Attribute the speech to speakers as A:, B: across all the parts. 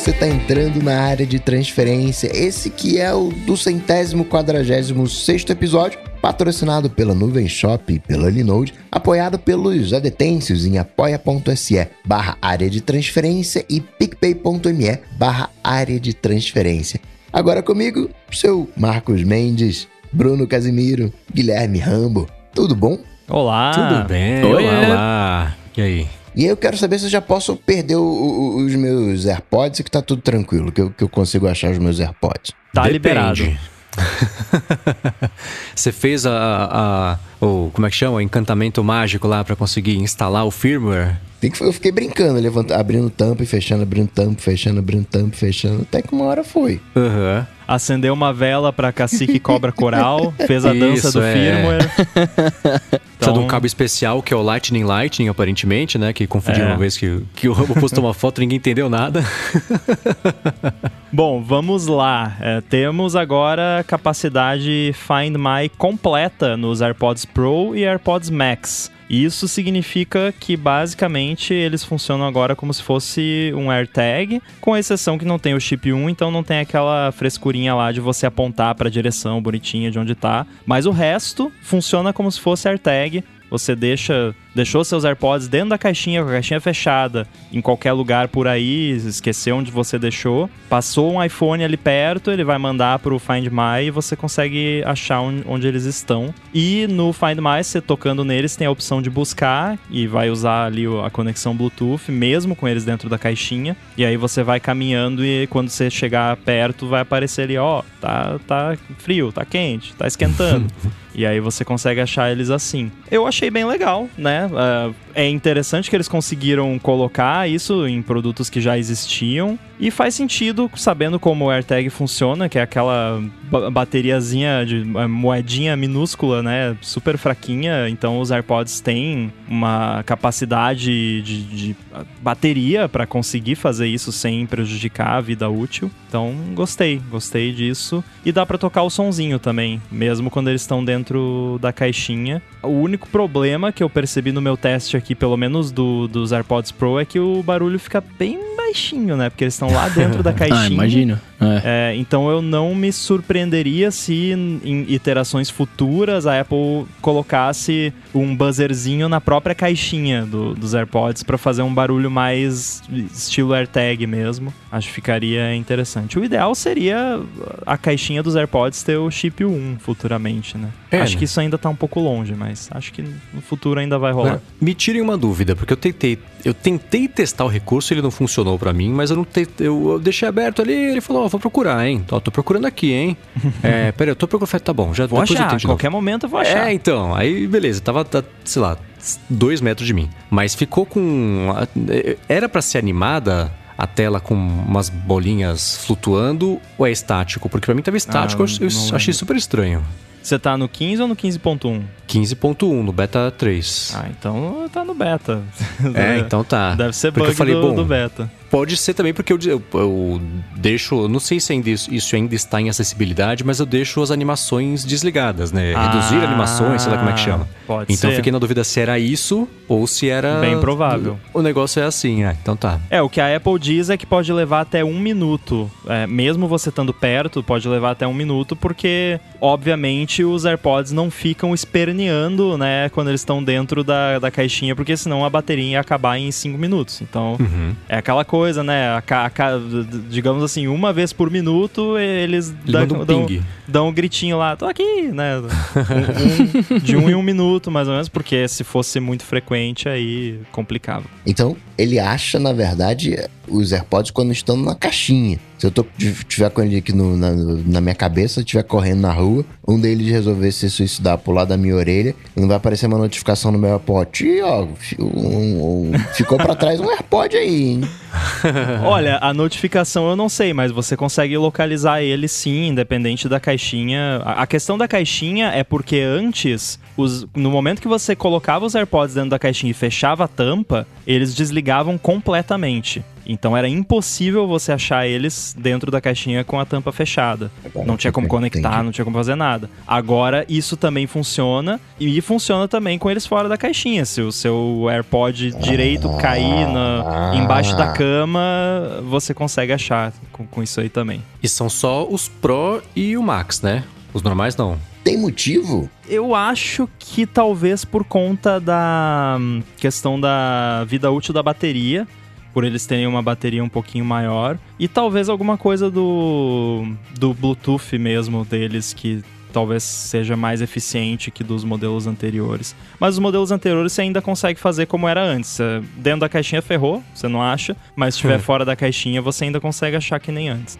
A: você está entrando na área de transferência. Esse que é o do centésimo quadragésimo sexto episódio, patrocinado pela Nuvem Shop e pela Linode, apoiado pelos adetêncios em apoia.se barra área de transferência e picpay.me barra área de transferência. Agora comigo, seu Marcos Mendes, Bruno Casimiro, Guilherme Rambo. Tudo bom?
B: Olá.
C: Tudo bem?
B: Oi,
C: olá, olá. E aí?
A: E eu quero saber se eu já posso perder o- o- os meus AirPods e que tá tudo tranquilo, que eu, que eu consigo achar os meus AirPods.
B: Tá
C: Depende.
B: liberado.
C: Você fez a, a- o como é que chama, o encantamento mágico lá pra conseguir instalar o firmware?
A: Tem que, eu fiquei brincando, levanta, abrindo tampa e fechando, abrindo tampa, fechando, abrindo tampa, fechando, até que uma hora foi.
C: Aham.
B: Acendeu uma vela pra cacique cobra coral, fez a dança
C: Isso,
B: do
C: é.
B: firmware.
C: Precisa de um
B: Então-
C: cabo especial que é o Lightning Lightning, aparentemente, né? Que confundiram
B: É.
C: uma vez que, que o Rambo postou uma foto e ninguém entendeu nada.
B: Bom, vamos lá. É, temos agora capacidade Find My completa nos AirPods Pro e AirPods Max. Isso significa que basicamente eles funcionam agora como se fosse um AirTag, com exceção que não tem o chip 1, então não tem aquela frescurinha lá de você apontar para a direção bonitinha de onde tá. Mas o resto funciona como se fosse AirTag. Você deixa, deixou seus AirPods dentro da caixinha, com a caixinha fechada, em qualquer lugar por aí, esqueceu onde você deixou, passou um iPhone ali perto, ele vai mandar pro Find My e você consegue achar on- onde eles estão. E no Find My, você tocando neles, tem a opção de buscar e vai usar ali o- a conexão Bluetooth, mesmo com eles dentro da caixinha. E aí você vai caminhando e quando você chegar perto, vai aparecer ali, ó, tá, tá frio, tá quente, tá esquentando. E aí você consegue achar eles assim. Eu achei bem legal, né? Ah, é interessante que eles conseguiram colocar isso em produtos que já existiam. E faz sentido, sabendo como o AirTag funciona, que é aquela ba- bateriazinha de eh, moedinha minúscula, né? Super fraquinha. Então os AirPods têm uma capacidade de, de bateria para conseguir fazer isso sem prejudicar a vida útil. Então gostei, gostei disso. E dá para tocar o sonzinho também, mesmo quando eles estão dentro da caixinha. O único problema que eu percebi no meu teste aqui, pelo menos do, dos AirPods Pro, é que o barulho fica bem baixinho, né? Porque eles estão lá dentro da caixinha.
D: Ah, imagino. É.
B: É, então eu não me surpreenderia se em iterações futuras a Apple colocasse um buzzerzinho na própria caixinha do- dos AirPods para fazer um barulho mais estilo AirTag mesmo. Acho que ficaria interessante. O ideal seria a caixinha dos AirPods ter o chip 1 futuramente, né?
C: É,
B: acho
C: né?
B: que isso ainda tá um pouco longe, mas acho que no futuro ainda vai rolar.
C: Me tirem uma dúvida, porque eu tentei, eu tentei testar o recurso, ele não funcionou pra mim, mas eu não eu, eu deixei aberto ali, ele falou, vou procurar, hein? Ó, tô procurando aqui, hein? é, peraí, eu tô procurando, tá bom, já
B: Vou
C: depois eu
B: achar,
C: tento novo.
B: qualquer momento eu vou achar.
C: É, então, aí beleza, tava, tá, sei lá, dois metros de mim. Mas ficou com. Era pra ser animada a tela com umas bolinhas flutuando ou é estático? Porque pra mim tava estático,
B: Ah,
C: eu, eu achei super estranho.
B: Você tá no 15 ou no 15.1?
C: 15.1 no beta 3.
B: Ah, então tá no beta.
C: é, então tá.
B: Deve ser
C: Porque
B: bug
C: eu falei,
B: do,
C: bom,
B: do beta.
C: Pode ser também porque eu, eu, eu deixo. eu Não sei se ainda isso, isso ainda está em acessibilidade, mas eu deixo as animações desligadas, né? Reduzir
B: Ah,
C: animações, sei lá como é que chama.
B: Pode
C: Então
B: ser.
C: fiquei na dúvida se era isso ou se era.
B: Bem provável.
C: O negócio é assim, né? Então tá.
B: É, o que a Apple diz é que pode levar até um minuto. É, mesmo você estando perto, pode levar até um minuto, porque, obviamente, os AirPods não ficam esperneando, né, quando eles estão dentro da, da caixinha, porque senão a bateria ia acabar em cinco minutos. Então,
C: Uhum.
B: é aquela coisa, né? a a digamos assim, uma vez por minuto, eles,
C: Eles
B: dão,
C: um
B: dão- dão um gritinho lá, tô aqui, né? Um- um- de um em um minuto, mais ou menos, porque se fosse muito frequente, aí complicava.
A: Então, ele acha, na verdade, os AirPods quando estão na caixinha. Se eu tô, tiver com ele aqui no- na, na minha cabeça, estiver correndo na rua, um deles resolver se suicidar, pular da minha orelha, não vai aparecer uma notificação no meu AirPod. E, ó, um- um- ficou pra trás um AirPod aí, hein?
B: Olha, a notificação eu não sei, mas você consegue localizar ele sim, independente da caixinha. A questão da caixinha é porque antes, os- no momento que você colocava os AirPods dentro da caixinha e fechava a tampa, eles desligavam completamente. Então era impossível você achar eles dentro da caixinha com a tampa fechada.
A: Agora
B: Não tinha como
A: entendi.
B: conectar, não tinha como fazer nada. Agora isso também funciona e funciona também com eles fora da caixinha. Se o seu AirPod direito cair na, embaixo da cama, você consegue achar com, com isso aí também.
C: E são só os Pro e o Max, né? Os normais não.
A: Tem motivo?
B: Eu acho que talvez por conta da hum, questão da vida útil da bateria, por eles terem uma bateria um pouquinho maior, e talvez alguma coisa do, do Bluetooth mesmo deles que talvez seja mais eficiente que dos modelos anteriores. Mas os modelos anteriores você ainda consegue fazer como era antes. Dentro da caixinha ferrou, você não acha, mas se estiver
C: Hum.
B: fora da caixinha você ainda consegue achar que nem antes.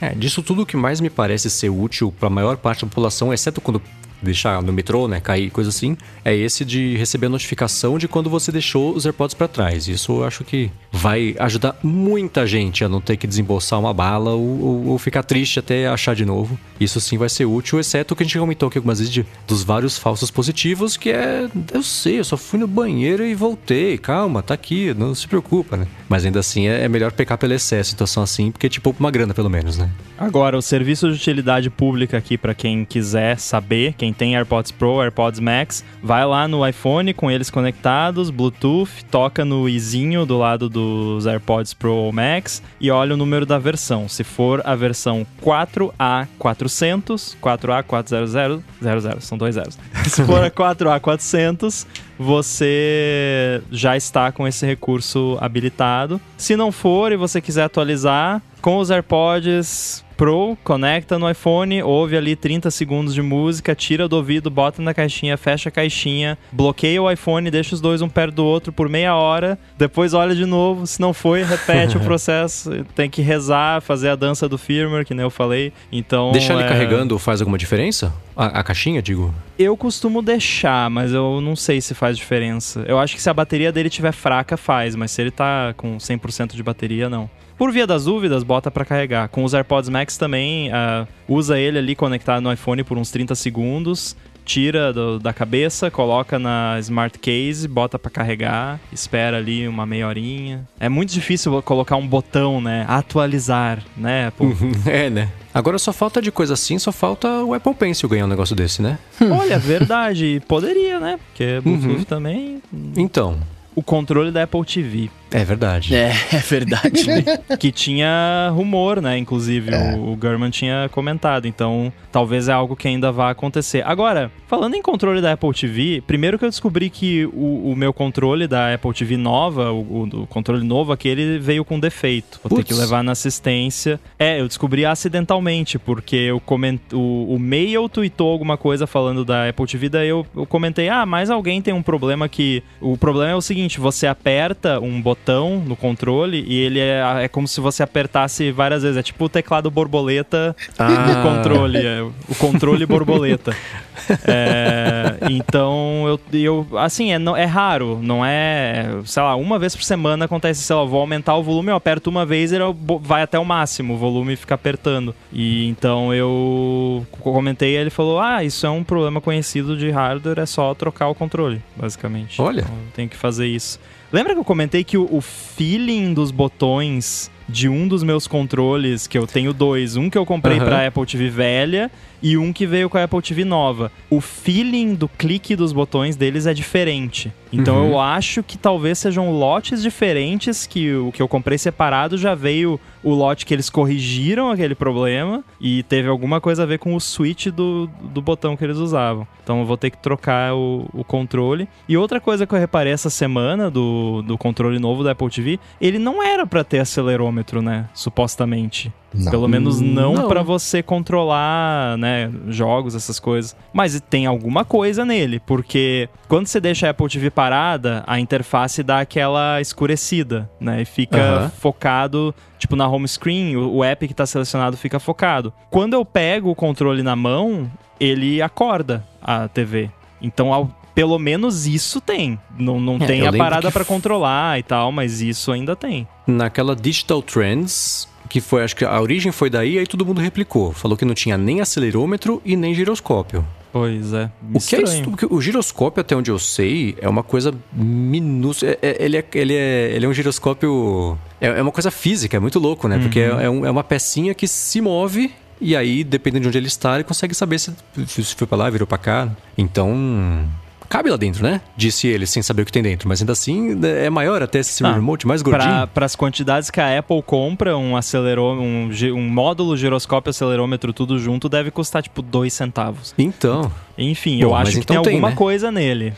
C: É, disso tudo o que mais me parece ser útil para a maior parte da população, exceto quando deixar no metrô, né, cair, coisa assim, é esse de receber a notificação de quando você deixou os AirPods para trás. Isso eu acho que vai ajudar muita gente a não ter que desembolsar uma bala ou, ou- ou ficar triste até achar de novo. Isso sim vai ser útil, exceto o que a gente comentou aqui algumas vezes de, dos vários falsos positivos, que é, eu sei, eu só fui no banheiro e voltei, calma, tá aqui, não se preocupa, né? Mas ainda assim é, é melhor pecar pelo excesso, situação assim, porque te poupa uma grana pelo menos, né?
B: Agora, o serviço de utilidade pública aqui para quem quiser saber, quem tem AirPods Pro, AirPods Max, vai lá no iPhone com eles conectados, Bluetooth, toca no izinho do lado dos AirPods Pro ou Max e olha o número da versão. Se for a versão 4A400, 4A400, 00, são dois zeros. Se for a 4A400, você já está com esse recurso habilitado. Se não for e você quiser atualizar, com os AirPods Pro, conecta no iPhone, ouve ali 30 segundos de música, tira do ouvido, bota na caixinha, fecha a caixinha, bloqueia o iPhone, deixa os dois um perto do outro por meia hora, depois olha de novo, se não foi, repete o processo, tem que rezar, fazer a dança do firmware, que nem eu falei. Então,
C: Deixar ele
B: é,
C: carregando faz alguma diferença? A, a caixinha, digo?
B: eu costumo deixar, mas eu não sei se faz diferença. Eu acho que se a bateria dele estiver fraca, faz, mas se ele tá com 100% de bateria, não. Por via das dúvidas, bota pra carregar. Com os AirPods Max também, ah, usa ele ali conectado no iPhone por uns 30 segundos, tira do- da cabeça, coloca na smart case, bota pra carregar, espera ali uma meia horinha. É muito difícil colocar um botão, né? Atualizar, né?
C: É, né? Agora só falta de coisa assim, só falta o Apple Pencil ganhar um negócio desse, né?
B: Olha, verdade, poderia, né? Porque Bluetooth
C: Uhum.
B: também.
C: Então,
B: O controle da Apple TV,
C: é verdade.
D: É, é verdade.
B: que tinha rumor, né? Inclusive,
A: É.
B: o, o Gurman tinha comentado. Então, talvez é algo que ainda vai acontecer. Agora, falando em controle da Apple TV, primeiro que eu descobri que o, o meu controle da Apple TV nova, o, o- o controle novo aqui, ele veio com defeito. Vou ter
C: Putz.
B: que levar na assistência. É, eu descobri acidentalmente, porque eu coment... o, o Mail tweetou alguma coisa falando da Apple TV, daí eu, eu comentei, ah, mas alguém tem um problema que... O problema é o seguinte, você aperta um botão no controle e ele é, é como se você apertasse várias vezes. É tipo o teclado borboleta do controle. é o controle borboleta. É, então, eu, eu assim, é, não- é raro, não é, sei lá, uma vez por semana acontece, sei lá, vou aumentar o volume, eu aperto uma vez e vai até o máximo, o volume fica apertando. E então eu comentei ele falou: "Ah, isso é um problema conhecido de hardware, é só trocar o controle, basicamente".
C: Olha.
B: Então, tenho que fazer isso. Lembra que eu comentei que o, o feeling dos botões de um dos meus controles, que eu tenho dois, um que eu comprei
C: Aham.
B: pra Apple TV velha e um que veio com a Apple TV nova. O feeling do clique dos botões deles é diferente. Então
C: Uhum.
B: eu acho que talvez sejam lotes diferentes que o que eu comprei separado já veio o lote que eles corrigiram aquele problema e teve alguma coisa a ver com o switch do, do botão que eles usavam. Então eu vou ter que trocar o, o controle. E outra coisa que eu reparei essa semana do, do controle novo da Apple TV, ele não era pra ter acelerômetro, né? Supostamente.
A: Não.
B: Pelo menos não,
C: Não.
B: pra você controlar, né, jogos, essas coisas. Mas tem alguma coisa nele, porque quando você deixa a Apple TV parada, a interface dá aquela escurecida, né, e fica focado, tipo na home screen, o, o app que tá selecionado fica focado. Quando eu pego o controle na mão, ele acorda a TV. Então, ao- pelo menos isso tem. Não, não
C: É,
B: tem a parada
C: f-
B: controlar e tal, mas isso ainda tem.
C: Naquela Digital Trends, que foi, acho que a origem foi daí, aí todo mundo replicou. Falou que não tinha nem acelerômetro e nem giroscópio.
B: Pois é.
C: O que é isso? Porque o giroscópio, até onde eu sei, é uma coisa minúscula. É- é- ele, é, ele, é, ele é um giroscópio. É, é uma coisa física, é muito louco, né? Porque é, é um- é uma pecinha que se move e aí, dependendo de onde ele está, ele consegue saber se, se foi pra lá, virou pra cá. Então. Cabe lá dentro, né? Disse ele, sem saber o que tem dentro. Mas ainda assim, é maior até esse
B: Ah,
C: remote, mais gordinho.
B: Para as quantidades que a Apple compra, um acelerô, um, um módulo giroscópio acelerômetro tudo junto deve custar tipo 2 centavos.
C: Então.
B: Enfim,
C: Bom,
B: eu acho que
C: então
B: tem
C: tem,
B: alguma
C: né?
B: coisa nele.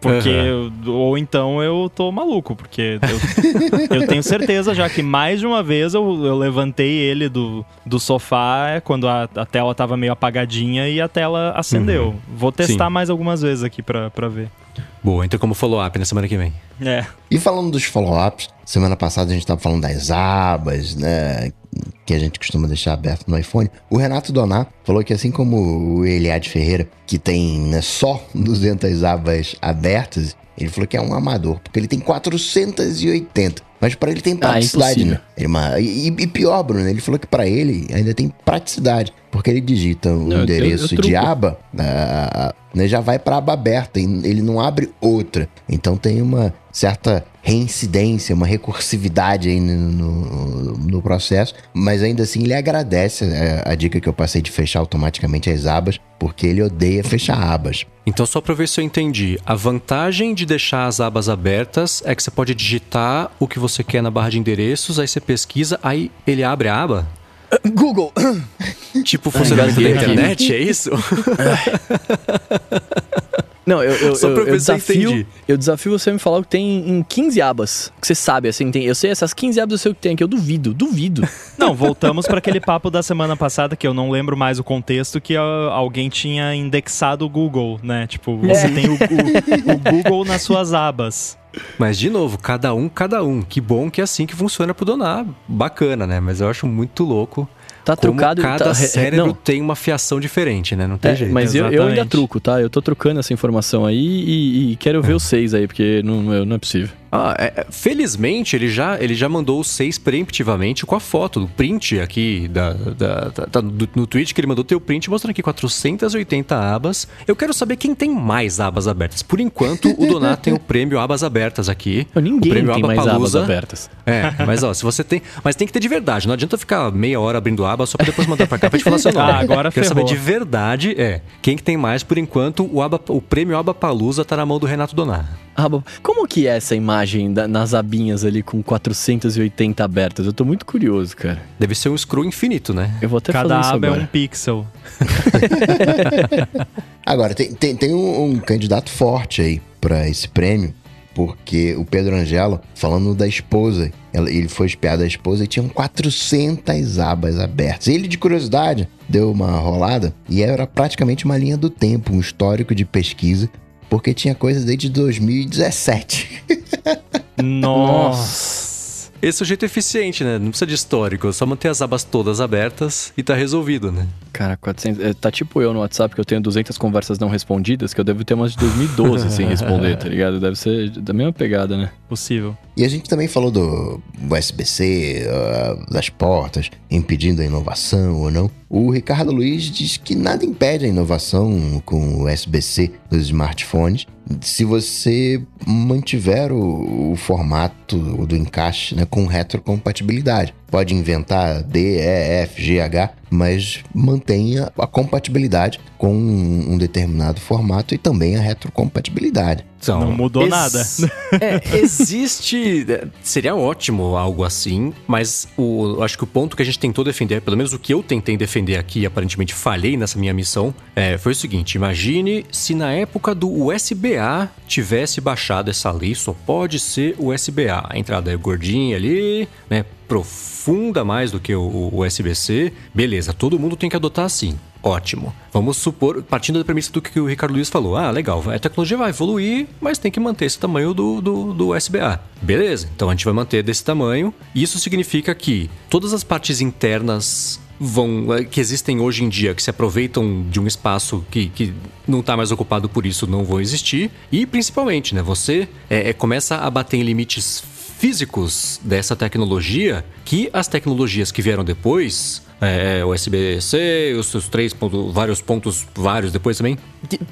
B: Porque. Ou então eu tô maluco, porque eu, eu tenho certeza já que mais de uma vez eu, eu levantei ele do, do sofá quando a, a tela tava meio apagadinha e a tela acendeu. Vou testar
C: Sim.
B: mais algumas vezes aqui pra, pra ver.
C: Boa, então como follow-up na semana que vem.
B: É.
A: E falando dos follow-ups, semana passada a gente estava falando das abas, né? Que a gente costuma deixar aberto no iPhone. O Renato Doná falou que assim como o Eliade Ferreira, que tem né, só 200 abas abertas, ele falou que é um amador, porque ele tem 480. Mas para ele tem
D: Ah,
A: praticidade,
D: impossível.
A: né? Ele, ma- e, e pior, Bruno, ele falou que para ele ainda tem praticidade, porque ele digita o
D: eu- eu
A: endereço de aba, ah, né, já vai para aba aberta, e ele não abre outra. Então tem uma certa reincidência, uma recursividade aí no, no- no processo, mas ainda assim ele agradece eh, a, dica que eu passei de fechar automaticamente as abas, porque ele odeia fechar abas.
C: Então, só pra ver se eu entendi. A vantagem de deixar as abas abertas é que você pode digitar o que você quer na barra de endereços, aí você pesquisa, aí ele abre a aba?
D: Google.
C: Tipo funcionamento da internet, é isso?
D: Não, eu, eu,
C: Só pra
D: eu, eu desafio,
C: entendi.
D: eu desafio você a me falar o que tem em 15 abas. Que você sabe, assim, tem. Eu sei essas 15 abas eu sei o que tem aqui, eu duvido, duvido.
B: Não, voltamos para aquele papo da semana passada, que eu não lembro mais o contexto, que alguém tinha indexado o Google, né? Tipo, você tem o, o- o Google nas suas abas.
C: Mas, de novo, cada um, cada um. Que bom que é assim que funciona pro Donar. Bacana, né? Mas eu acho muito louco
D: Tá
C: como
D: trucado.
C: cada
D: tá,
C: cérebro
D: Não,
C: tem uma fiação diferente, né? Não tem
D: é,
C: jeito.
D: mas eu, eu ainda truco, tá? Eu tô trucando essa informação aí e, e quero ver os seis aí, porque não, é- não é possível.
C: Ah, é- é, felizmente ele já, ele já mandou os seis preemptivamente com a foto, do print aqui da, da- da- da- do- no tweet que ele mandou tem o print mostrando aqui 480 abas. Eu quero saber quem tem mais abas abertas. Por enquanto, o Donato tem o prêmio abas abertas aqui.
D: Ninguém
C: o prêmio
D: tem mais abas
C: Abapalusa.
D: abertas.
C: É, mas ó, se você tem. Mas tem que ter de verdade. Não adianta ficar meia hora abrindo aba só pra depois mandar pra cá pra gente falar seu nome.
B: Ah, agora
C: Quero saber de verdade, é. Quem que tem mais, por enquanto, o, aba, o prêmio Abapalusa tá na mão do Renato Donar.
D: Aba- Como que é essa imagem da- nas abinhas ali com 480 abertas? Eu tô muito curioso, cara.
C: Deve ser um screw infinito, né?
D: Eu vou até
B: Cada
D: fazer isso
B: aba é
D: agora.
B: um pixel.
A: Agora, tem, tem, tem um, um candidato forte aí pra esse prêmio, porque o Pedro Angelo, falando da esposa, ele foi espiar da esposa e tinham 400 abas abertas. Ele, de curiosidade, deu uma rolada e era praticamente uma linha do tempo, um histórico de pesquisa, porque tinha coisa desde 2017.
B: Nossa.
C: Esse é o jeito eficiente, né? Não precisa de histórico, é só manter as abas todas abertas e tá resolvido, né?
D: Cara, 400... é, tá tipo eu no WhatsApp que eu tenho 200 conversas não respondidas, que eu devo ter umas de 2012 sem responder, tá ligado? Deve ser da mesma pegada, né?
B: Possível.
A: E a gente também falou do USB-C, ah, das portas, impedindo a inovação ou não. O Ricardo Luiz diz que nada impede a inovação com o USB-C dos smartphones, se você mantiver o, o formato do encaixe né, com retrocompatibilidade. Pode inventar D, E, F, G, H, mas mantenha a compatibilidade com um um determinado formato e também a retrocompatibilidade.
C: Então,
B: Não mudou
C: ex-
B: nada.
C: É, existe. Seria ótimo algo assim, mas o, eu acho que o ponto que a gente tentou defender, pelo menos o que eu tentei defender aqui, e aparentemente falhei nessa minha missão, é, foi o seguinte: imagine se na época do USB-A tivesse baixado essa lei, só pode ser USB-A. A entrada é gordinha ali, né? Profunda mais do que o, o USB-C. Beleza, todo mundo tem que adotar assim. Ótimo. Vamos supor, partindo da premissa do que o Ricardo Luiz falou. Ah, legal, a tecnologia vai evoluir, mas tem que manter esse tamanho do, do, do USB-A. Beleza, então a gente vai manter desse tamanho. Isso significa que todas as partes internas vão eh, que existem hoje em dia, que se aproveitam de um espaço que, que não está mais ocupado por isso, não vão existir. E principalmente, né, você eh, eh, começa a bater em limites físicos dessa tecnologia que as tecnologias que vieram depois é, USB-C, os seus três pontos, vários pontos, vários depois também,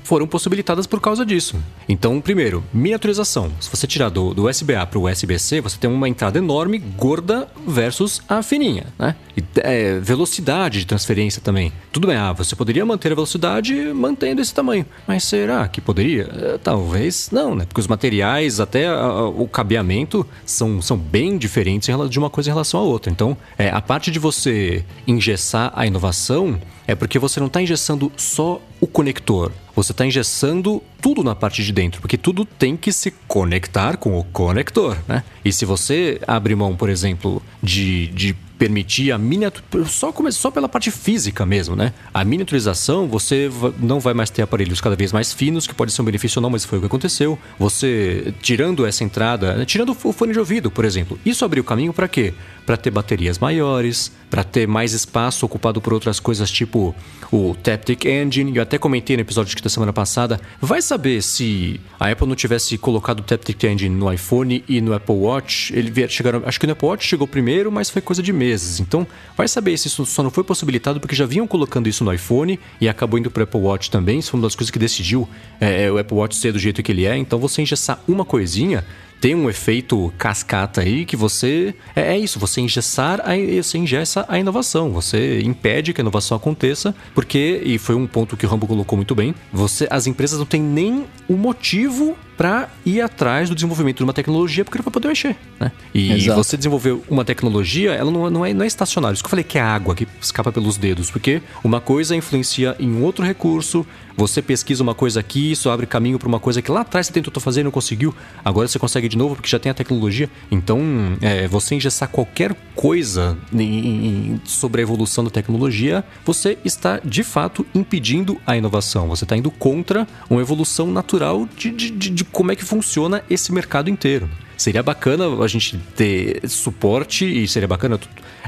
C: foram possibilitadas por causa disso. Então, primeiro, miniaturização. Se você tirar do, do USB-A para o USB-C, você tem uma entrada enorme, gorda versus a fininha, né? E, é, velocidade de transferência também. Tudo bem, ah, você poderia manter a velocidade mantendo esse tamanho, mas será que poderia? É, talvez não, né? Porque os materiais, até a, o cabeamento, são, são bem diferentes de uma coisa em relação à outra. Então, é, a parte de você engessar a inovação é porque você não está engessando só o conector, você está engessando tudo na parte de dentro, porque tudo tem que se conectar com o conector, né? E se você abre mão, por exemplo, de, de permitir a miniaturização, só, só pela parte física mesmo, né? A miniaturização, você não vai mais ter aparelhos cada vez mais finos, que pode ser um benefício ou não, mas foi o que aconteceu. Você, tirando essa entrada, né? tirando o fone de ouvido, por exemplo, isso abriu caminho para quê? Para ter baterias maiores, para ter mais espaço ocupado por outras coisas, tipo o Taptic Engine. Eu até comentei no episódio da semana passada. Vai saber se a Apple não tivesse colocado o Taptic Engine no iPhone e no Apple Watch, ele chegaram, acho que no Apple Watch chegou primeiro, mas foi coisa de meses. Então, vai saber se isso só não foi possibilitado porque já vinham colocando isso no iPhone e acabou indo para o Apple Watch também. Isso foi uma das coisas que decidiu é, é, o Apple Watch ser do jeito que ele é. Então, você engessar uma coisinha tem um efeito cascata aí que você. É, é, isso, você engessar, a, você ingessa a inovação. Você impede que a inovação aconteça, porque, e foi um ponto que o Rambo colocou muito bem, você, as empresas não têm nem o motivo para ir atrás do desenvolvimento de uma tecnologia porque ele vai poder mexer, né? E Exato. você desenvolver uma tecnologia, ela não, não, é, não é estacionária. Isso que eu falei que é água que escapa pelos dedos, porque uma coisa influencia em outro recurso, você pesquisa uma coisa aqui, isso abre caminho para uma coisa que lá atrás você tentou fazer e não conseguiu, agora você consegue de novo porque já tem a tecnologia. Então, é, você engessar qualquer coisa em, em, sobre a evolução da tecnologia, você está de fato impedindo a inovação. Você está indo contra uma evolução natural de, de, de de como é que funciona esse mercado inteiro. Seria bacana a gente ter suporte e seria bacana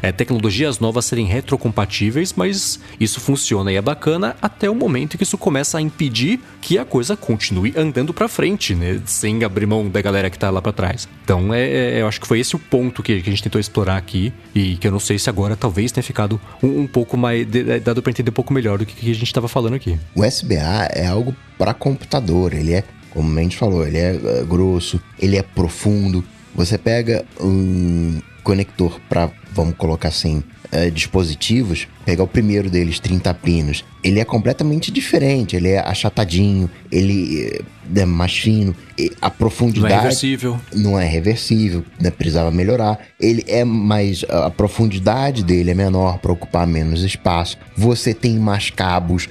C: é, tecnologias novas serem retrocompatíveis, mas isso funciona e é bacana até o momento que isso começa a impedir que a coisa continue andando para frente, né? Sem abrir mão da galera que tá lá para trás. Então, é, é, eu acho que foi esse o ponto que, que, a gente tentou explorar aqui e que eu não sei se agora talvez tenha ficado um, um pouco mais. De, dado para entender um pouco melhor do que, que a gente estava falando aqui.
A: O SBA é algo para computador, ele é como o Mendes falou, ele é, é grosso, ele é profundo. Você pega um conector para, vamos colocar assim, é, dispositivos, pegar o primeiro deles, 30 pinos, ele é completamente diferente, ele é achatadinho, ele é mais fino, a profundidade... Não é
C: reversível.
A: Não é reversível, né, precisava melhorar. Ele é mais... a profundidade dele é menor para ocupar menos espaço. Você tem mais cabos,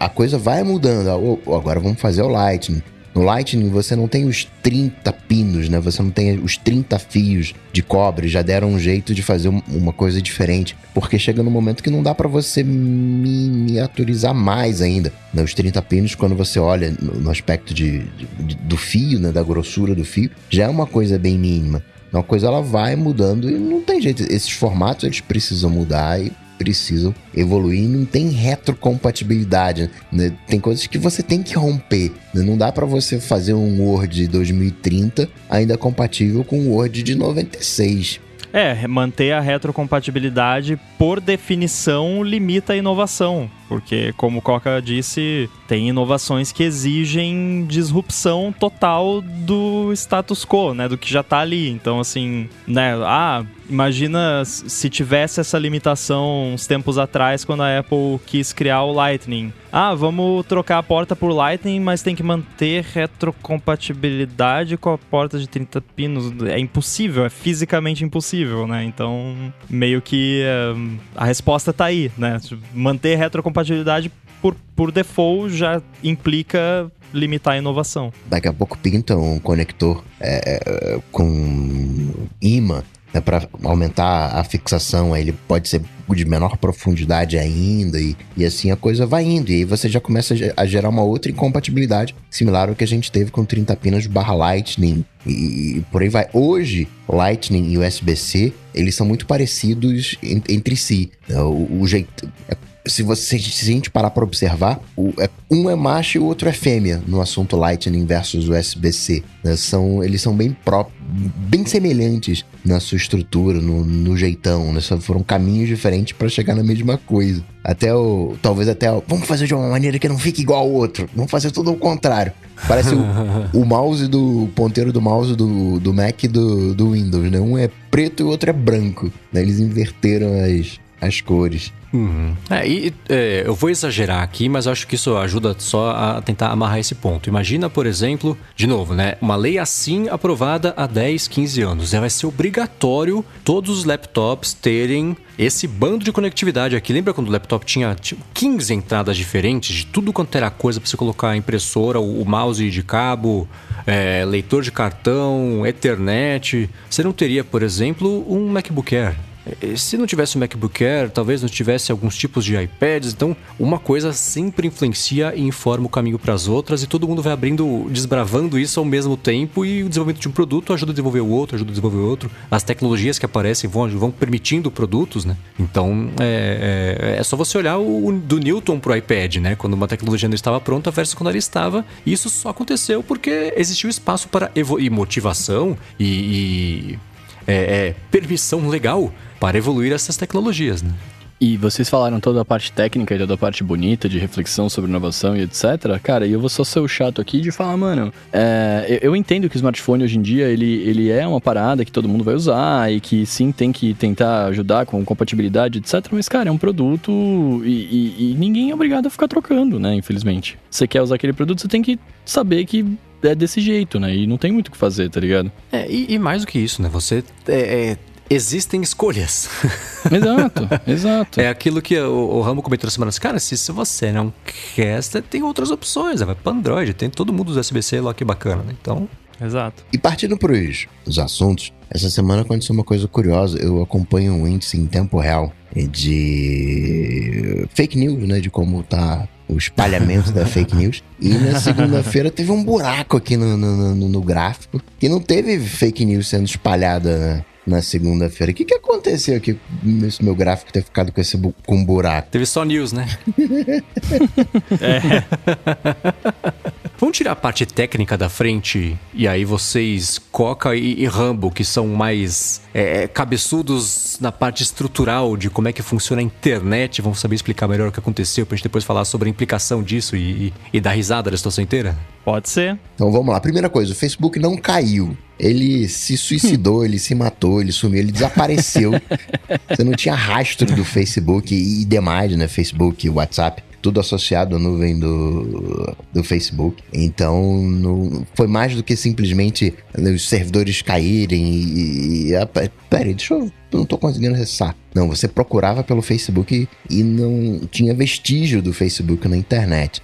A: a coisa vai mudando. Agora vamos fazer o Lightning. No Lightning você não tem os 30 pinos, né? Você não tem os 30 fios de cobre, já deram um jeito de fazer uma coisa diferente, porque chega no momento que não dá para você miniaturizar mais ainda. Né? Os 30 pinos, quando você olha no aspecto de, de, do fio, né? da grossura do fio, já é uma coisa bem mínima. Uma coisa ela vai mudando e não tem jeito. Esses formatos eles precisam mudar e precisam evoluir e não tem retrocompatibilidade. Né? Tem coisas que você tem que romper. Né? Não dá para você fazer um Word de 2030 ainda compatível com o Word de 96.
B: É, manter a retrocompatibilidade, por definição, limita a inovação. Porque, como o Coca disse, tem inovações que exigem disrupção total do status quo, né? Do que já tá ali. Então, assim, né? Ah, imagina se tivesse essa limitação uns tempos atrás, quando a Apple quis criar o Lightning. Ah, vamos trocar a porta por Lightning, mas tem que manter retrocompatibilidade com a porta de 30 pinos. É impossível, é fisicamente impossível, né? Então, meio que uh, a resposta tá aí, né? Manter retrocompatibilidade compatibilidade por, por default já implica limitar a inovação.
A: Daqui a pouco pinta um conector é, é com imã né, para aumentar a fixação, aí ele pode ser de menor profundidade ainda, e, e assim a coisa vai indo. E aí você já começa a gerar uma outra incompatibilidade, similar ao que a gente teve com 30 pinas barra Lightning e, e por aí vai. Hoje, Lightning e USB-C, eles são muito parecidos en, entre si. O, o jeito. É se você se a gente parar para observar, o, é, um é macho e o outro é fêmea no assunto Lightning versus USB-C. Né? São, eles são bem próprios bem semelhantes na sua estrutura, no, no jeitão, né? Só foram caminhos diferentes para chegar na mesma coisa. Até o. Talvez até o. Vamos fazer de uma maneira que não fique igual ao outro. Vamos fazer tudo ao contrário. Parece o, o mouse do. O ponteiro do mouse do, do Mac e do, do Windows, né? Um é preto e o outro é branco. Né? Eles inverteram as, as cores.
C: Uhum. É, e, é, eu vou exagerar aqui, mas acho que isso ajuda só a tentar amarrar esse ponto. Imagina, por exemplo, de novo, né? Uma lei assim aprovada há 10, 15 anos. Vai ser obrigatório todos os laptops terem esse bando de conectividade aqui. Lembra quando o laptop tinha tipo, 15 entradas diferentes de tudo quanto era coisa para você colocar impressora, o, o mouse de cabo, é, leitor de cartão, Ethernet? Você não teria, por exemplo, um MacBook Air. Se não tivesse o MacBook Air, talvez não tivesse alguns tipos de iPads, então uma coisa sempre influencia e informa o caminho para as outras e todo mundo vai abrindo, desbravando isso ao mesmo tempo e o desenvolvimento de um produto ajuda a desenvolver o outro, ajuda a desenvolver o outro. As tecnologias que aparecem vão, vão permitindo produtos, né? Então é, é, é só você olhar o, do Newton pro iPad, né? Quando uma tecnologia não estava pronta versus quando ela estava. E isso só aconteceu porque existiu espaço para e motivação e, e é, é, permissão legal para evoluir essas tecnologias, né?
D: E vocês falaram toda a parte técnica e toda a parte bonita de reflexão sobre inovação e etc. Cara, e eu vou só ser o chato aqui de falar, mano, é, eu entendo que o smartphone hoje em dia ele, ele é uma parada que todo mundo vai usar e que sim tem que tentar ajudar com compatibilidade, etc. Mas, cara, é um produto e, e, e ninguém é obrigado a ficar trocando, né? Infelizmente. Você quer usar aquele produto, você tem que saber que é desse jeito, né? E não tem muito o que fazer, tá ligado?
C: É, e, e mais do que isso, né? Você é, é existem escolhas.
D: Exato, exato.
C: É aquilo que o, o Ramo comentou na semana assim, cara, se, se você não quer, você tem outras opções, vai para Android, tem todo mundo do USB-C lá, que bacana, né? Então...
B: Exato.
A: E partindo para os assuntos, essa semana aconteceu uma coisa curiosa. Eu acompanho um índice em tempo real de fake news, né? De como tá o espalhamento da fake news. E na segunda-feira teve um buraco aqui no, no, no, no, gráfico que não teve fake news sendo espalhada né? Na segunda-feira. O que, que aconteceu aqui nesse meu gráfico ter ficado com esse bu com buraco?
C: Teve só news, né? é. Vamos tirar a parte técnica da frente e aí vocês, Coca e, e Rambo, que são mais é, é, cabeçudos na parte estrutural de como é que funciona a internet, vão saber explicar melhor o que aconteceu pra gente depois falar sobre a implicação disso e, e, e dar risada da situação inteira?
B: Pode ser.
A: Então vamos lá. Primeira coisa, o Facebook não caiu. Ele se suicidou, ele se matou, ele sumiu, ele desapareceu. Você não tinha rastro do Facebook e demais, né? Facebook, WhatsApp tudo associado à nuvem do, do Facebook. Então, foi mais do que simplesmente os servidores caírem e. e peraí, deixa eu. Não tô conseguindo acessar. Não, você procurava pelo Facebook e, e não tinha vestígio do Facebook na internet.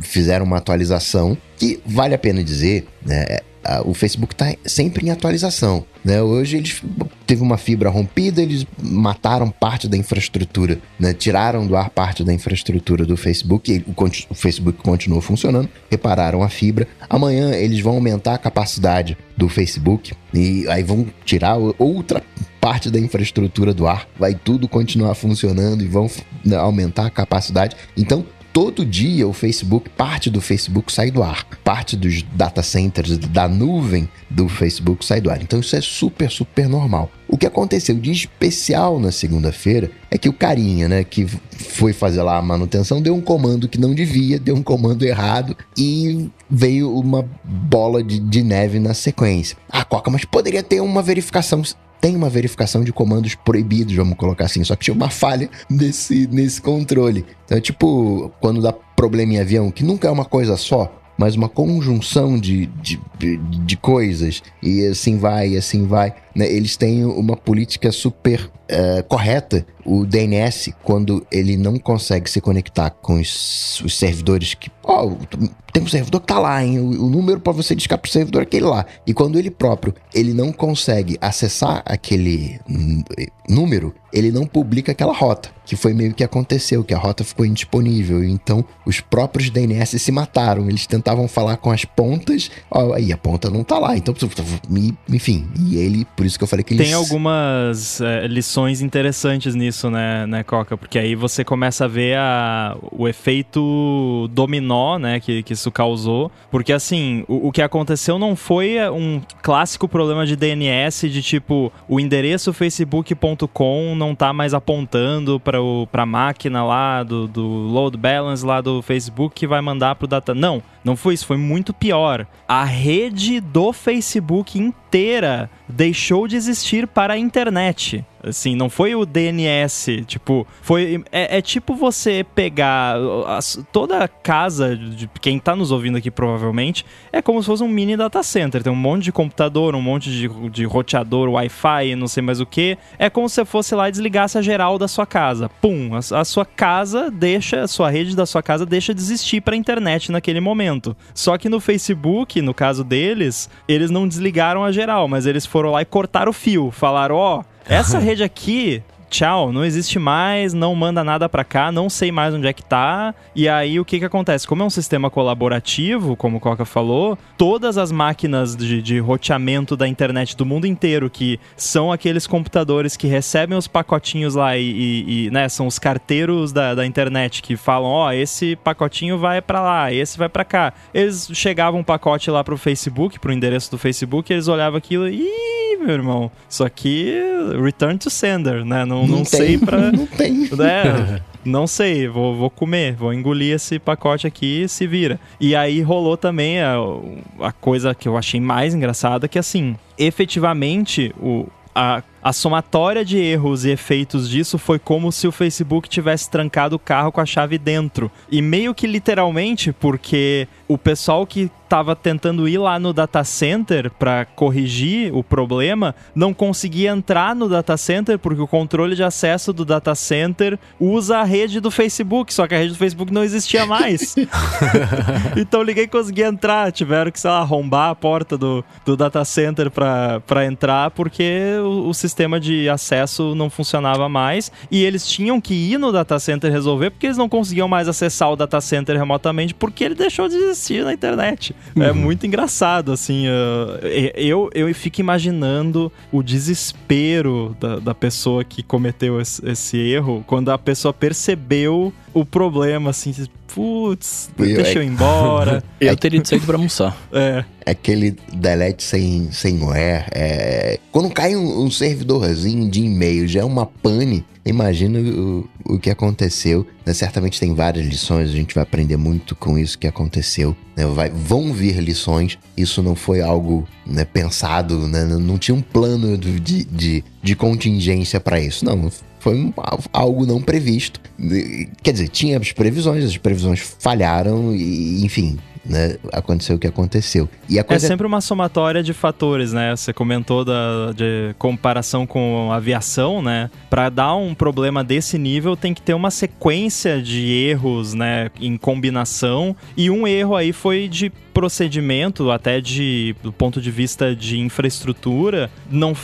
A: Fizeram uma atualização que vale a pena dizer, né? O Facebook está sempre em atualização. Né? Hoje eles teve uma fibra rompida, eles mataram parte da infraestrutura, né? tiraram do ar parte da infraestrutura do Facebook, o, o Facebook continuou funcionando, repararam a fibra. Amanhã eles vão aumentar a capacidade do Facebook e aí vão tirar outra parte da infraestrutura do ar, vai tudo continuar funcionando e vão né, aumentar a capacidade. Então, todo dia o Facebook, parte do Facebook sai do ar, parte dos data centers da nuvem do Facebook sai do ar. Então isso é super, super normal. O que aconteceu de especial na segunda-feira é que o carinha, né, que foi fazer lá a manutenção, deu um comando que não devia, deu um comando errado e veio uma bola de, de neve na sequência. Ah, Coca, mas poderia ter uma verificação tem uma verificação de comandos proibidos, vamos colocar assim, só que tinha uma falha nesse, nesse controle. Então, é tipo, quando dá problema em avião, que nunca é uma coisa só, mas uma conjunção de, de, de coisas, e assim vai, e assim vai. Né? Eles têm uma política super uh, correta. O DNS, quando ele não consegue se conectar com os, os servidores que. Ó, oh, tem um servidor que tá lá, hein? O, o número para você discar pro servidor é aquele lá. E quando ele próprio ele não consegue acessar aquele número, ele não publica aquela rota. Que foi meio que aconteceu, que a rota ficou indisponível. Então, os próprios DNS se mataram. Eles tentavam falar com as pontas. Ó, aí a ponta não tá lá. Então, enfim. E ele, por isso que eu falei que eles...
B: Tem algumas é, lições interessantes nisso, né, né, Coca? Porque aí você começa a ver a, o efeito dominó, né, que, que isso causou. Porque, assim, o, o que aconteceu não foi um clássico problema de DNS de tipo, o endereço facebook.com não tá mais apontando para a máquina lá do, do load balance lá do Facebook que vai mandar pro data. Não, não foi isso, foi muito pior. A rede do Facebook inteira deixou de existir para a internet. Assim, não foi o DNS, tipo, foi é, é tipo você pegar a, toda a casa de quem tá nos ouvindo aqui provavelmente, é como se fosse um mini data center, tem um monte de computador, um monte de, de roteador, Wi-Fi, não sei mais o que. É como se você fosse lá e desligasse a geral da sua casa. Pum, a, a sua casa deixa, a sua rede da sua casa deixa de existir para a internet naquele momento. Só que no Facebook, no caso deles, eles não desligaram a geral, mas eles foram lá e cortaram o fio, falaram, ó, oh, essa rede aqui tchau, não existe mais, não manda nada para cá, não sei mais onde é que tá. E aí o que que acontece? Como é um sistema colaborativo, como o Coca falou, todas as máquinas de, de roteamento da internet do mundo inteiro, que são aqueles computadores que recebem os pacotinhos lá e, e, e né, são os carteiros da, da internet que falam, ó, oh, esse pacotinho vai para lá, esse vai para cá. Eles chegavam um pacote lá pro Facebook, pro endereço do Facebook, e eles olhavam aquilo e, meu irmão, isso aqui return to sender, né? Não não, não, sei pra.
A: Não tem.
B: Né? não sei, vou, vou comer, vou engolir esse pacote aqui e se vira. E aí rolou também a, a coisa que eu achei mais engraçada, que assim, efetivamente o, a, a somatória de erros e efeitos disso foi como se o Facebook tivesse trancado o carro com a chave dentro. E meio que literalmente, porque o pessoal que estava tentando ir lá no data center para corrigir o problema não conseguia entrar no data center porque o controle de acesso do data center usa a rede do Facebook, só que a rede do Facebook não existia mais. então ninguém conseguia entrar, tiveram que, sei lá, arrombar a porta do, do data center para entrar porque o, o sistema de acesso não funcionava mais e eles tinham que ir no data center resolver porque eles não conseguiam mais acessar o data center remotamente porque ele deixou de existir na internet. É uhum. É muito engraçado, assim. Uh, eu, eu fico imaginando o desespero da, da pessoa que cometeu esse, esse erro quando a pessoa percebeu o problema, assim, putz, deixa eu ir embora.
D: eu teria saído pra almoçar.
A: É. é. Aquele delete sem, sem where. É... Quando cai um, um servidorzinho de e-mail, já é uma pane. Imagina o, o que aconteceu. Né? Certamente tem várias lições, a gente vai aprender muito com isso que aconteceu. Né? Vai, vão vir lições. Isso não foi algo né, pensado, né? não tinha um plano de, de, de contingência para isso. Não, foi algo não previsto. Quer dizer, tinha as previsões, as previsões falharam e, enfim, né, aconteceu o que aconteceu.
B: E coisa... É sempre uma somatória de fatores, né? Você comentou da de comparação com aviação, né? Para dar um problema desse nível, tem que ter uma sequência de erros, né, em combinação. E um erro aí foi de procedimento, até de do ponto de vista de infraestrutura, não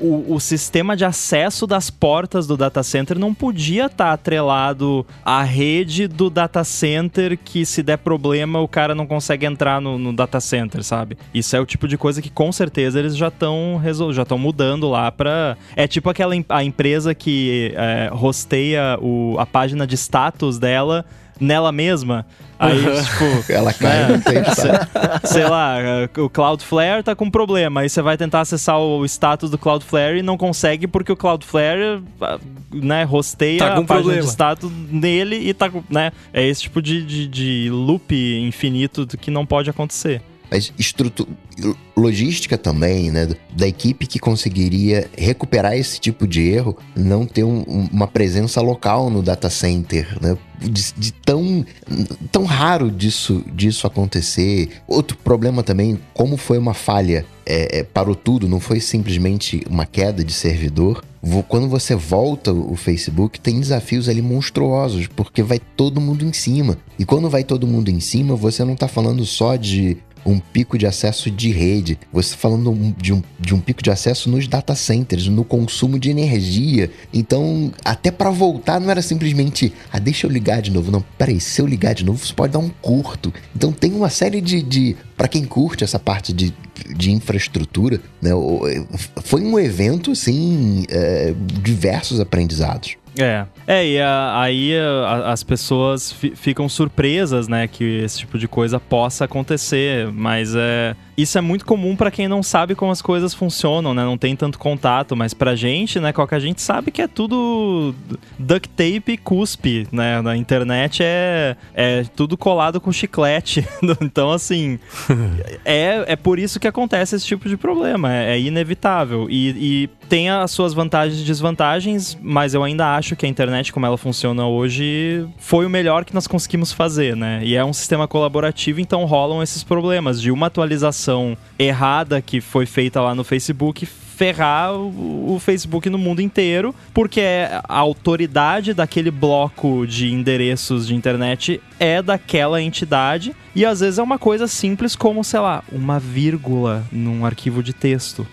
B: o, o, sistema de acesso das portas do data center não podia estar tá atrelado à rede do data center que se der problema o cara não consegue entrar no, no data center, sabe? Isso é o tipo de coisa que com certeza eles já estão já estão mudando lá para é tipo aquela a empresa que é, rosteia o, a página de status dela nela mesma. Aí, tipo.
A: Ela cai né,
B: sei, sei lá, o Cloudflare tá com problema. Aí você vai tentar acessar o status do Cloudflare e não consegue porque o Cloudflare, né, rosteia
C: tá
B: a página problema. de status nele e tá, né? É esse tipo de, de, de loop infinito que não pode acontecer.
A: Mas estrutura, logística também, né? Da equipe que conseguiria recuperar esse tipo de erro, não ter um, uma presença local no data center, né? De, de, tão, tão raro disso, disso acontecer. Outro problema também, como foi uma falha, é, é, parou tudo, não foi simplesmente uma queda de servidor. Quando você volta o Facebook, tem desafios ali monstruosos, porque vai todo mundo em cima. E quando vai todo mundo em cima, você não tá falando só de um pico de acesso de rede, você tá falando de um, de um pico de acesso nos data centers, no consumo de energia. Então, até para voltar, não era simplesmente, ah, deixa eu ligar de novo. Não, peraí, se eu ligar de novo, você pode dar um curto. Então, tem uma série de. de para quem curte essa parte de, de infraestrutura, né, foi um evento, assim, é, diversos aprendizados.
B: É. É, e a, aí a, as pessoas ficam surpresas, né, que esse tipo de coisa possa acontecer, mas é isso é muito comum para quem não sabe como as coisas funcionam, né? Não tem tanto contato, mas pra gente, né, qualquer gente sabe que é tudo duct tape e cuspe, né? Na internet é, é tudo colado com chiclete. então, assim, é, é por isso que acontece esse tipo de problema. É, é inevitável. E, e tem as suas vantagens e desvantagens, mas eu ainda acho que a internet, como ela funciona hoje, foi o melhor que nós conseguimos fazer, né? E é um sistema colaborativo, então rolam esses problemas de uma atualização errada que foi feita lá no Facebook ferrar o, Facebook no mundo inteiro, porque a autoridade daquele bloco de endereços de internet é daquela entidade e às vezes é uma coisa simples como, sei lá, uma vírgula num arquivo de texto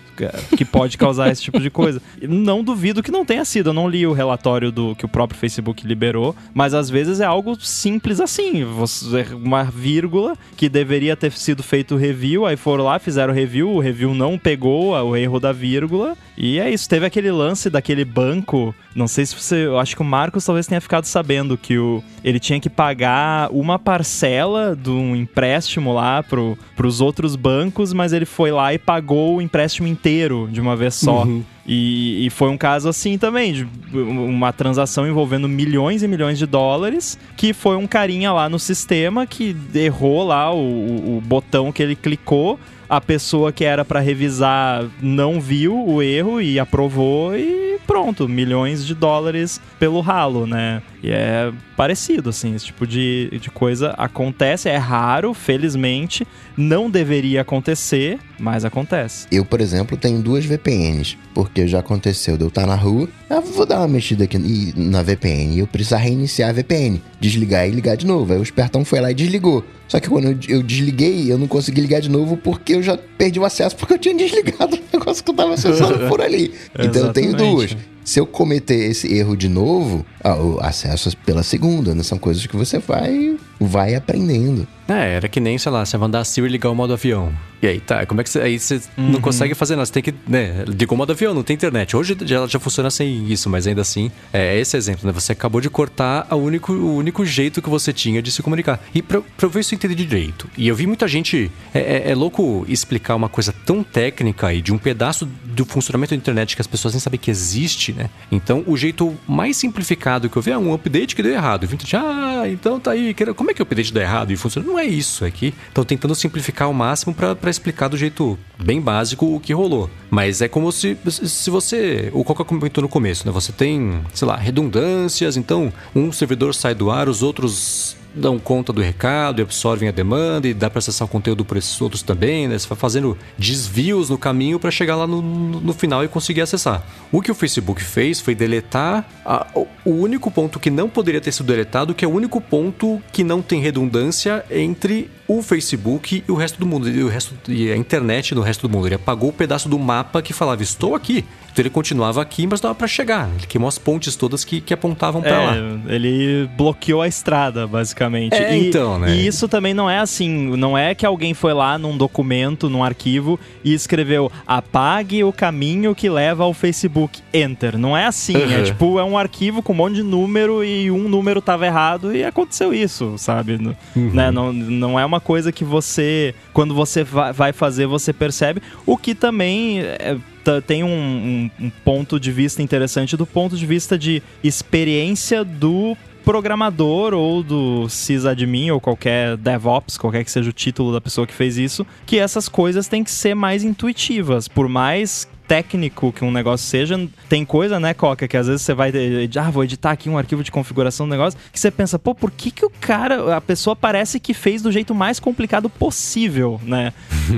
B: que pode causar esse tipo de coisa. Não duvido que não tenha sido. Eu não li o relatório do que o próprio Facebook liberou, mas às vezes é algo simples assim. Você, uma vírgula que deveria ter sido feito review, aí foram lá, fizeram review, o review não pegou o erro da vírgula. E é isso. Teve aquele lance daquele banco. Não sei se você. Eu acho que o Marcos talvez tenha ficado sabendo que o, ele tinha que pagar uma parcela de um empréstimo lá pro, pros outros bancos, mas ele foi lá e pagou o empréstimo inteiro inteiro de uma vez só. Uhum. E, e, foi um caso assim também, de uma transação envolvendo milhões e milhões de dólares, que foi um carinha lá no sistema que errou lá o, o botão que ele clicou a pessoa que era para revisar não viu o erro e aprovou e pronto, milhões de dólares pelo ralo, né? E é parecido, assim, esse tipo de, de coisa acontece, é raro, felizmente, não deveria acontecer, mas acontece.
A: Eu, por exemplo, tenho duas VPNs, porque já aconteceu de eu estar na rua, eu vou dar uma mexida aqui na VPN e eu precisar reiniciar a VPN, desligar e ligar de novo. Aí o espertão foi lá e desligou. Só que quando eu, desliguei, eu não consegui ligar de novo porque eu já perdi o acesso porque eu tinha desligado o negócio que eu tava acessando por ali. então eu tenho duas. Se eu cometer esse erro de novo, ah, acesso pela segunda, né? São coisas que você vai, vai aprendendo.
C: É, era que nem, sei lá, você mandar a Siri ligar o modo avião. E aí, tá, como é que você. Aí você uhum. não consegue fazer nada, você tem que. Né, ligou o modo avião, não tem internet. Hoje já, já funciona sem isso, mas ainda assim, é, é esse exemplo, né? Você acabou de cortar o único, o único jeito que você tinha de se comunicar. E pra, pra eu ver se eu entendi direito. E eu vi muita gente. É, é, é, louco explicar uma coisa tão técnica e de um pedaço do funcionamento da internet que as pessoas nem sabem que existe, né? Então, o jeito mais simplificado que eu vi é um update que deu errado. Vintage, ah, então tá aí. Como é que o update deu errado e funciona? Não é isso, é que estão tentando simplificar ao máximo para explicar do jeito bem básico o que rolou. Mas é como se, se você. O Coca comentou no começo, né? Você tem, sei lá, redundâncias, então um servidor sai do ar, os outros dão conta do recado e absorvem a demanda e dá para acessar o conteúdo por esses outros também, né? Você vai fazendo desvios no caminho para chegar lá no, no, final e conseguir acessar. O que o Facebook fez foi deletar a, o único ponto que não poderia ter sido deletado, que é o único ponto que não tem redundância entre o Facebook e o resto do mundo, e, o resto, e a internet no resto do mundo. Ele apagou o pedaço do mapa que falava, estou aqui. Então ele continuava aqui, mas dava para chegar. Ele queimou as pontes todas que, que apontavam para é, lá.
B: Ele bloqueou a estrada, basicamente.
C: É,
B: e,
C: então, né?
B: E isso também não é assim. Não é que alguém foi lá num documento, num arquivo e escreveu apague o caminho que leva ao Facebook. Enter. Não é assim. Uhum. É tipo, é um arquivo com um monte de número e um número tava errado e aconteceu isso, sabe? Uhum. Né? Não, não é uma coisa que você, quando você vai fazer, você percebe. O que também é, tem um, um, um ponto de vista interessante do ponto de vista de experiência do programador ou do sysadmin ou qualquer DevOps, qualquer que seja o título da pessoa que fez isso, que essas coisas têm que ser mais intuitivas. Por mais técnico que um negócio seja, tem coisa, né, Coca, que às vezes você vai, ah, vou editar aqui um arquivo de configuração do negócio, que você pensa, pô, por que que o cara, a pessoa parece que fez do jeito mais complicado possível, né?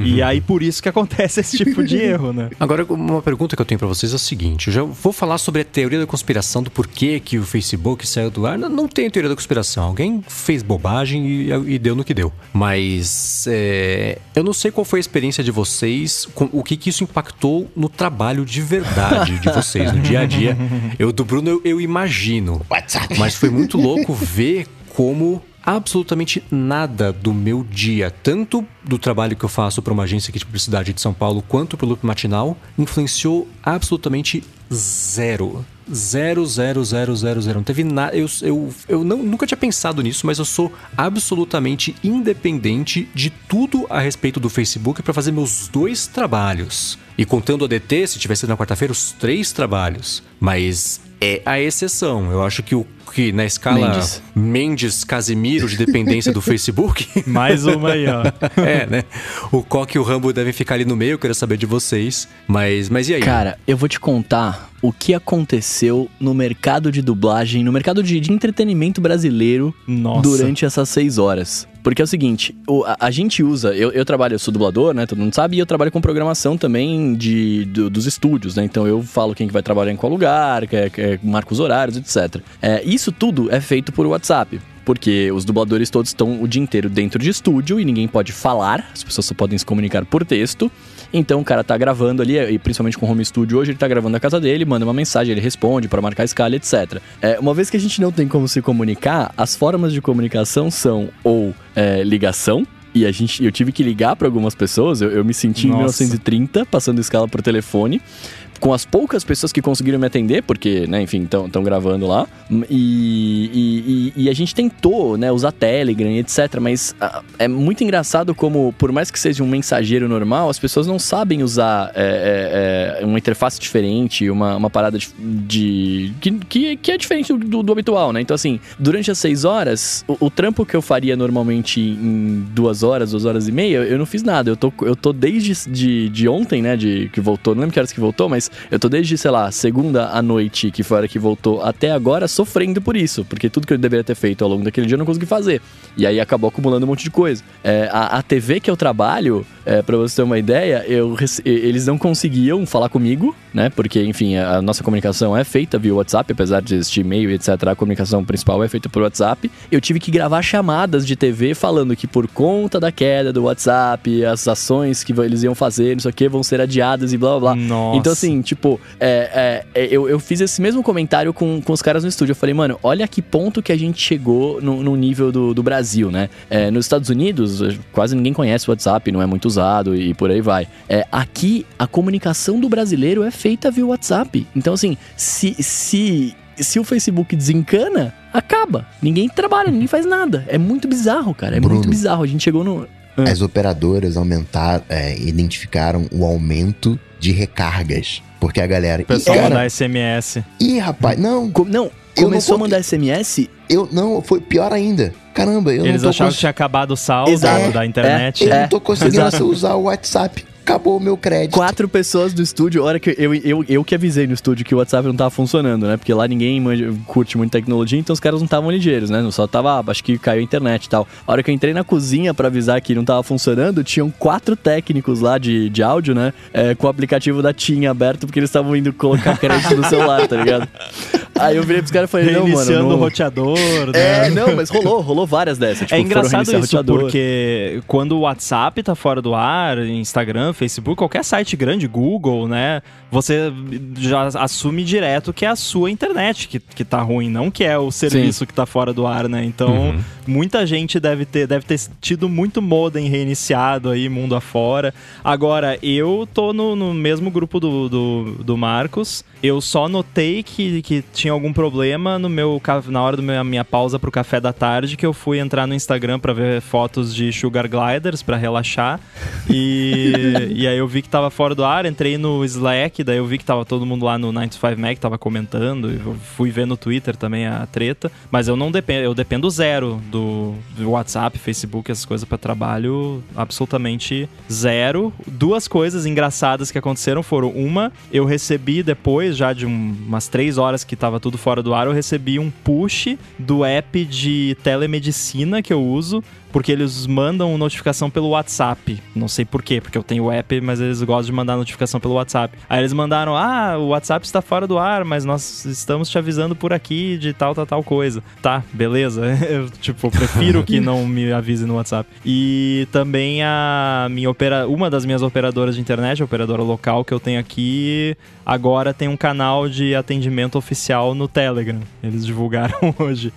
B: e aí por isso que acontece esse tipo de erro, né?
C: Agora, uma pergunta que eu tenho para vocês é o seguinte, eu já vou falar sobre a teoria da conspiração do porquê que o Facebook saiu do ar. Não, não tem teoria da conspiração, alguém fez bobagem e, e deu no que deu. Mas é, eu não sei qual foi a experiência de vocês, com, o que que isso impactou no trabalho de verdade de vocês, no dia a dia. Eu do Bruno eu, eu imagino. Mas foi muito louco ver como absolutamente nada do meu dia, tanto do trabalho que eu faço para uma agência aqui de publicidade de São Paulo, quanto pro Loop Matinal, influenciou absolutamente zero. Zero, zero, zero, zero, zero. Não teve nada. Eu, eu, eu não, nunca tinha pensado nisso, mas eu sou absolutamente independente de tudo a respeito do Facebook para fazer meus dois trabalhos. E contando a DT, se tivesse na quarta-feira, os três trabalhos. Mas é a exceção. Eu acho que o que na escala
D: Mendes.
C: Mendes Casimiro de dependência do Facebook.
B: Mais uma aí, ó.
C: é, né? O Coque e o Rambo devem ficar ali no meio, eu quero saber de vocês. Mas, mas e aí?
D: Cara, eu vou te contar o que aconteceu no mercado de dublagem, no mercado de, de entretenimento brasileiro
B: Nossa.
D: durante essas seis horas. Porque é o seguinte, o- a, a gente usa, eu, eu trabalho, eu sou dublador, né? Todo mundo sabe, e eu trabalho com programação também de, do- dos estúdios, né? Então eu falo quem que vai trabalhar em qual lugar, que, é- que é- marco os horários, etc. É, isso tudo é feito por WhatsApp. Porque os dubladores todos estão o dia inteiro dentro de estúdio e ninguém pode falar, as pessoas só podem se comunicar por texto. Então o cara tá gravando ali, e principalmente com home studio hoje, ele tá gravando na casa dele, manda uma mensagem, ele responde para marcar a escala, etc. É, uma vez que a gente não tem como se comunicar, as formas de comunicação são ou é, ligação, e a gente, eu tive que ligar para algumas pessoas, eu, eu me senti em
B: Nossa.
D: 1930, passando escala por telefone, com as poucas pessoas que conseguiram me atender, porque, né, enfim, estão gravando lá. E, e- e- e a gente tentou, né, usar Telegram, e etc. Mas ah, é muito engraçado como, por mais que seja um mensageiro normal, as pessoas não sabem usar é, é, é, uma interface diferente, uma, uma parada de. de- que, que, que é diferente do, do habitual, né? Então, assim, durante as seis horas, o, o trampo que eu faria normalmente em duas horas, duas horas e meia, eu não fiz nada. Eu tô, eu tô desde de, de ontem, né? De, que voltou, não lembro que horas que voltou, mas eu tô desde, sei lá, segunda à noite, que foi a hora que voltou, até agora sofrendo por isso. Porque tudo que eu deveria ter feito ao longo daquele dia eu não consegui fazer. E aí acabou acumulando um monte de coisa. É, a, a TV que eu trabalho, é, pra você ter uma ideia, eu, eles não conseguiam falar comigo, né? Porque, enfim, a nossa comunicação é feita via WhatsApp, apesar de existir e-mail, etc. A comunicação principal é feita por WhatsApp. Eu tive que gravar chamadas de TV falando que por conta da queda do WhatsApp, as ações que eles iam fazer, não sei o que, vão ser adiadas e blá blá blá.
B: Nossa.
D: Então, assim, tipo, é, é, é, eu, eu fiz esse mesmo comentário com, com os caras no estúdio. Eu falei, mano, olha que ponto que a gente chegou no, no nível do, do Brasil, né? É, nos Estados Unidos, quase ninguém conhece o WhatsApp, não é muito usado e por aí vai. É, aqui, a comunicação do brasileiro é feita via WhatsApp. Então, assim, se, se, se o Facebook desencana, acaba. Ninguém trabalha, ninguém faz nada. É muito bizarro, cara. É
A: Bruno.
D: muito bizarro. A gente chegou no.
A: As operadoras aumentaram, é, identificaram o aumento de recargas. Porque a galera.
B: O pessoal
A: cara,
B: mandar SMS.
A: ih, rapaz, não,
D: Co- Não,
A: Eu não
D: começou a mandar SMS
A: eu não, foi pior ainda. Caramba, eu
B: Eles
A: não tô
B: achavam
A: cons-
B: que tinha acabado o saldo
D: Exato.
B: da internet.
A: Eu
D: É,
A: não tô conseguindo usar o WhatsApp. Acabou o meu crédito.
D: Quatro pessoas do estúdio, hora que eu, eu, eu que avisei no estúdio que o WhatsApp não tava funcionando, né? Porque lá ninguém curte muito tecnologia, então os caras não estavam ligeiros, né? Só tava, acho que caiu a internet e tal. A hora que eu entrei na cozinha pra avisar que não tava funcionando, tinham quatro técnicos lá de, de áudio, né? É, com o aplicativo da TIM aberto, porque eles estavam indo colocar crédito no celular, tá ligado? Aí eu virei pros caras e falei, não, mano.
B: Reiniciando
D: Não...
B: o roteador,
D: É,
B: né?
D: não, mas rolou, rolou várias dessas. Tipo,
B: é
D: foram
B: engraçado isso,
D: roteador.
B: porque quando o WhatsApp tá fora do ar, Instagram, Facebook, qualquer site grande, Google, né? Você já assume direto que é a sua internet que, que tá ruim, não que é o serviço que tá fora do ar, né? Então,
C: Uhum.
B: muita gente deve ter, deve ter tido muito modem reiniciado aí, mundo afora. Agora, eu tô no, no mesmo grupo do, do, do Marcos. Eu só notei que, que tinha algum problema no meu na hora da minha pausa pro café da tarde que eu fui entrar no Instagram para ver fotos de sugar gliders para relaxar e, e aí eu vi que tava fora do ar, entrei no Slack, daí eu vi que tava todo mundo lá no 95 Mac tava comentando, e fui ver no Twitter também a treta, mas eu não dependo, eu dependo zero do, do WhatsApp, Facebook, essas coisas para trabalho, absolutamente zero. Duas coisas engraçadas que aconteceram foram uma, eu recebi depois já de um, umas três horas que tava tudo fora do ar, eu recebi um push do app de telemedicina que eu uso porque eles mandam notificação pelo WhatsApp. Não sei por quê, porque eu tenho o app, mas eles gostam de mandar notificação pelo WhatsApp. Aí eles mandaram: "Ah, o WhatsApp está fora do ar, mas nós estamos te avisando por aqui de tal tal tal coisa". Tá, beleza. Eu, tipo, prefiro que não me avise no WhatsApp. E também a minha opera, uma das minhas operadoras de internet, a operadora local que eu tenho aqui, agora tem um canal de atendimento oficial no Telegram. Eles divulgaram hoje.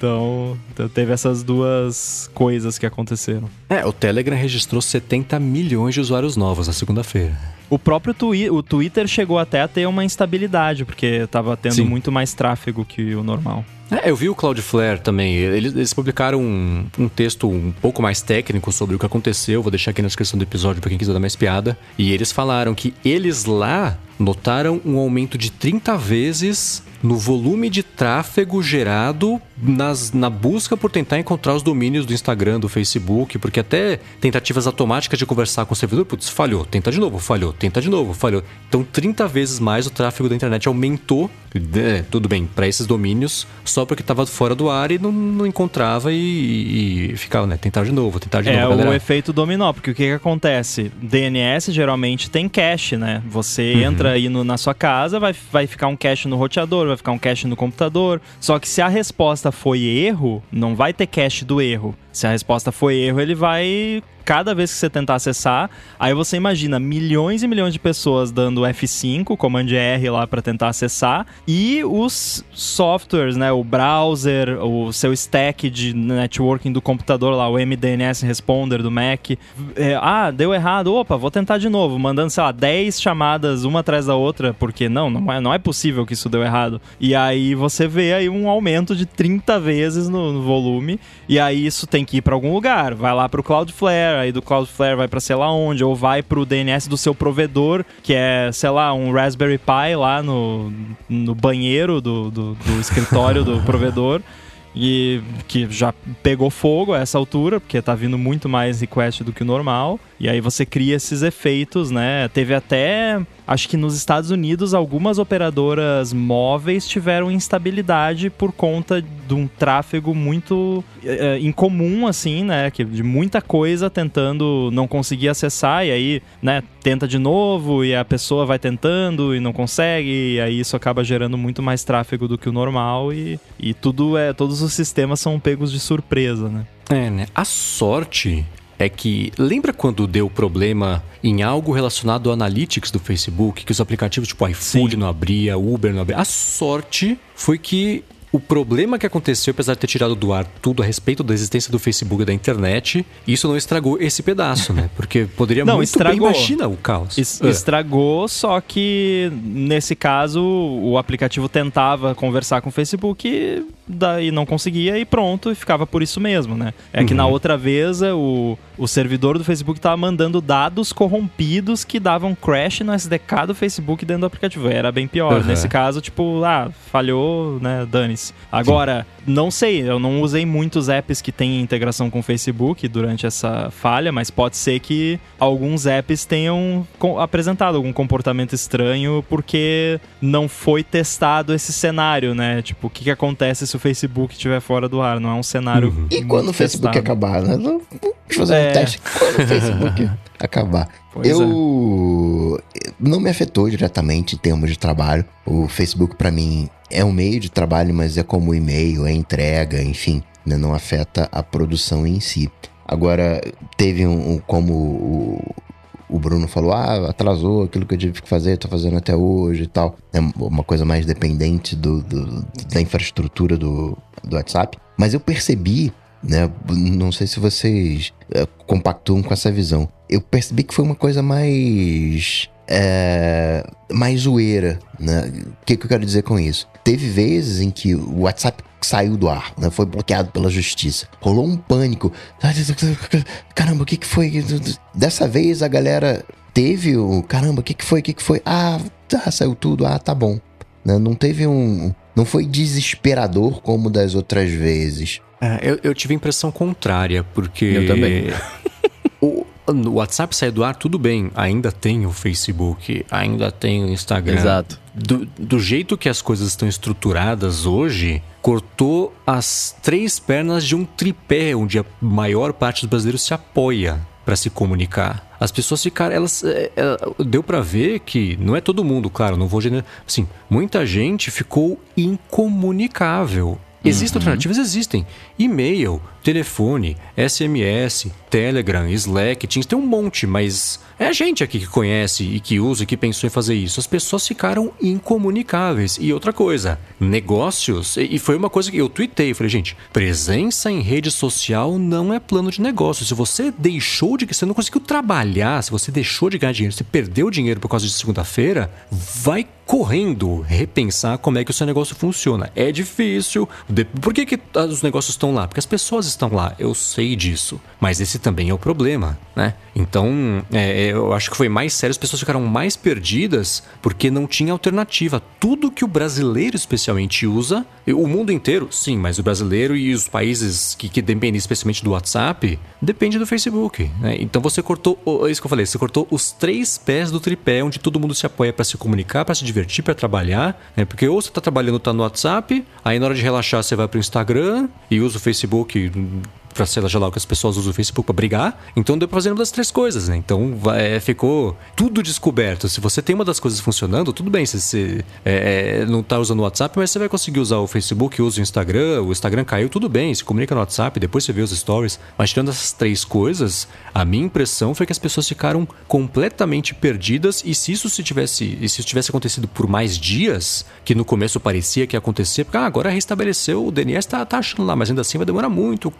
B: Então, teve essas duas coisas que aconteceram.
C: É, o Telegram registrou 70 milhões de usuários novos na segunda-feira.
B: O próprio twi o Twitter chegou até a ter uma instabilidade, porque estava tendo Sim. muito mais tráfego que o normal.
C: É, eu vi o Cloudflare também. Eles, eles publicaram um, um, texto um pouco mais técnico sobre o que aconteceu. Vou deixar aqui na descrição do episódio para quem quiser dar mais piada. E eles falaram que eles lá notaram um aumento de 30 vezes no volume de tráfego gerado nas, na busca por tentar encontrar os domínios do Instagram, do Facebook, porque até tentativas automáticas de conversar com o servidor, putz, falhou, tenta de novo, falhou, tenta de novo, falhou. Então 30 vezes mais o tráfego da internet aumentou, é, tudo bem, para esses domínios, só porque estava fora do ar e não, não encontrava e, e, ficava, né, tentar de novo, tentar de
B: é
C: novo.
B: É o efeito dominó, porque o que, que acontece? DNS geralmente tem cache, né? Você uhum. entra aí no, na sua casa, vai, vai ficar um cache no roteador, vai ficar um cache no computador. Só que se a resposta foi erro, não vai ter cache do erro. Se a resposta foi erro, ele vai cada vez que você tentar acessar, aí você imagina milhões e milhões de pessoas dando F5, comando R lá para tentar acessar, e os softwares, né, o browser, o seu stack de networking do computador lá, o MDNS Responder do Mac, é, ah, deu errado, opa, vou tentar de novo, mandando, sei lá, 10 chamadas uma atrás da outra, porque não, não é, não é possível que isso deu errado. E aí você vê aí um aumento de 30 vezes no, no volume, e aí isso tem que ir para algum lugar, vai lá para o Cloudflare, aí do Cloudflare vai para sei lá onde, ou vai para o DNS do seu provedor, que é, sei lá, um Raspberry Pi lá no, no banheiro do, do, do escritório do provedor e que já pegou fogo a essa altura, porque tá vindo muito mais request do que o normal. E aí você cria esses efeitos, né? Teve até, acho que nos Estados Unidos, algumas operadoras móveis tiveram instabilidade por conta de um tráfego muito é, incomum, assim, né? Que de muita coisa tentando não conseguir acessar, e aí, né, tenta de novo, e a pessoa vai tentando e não consegue, e aí isso acaba gerando muito mais tráfego do que o normal, e, e tudo é. Todos os sistemas são pegos de surpresa, né?
C: É, né? A sorte é que lembra quando deu problema em algo relacionado ao analytics do Facebook, que os aplicativos tipo iFood Sim. não abria, Uber não abria. A sorte foi que o problema que aconteceu, apesar de ter tirado do ar tudo a respeito da existência do Facebook e da internet, isso não estragou esse pedaço, né? Porque poderia não, muito estragou. bem, imagina o caos.
B: Es é. Estragou, só que nesse caso o aplicativo tentava conversar com o Facebook daí não conseguia e pronto, e ficava por isso mesmo, né? É uhum. que na uhum. outra vez é, o, o servidor do Facebook estava mandando dados corrompidos que davam crash no SDK do Facebook dentro do aplicativo. Era bem pior. Uhum. Nesse caso, tipo, ah, falhou, né? Dane-se. Agora, Sim. não sei, eu não usei muitos apps que têm integração com o Facebook durante essa falha, mas pode ser que alguns apps tenham apresentado algum comportamento estranho porque não foi testado esse cenário, né? Tipo, o que, que acontece se o Facebook estiver fora do ar? Não é um cenário. Uhum.
A: E quando o Facebook acabar, né? Vamos fazer é. um teste quando o Facebook acabar. Pois eu é. não me afetou diretamente em termos de trabalho. O Facebook para mim é um meio de trabalho, mas é como e-mail, é entrega, enfim, né? não afeta a produção em si. Agora teve um, um como o, o Bruno falou, ah, atrasou aquilo que eu tive que fazer, tô fazendo até hoje e tal. É uma coisa mais dependente do, do da infraestrutura do, do WhatsApp. Mas eu percebi, né? Não sei se vocês é, compactuam com essa visão. Eu percebi que foi uma coisa mais é, mais zoeira, né? O que, que eu quero dizer com isso? Teve vezes em que o WhatsApp saiu do ar, né? Foi bloqueado pela justiça. Rolou um pânico. Caramba, o que, que foi? Dessa vez a galera teve o. Caramba, o que, que foi? O que, que foi? Ah, tá, saiu tudo. Ah, tá bom. Né? Não teve um. Não foi desesperador como das outras vezes.
C: É, eu, eu tive a impressão contrária, porque.
D: Eu também.
C: o, o WhatsApp saiu do ar, tudo bem. Ainda tem o Facebook, ainda tem o Instagram.
D: Exato.
C: Do, do jeito que as coisas estão estruturadas hoje, cortou as três pernas de um tripé onde a maior parte dos brasileiros se apoia para se comunicar. As pessoas ficaram, elas, é, é, deu para ver que não é todo mundo, claro, não vou generar, assim, muita gente ficou incomunicável. Existem uhum. alternativas? Existem. E-mail, telefone, SMS, Telegram, Slack, Teams, tem um monte, mas é a gente aqui que conhece e que usa e que pensou em fazer isso. As pessoas ficaram incomunicáveis. E outra coisa, negócios, e foi uma coisa que eu tuitei, falei, gente, presença em rede social não é plano de negócio. Se você deixou de, você não conseguiu trabalhar, se você deixou de ganhar dinheiro, se perdeu dinheiro por causa de segunda-feira, vai correndo repensar como é que o seu negócio funciona. É difícil. Por que, que os negócios estão lá? Porque as pessoas estão lá. Eu sei disso. Mas esse também é o problema, né? Então, é, eu acho que foi mais sério. As pessoas ficaram mais perdidas porque não tinha alternativa. Tudo que o brasileiro especialmente usa, o mundo inteiro, sim, mas o brasileiro e os países que, que dependem especialmente do WhatsApp, depende do Facebook. Né? Então você cortou, é isso que eu falei, você cortou os três pés do tripé onde todo mundo se apoia para se comunicar, para se divertir divertir, para trabalhar, né? Porque ou você está trabalhando, está no WhatsApp, aí na hora de relaxar você vai para o Instagram e usa o Facebook mm-hmm. Para sei lá que as pessoas usam o Facebook para brigar. Então deu pra fazer uma das três coisas, né? Então é, ficou tudo descoberto. Se você tem uma das coisas funcionando, tudo bem. Se você é, é, não tá usando o WhatsApp, mas você vai conseguir usar o Facebook, usa o Instagram. O Instagram caiu, tudo bem. Se comunica no WhatsApp, depois você vê os stories. Mas tirando essas três coisas, a minha impressão foi que as pessoas ficaram completamente perdidas. E se isso se tivesse, se isso tivesse acontecido por mais dias, que no começo parecia que ia acontecer, porque ah, agora restabeleceu, o DNS tá, tá achando lá, mas ainda assim vai demorar muito, o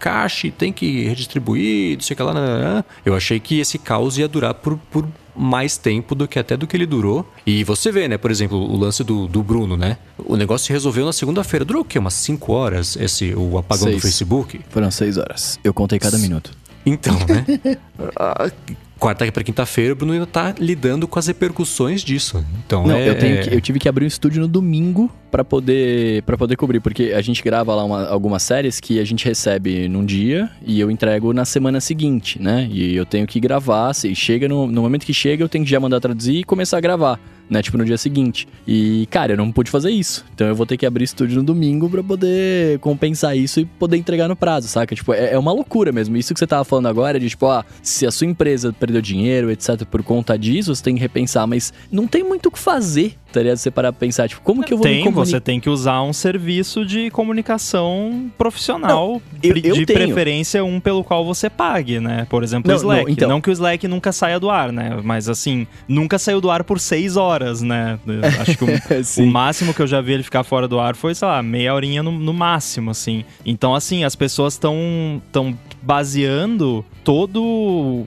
C: tem que redistribuir, não sei o que lá. Não, não, não. Eu achei que esse caos ia durar por, por mais tempo do que até do que ele durou. E você vê, né, por exemplo, o lance do, do Bruno, né? O negócio se resolveu na segunda-feira. Durou o quê? Umas 5 horas esse, o apagão seis. do Facebook?
D: Foram 6 horas. Eu contei cada minuto.
C: Então, né? Quarta para quinta-feira, o Bruno ainda tá lidando com as repercussões disso. Então,
D: Não,
C: é...
D: eu, tenho que, eu tive que abrir um estúdio no domingo para poder para poder cobrir, porque a gente grava lá uma, algumas séries que a gente recebe num dia e eu entrego na semana seguinte, né? E eu tenho que gravar, se chega no, no momento que chega, eu tenho que já mandar traduzir e começar a gravar né? Tipo, no dia seguinte. E, cara, eu não pude fazer isso. Então eu vou ter que abrir estúdio no domingo para poder compensar isso e poder entregar no prazo, saca? Tipo, é, é, uma loucura mesmo. Isso que você tava falando agora de, tipo, ah, se a sua empresa perdeu dinheiro, etc., por conta disso, você tem que repensar. Mas não tem muito o que fazer, tá ligado? Você parar pra pensar, tipo, como que eu vou
B: tem,
D: me comunicar?
B: Você tem que usar um serviço de comunicação profissional, não, eu, de eu preferência um pelo qual você pague, né? Por exemplo, não, o Slack. Não, então... não que o Slack nunca saia do ar, né? Mas assim, nunca saiu do ar por seis horas, né? Acho que o, o, máximo que eu já vi ele ficar fora do ar foi, sei lá, meia horinha no, no máximo, assim. Então, assim, as pessoas estão tão baseando todo o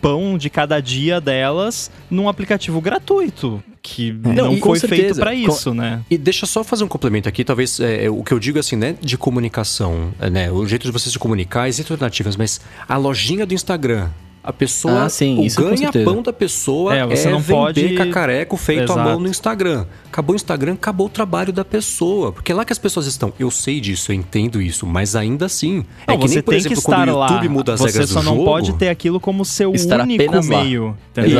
B: pão de cada dia delas num aplicativo gratuito que não, não foi feito para isso, com... né?
C: E deixa só fazer um complemento aqui, talvez é, o que eu digo assim, né, de comunicação, né, o jeito de você se comunicar, existem alternativas, mas a lojinha do Instagram, a pessoa,
D: ah, sim,
C: o ganha-pão da pessoa
B: é, você é não vender pode...
C: cacareco feito Exato. à mão no Instagram. Acabou o Instagram, acabou o trabalho da pessoa. Porque é lá que as pessoas estão. Eu sei disso, eu entendo isso, mas ainda assim.
B: É não, é que você nem, por tem exemplo, que estar quando o YouTube lá. muda as você regras do jogo... Você só não pode ter aquilo como seu único meio.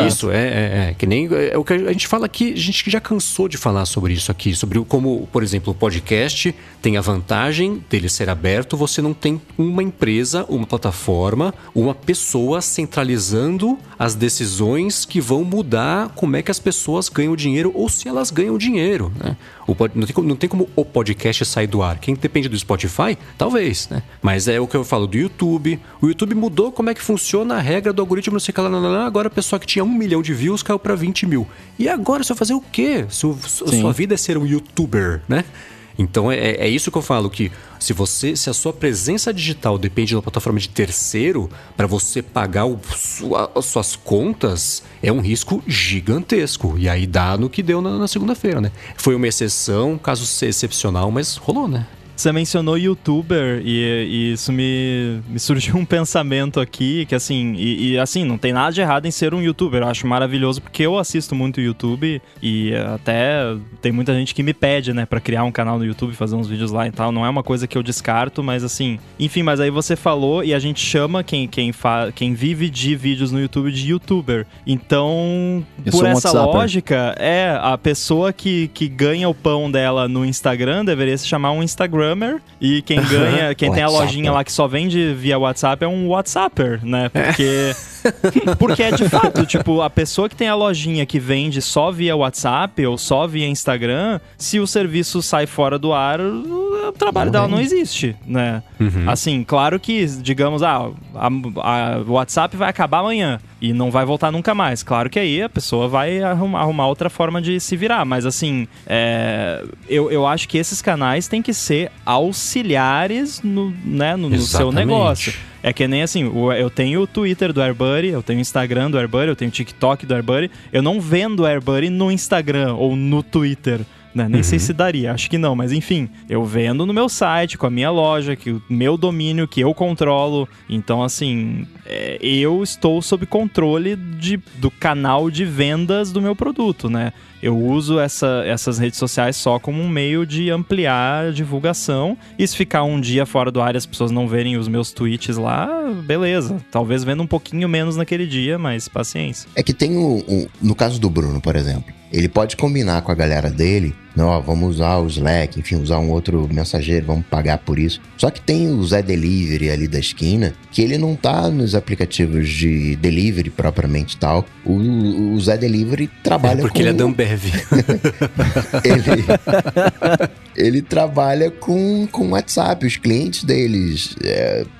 C: Isso, é, é, é, Que nem é o que a gente fala aqui, a gente já cansou de falar sobre isso aqui. Sobre como, por exemplo, o podcast tem a vantagem dele ser aberto, você não tem uma empresa, uma plataforma, uma pessoa centralizada centralizando as decisões que vão mudar como é que as pessoas ganham dinheiro ou se elas ganham dinheiro. Né? O, não, tem como, não tem como o podcast sair do ar. Quem depende do Spotify, talvez, né? Mas é o que eu falo do YouTube. O YouTube mudou como é que funciona a regra do algoritmo, não sei o que lá, agora a pessoa que tinha um milhão de views caiu para 20 mil. E agora você vai fazer o quê? Se, sua vida é ser um youtuber, né? Então é, é isso que eu falo que se você, se a sua presença digital depende de uma plataforma de terceiro para você pagar o, sua, as suas contas, é um risco gigantesco. E aí dá no que deu na, na segunda-feira, né? Foi uma exceção, caso excepcional, mas rolou, né?
B: Você mencionou youtuber e, e, isso me, me surgiu um pensamento aqui que assim, e, e, assim, não tem nada de errado em ser um youtuber. Eu acho maravilhoso porque eu assisto muito YouTube e até tem muita gente que me pede, né, para criar um canal no YouTube, fazer uns vídeos lá e tal. Não é uma coisa que eu descarto, mas assim, enfim, mas aí você falou e a gente chama quem quem fa, quem vive de vídeos no YouTube de youtuber. Então, eu por essa lógica, é a pessoa que, que ganha o pão dela no Instagram deveria se chamar um Instagram e quem ganha, quem tem a lojinha lá que só vende via WhatsApp é um WhatsApper, né? Porque porque é de fato, tipo, a pessoa que tem a lojinha que vende só via WhatsApp ou só via Instagram, se o serviço sai fora do ar, o trabalho não dela não existe, né? Uhum. Assim, claro que, digamos, ah, a, o WhatsApp vai acabar amanhã e não vai voltar nunca mais. Claro que aí a pessoa vai arrumar, arrumar outra forma de se virar, mas assim, é, eu, eu acho que esses canais têm que ser auxiliares no, né, no, no seu negócio. É que nem assim, eu tenho o Twitter do AirBuddy, eu tenho o Instagram do AirBuddy, eu tenho o TikTok do AirBuddy. Eu não vendo AirBuddy no Instagram ou no Twitter. Né? Nem uhum. sei se daria, acho que não, mas enfim, eu vendo no meu site, com a minha loja, que o meu domínio que eu controlo. Então, assim, é, eu estou sob controle de, do canal de vendas do meu produto, né? Eu uso essa, essas redes sociais só como um meio de ampliar a divulgação. E se ficar um dia fora do ar e as pessoas não verem os meus tweets lá, beleza. Talvez vendo um pouquinho menos naquele dia, mas paciência.
A: É que tem o, o no caso do Bruno, por exemplo ele pode combinar com a galera dele, não, ó, vamos usar o Slack, enfim, usar um outro mensageiro, vamos pagar por isso. Só que tem o Zé Delivery ali da esquina, que ele não tá nos aplicativos de delivery propriamente tal. O, o Zé Delivery trabalha
C: é porque com... ele é da Ambev.
A: ele, ele trabalha com, com WhatsApp, os clientes deles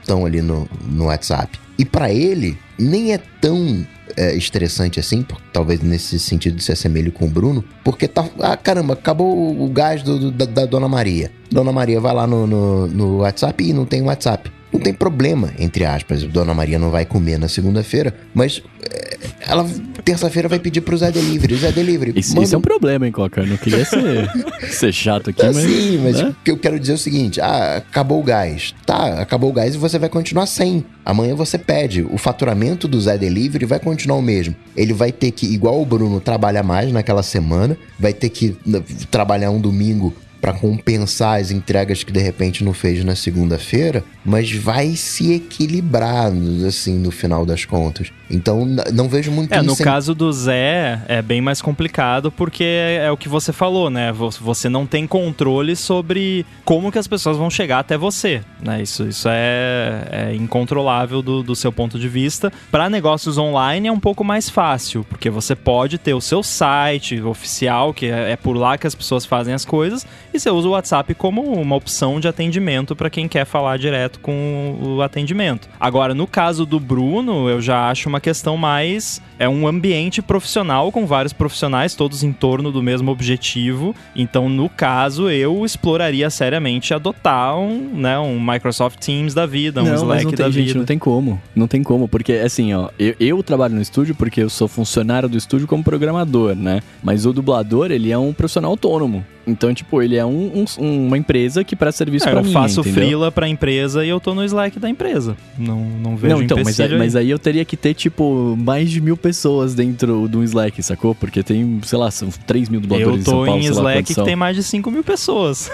A: estão é, ali no, no WhatsApp. E para ele, nem é tão é, estressante assim, talvez nesse sentido se assemelhe com o Bruno, porque tá. Ah, caramba, acabou o gás do, do da, da, Dona Maria. Dona Maria vai lá no, no, no WhatsApp e não tem WhatsApp. Não tem problema, entre aspas. Dona Maria não vai comer na segunda-feira, mas é, ela terça-feira vai pedir pro Zé Delivery. Zé Delivery.
D: Isso, manda... isso é um problema, hein, Coca? Eu não queria ser, ser chato aqui, mas.
A: Sim, mas né? o que eu quero dizer é o seguinte: ah, acabou o gás. Tá, acabou o gás e você vai continuar sem. Amanhã você pede. O faturamento do Zé Delivery vai continuar o mesmo. Ele vai ter que, igual o Bruno, trabalhar mais naquela semana, vai ter que né, trabalhar um domingo para compensar as entregas que de repente não fez na segunda-feira, mas vai se equilibrar assim no final das contas. Então não vejo muito
B: É, no caso do Zé é bem mais complicado porque é o que você falou, né? Você não tem controle sobre como que as pessoas vão chegar até você, né? Isso, isso é, é incontrolável do, do seu ponto de vista. Para negócios online é um pouco mais fácil, porque você pode ter o seu site oficial, que é, é por lá que as pessoas fazem as coisas, e você usa o WhatsApp como uma opção de atendimento para quem quer falar direto com o atendimento. Agora, no caso do Bruno, eu já acho uma questão mais. É um ambiente profissional com vários profissionais, todos em torno do mesmo objetivo. Então, no caso, eu exploraria seriamente adotar um, né, um Microsoft Teams da vida, um
D: não,
B: Slack
D: não tem,
B: da
D: gente,
B: vida.
D: Não tem como. Não tem como. Porque, assim, ó, eu, eu trabalho no estúdio porque eu sou funcionário do estúdio como programador, né? Mas o dublador, ele é um profissional autônomo. Então, tipo, ele é um, um, uma empresa que presta serviço é, pra
B: eu
D: mim.
B: Eu faço
D: entendeu?
B: freela pra empresa e eu tô no Slack da empresa. Não, não vejo Não, então,
D: mas, aí, mas aí eu teria que ter, tipo, mais de mil pessoas dentro do Slack, sacou? Porque tem, sei lá, são 3 mil dubladores
B: em São
D: Paulo. Eu tô
B: em Slack que tem mais de 5 mil pessoas.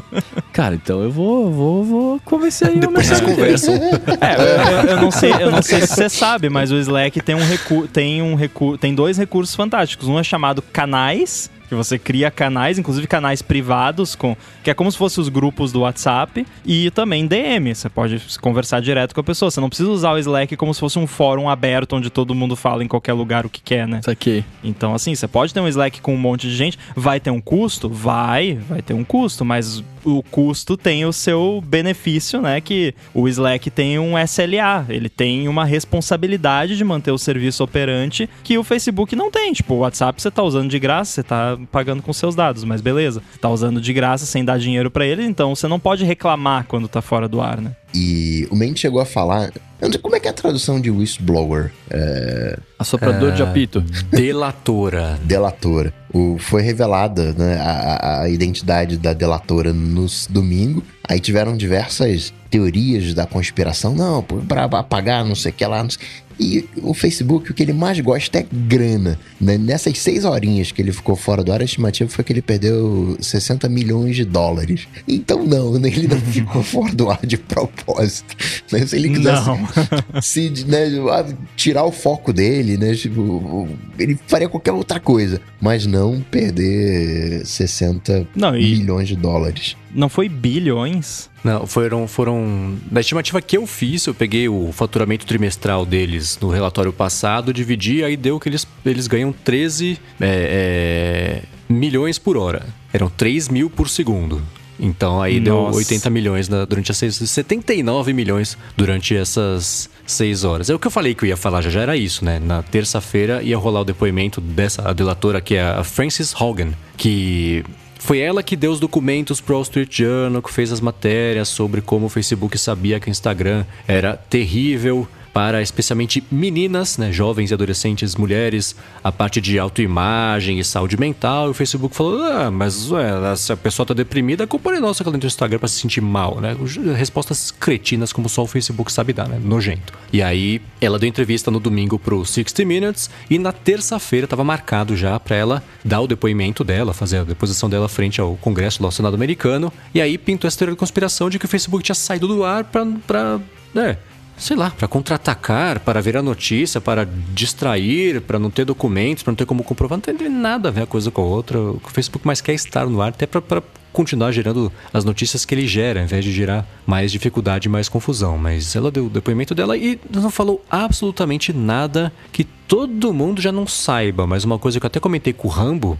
D: Cara, então eu vou, vou, vou convencer aí
C: Depois vocês conversam.
B: É, eu, eu, não sei, eu não sei se você sabe, mas o Slack tem um recurso, tem um recurso, tem dois recursos fantásticos. Um é chamado canais que você cria canais, inclusive canais privados, com que é como se fossem os grupos do WhatsApp, e também DM. Você pode conversar direto com a pessoa. Você não precisa usar o Slack como se fosse um fórum aberto onde todo mundo fala em qualquer lugar o que quer, né?
D: Isso aqui.
B: Então, assim, você pode ter um Slack com um monte de gente. Vai ter um custo? Vai, vai ter um custo, mas o custo tem o seu benefício, né? Que o Slack tem um SLA, ele tem uma responsabilidade de manter o serviço operante que o Facebook não tem. Tipo, o WhatsApp você tá usando de graça, você tá pagando com seus dados, mas beleza. Tá usando de graça sem dar dinheiro para ele, então você não pode reclamar quando tá fora do ar, né?
A: E o Mendes chegou a falar. Eu não sei como é que é a tradução de whistleblower? É,
D: Assoprador de apito.
C: Delatora.
A: delatora. O, foi revelada né, a, a- identidade da delatora no domingo. Aí tiveram diversas teorias da conspiração. Não, pô, pra apagar, não sei o que lá. Não sei. E o Facebook, o que ele mais gosta é grana. né? Nessas seis horinhas que ele ficou fora do ar, a estimativa foi que ele perdeu 60 milhões de dólares. Então, não, né, ele não ficou fora do ar de propósito. Né? Se ele quisesse
B: Não.
A: se né, ah, tirar o foco dele, né? Tipo, ele faria qualquer outra coisa, mas não perder 60
B: Não, e
A: milhões de dólares.
B: não foi bilhões?
C: Não, foram, foram. Da estimativa que eu fiz, eu peguei o faturamento trimestral deles no relatório passado, dividi, aí deu que eles, eles ganham 13 é, é, milhões por hora. Eram 3 mil por segundo. Então aí deu
B: Nossa.
C: 80 milhões na- durante as seis. 79 milhões durante essas seis horas. É o que eu falei que eu ia falar, já, já era isso, né? Na terça-feira ia rolar o depoimento dessa delatora, que é a Frances Hogan, que foi ela que deu os documentos pro Wall Street Journal, que fez as matérias sobre como o Facebook sabia que o Instagram era terrível para especialmente meninas, né, jovens e adolescentes, mulheres, a parte de autoimagem e saúde mental. E o Facebook falou: ah, mas ué, se a pessoa tá deprimida, a culpa é nossa que ela entra no Instagram para se sentir mal, né? Respostas cretinas como só o Facebook sabe dar, né? Nojento. E aí, ela deu entrevista no domingo pro 60 Minutes e na terça-feira estava marcado já para ela dar o depoimento dela, fazer a deposição dela frente ao Congresso ao Senado americano. E aí pintou essa teoria de conspiração de que o Facebook tinha saído do ar pra né, sei lá, para contra-atacar, para virar notícia, para distrair, para não ter documentos, para não ter como comprovar. Não tem nada a ver a coisa com a outra. O Facebook mais quer estar no ar até para continuar gerando as notícias que ele gera, ao invés de gerar mais dificuldade e mais confusão. Mas ela deu o depoimento dela e não falou absolutamente nada que todo mundo já não saiba. Mas uma coisa que eu até comentei com o Rambo,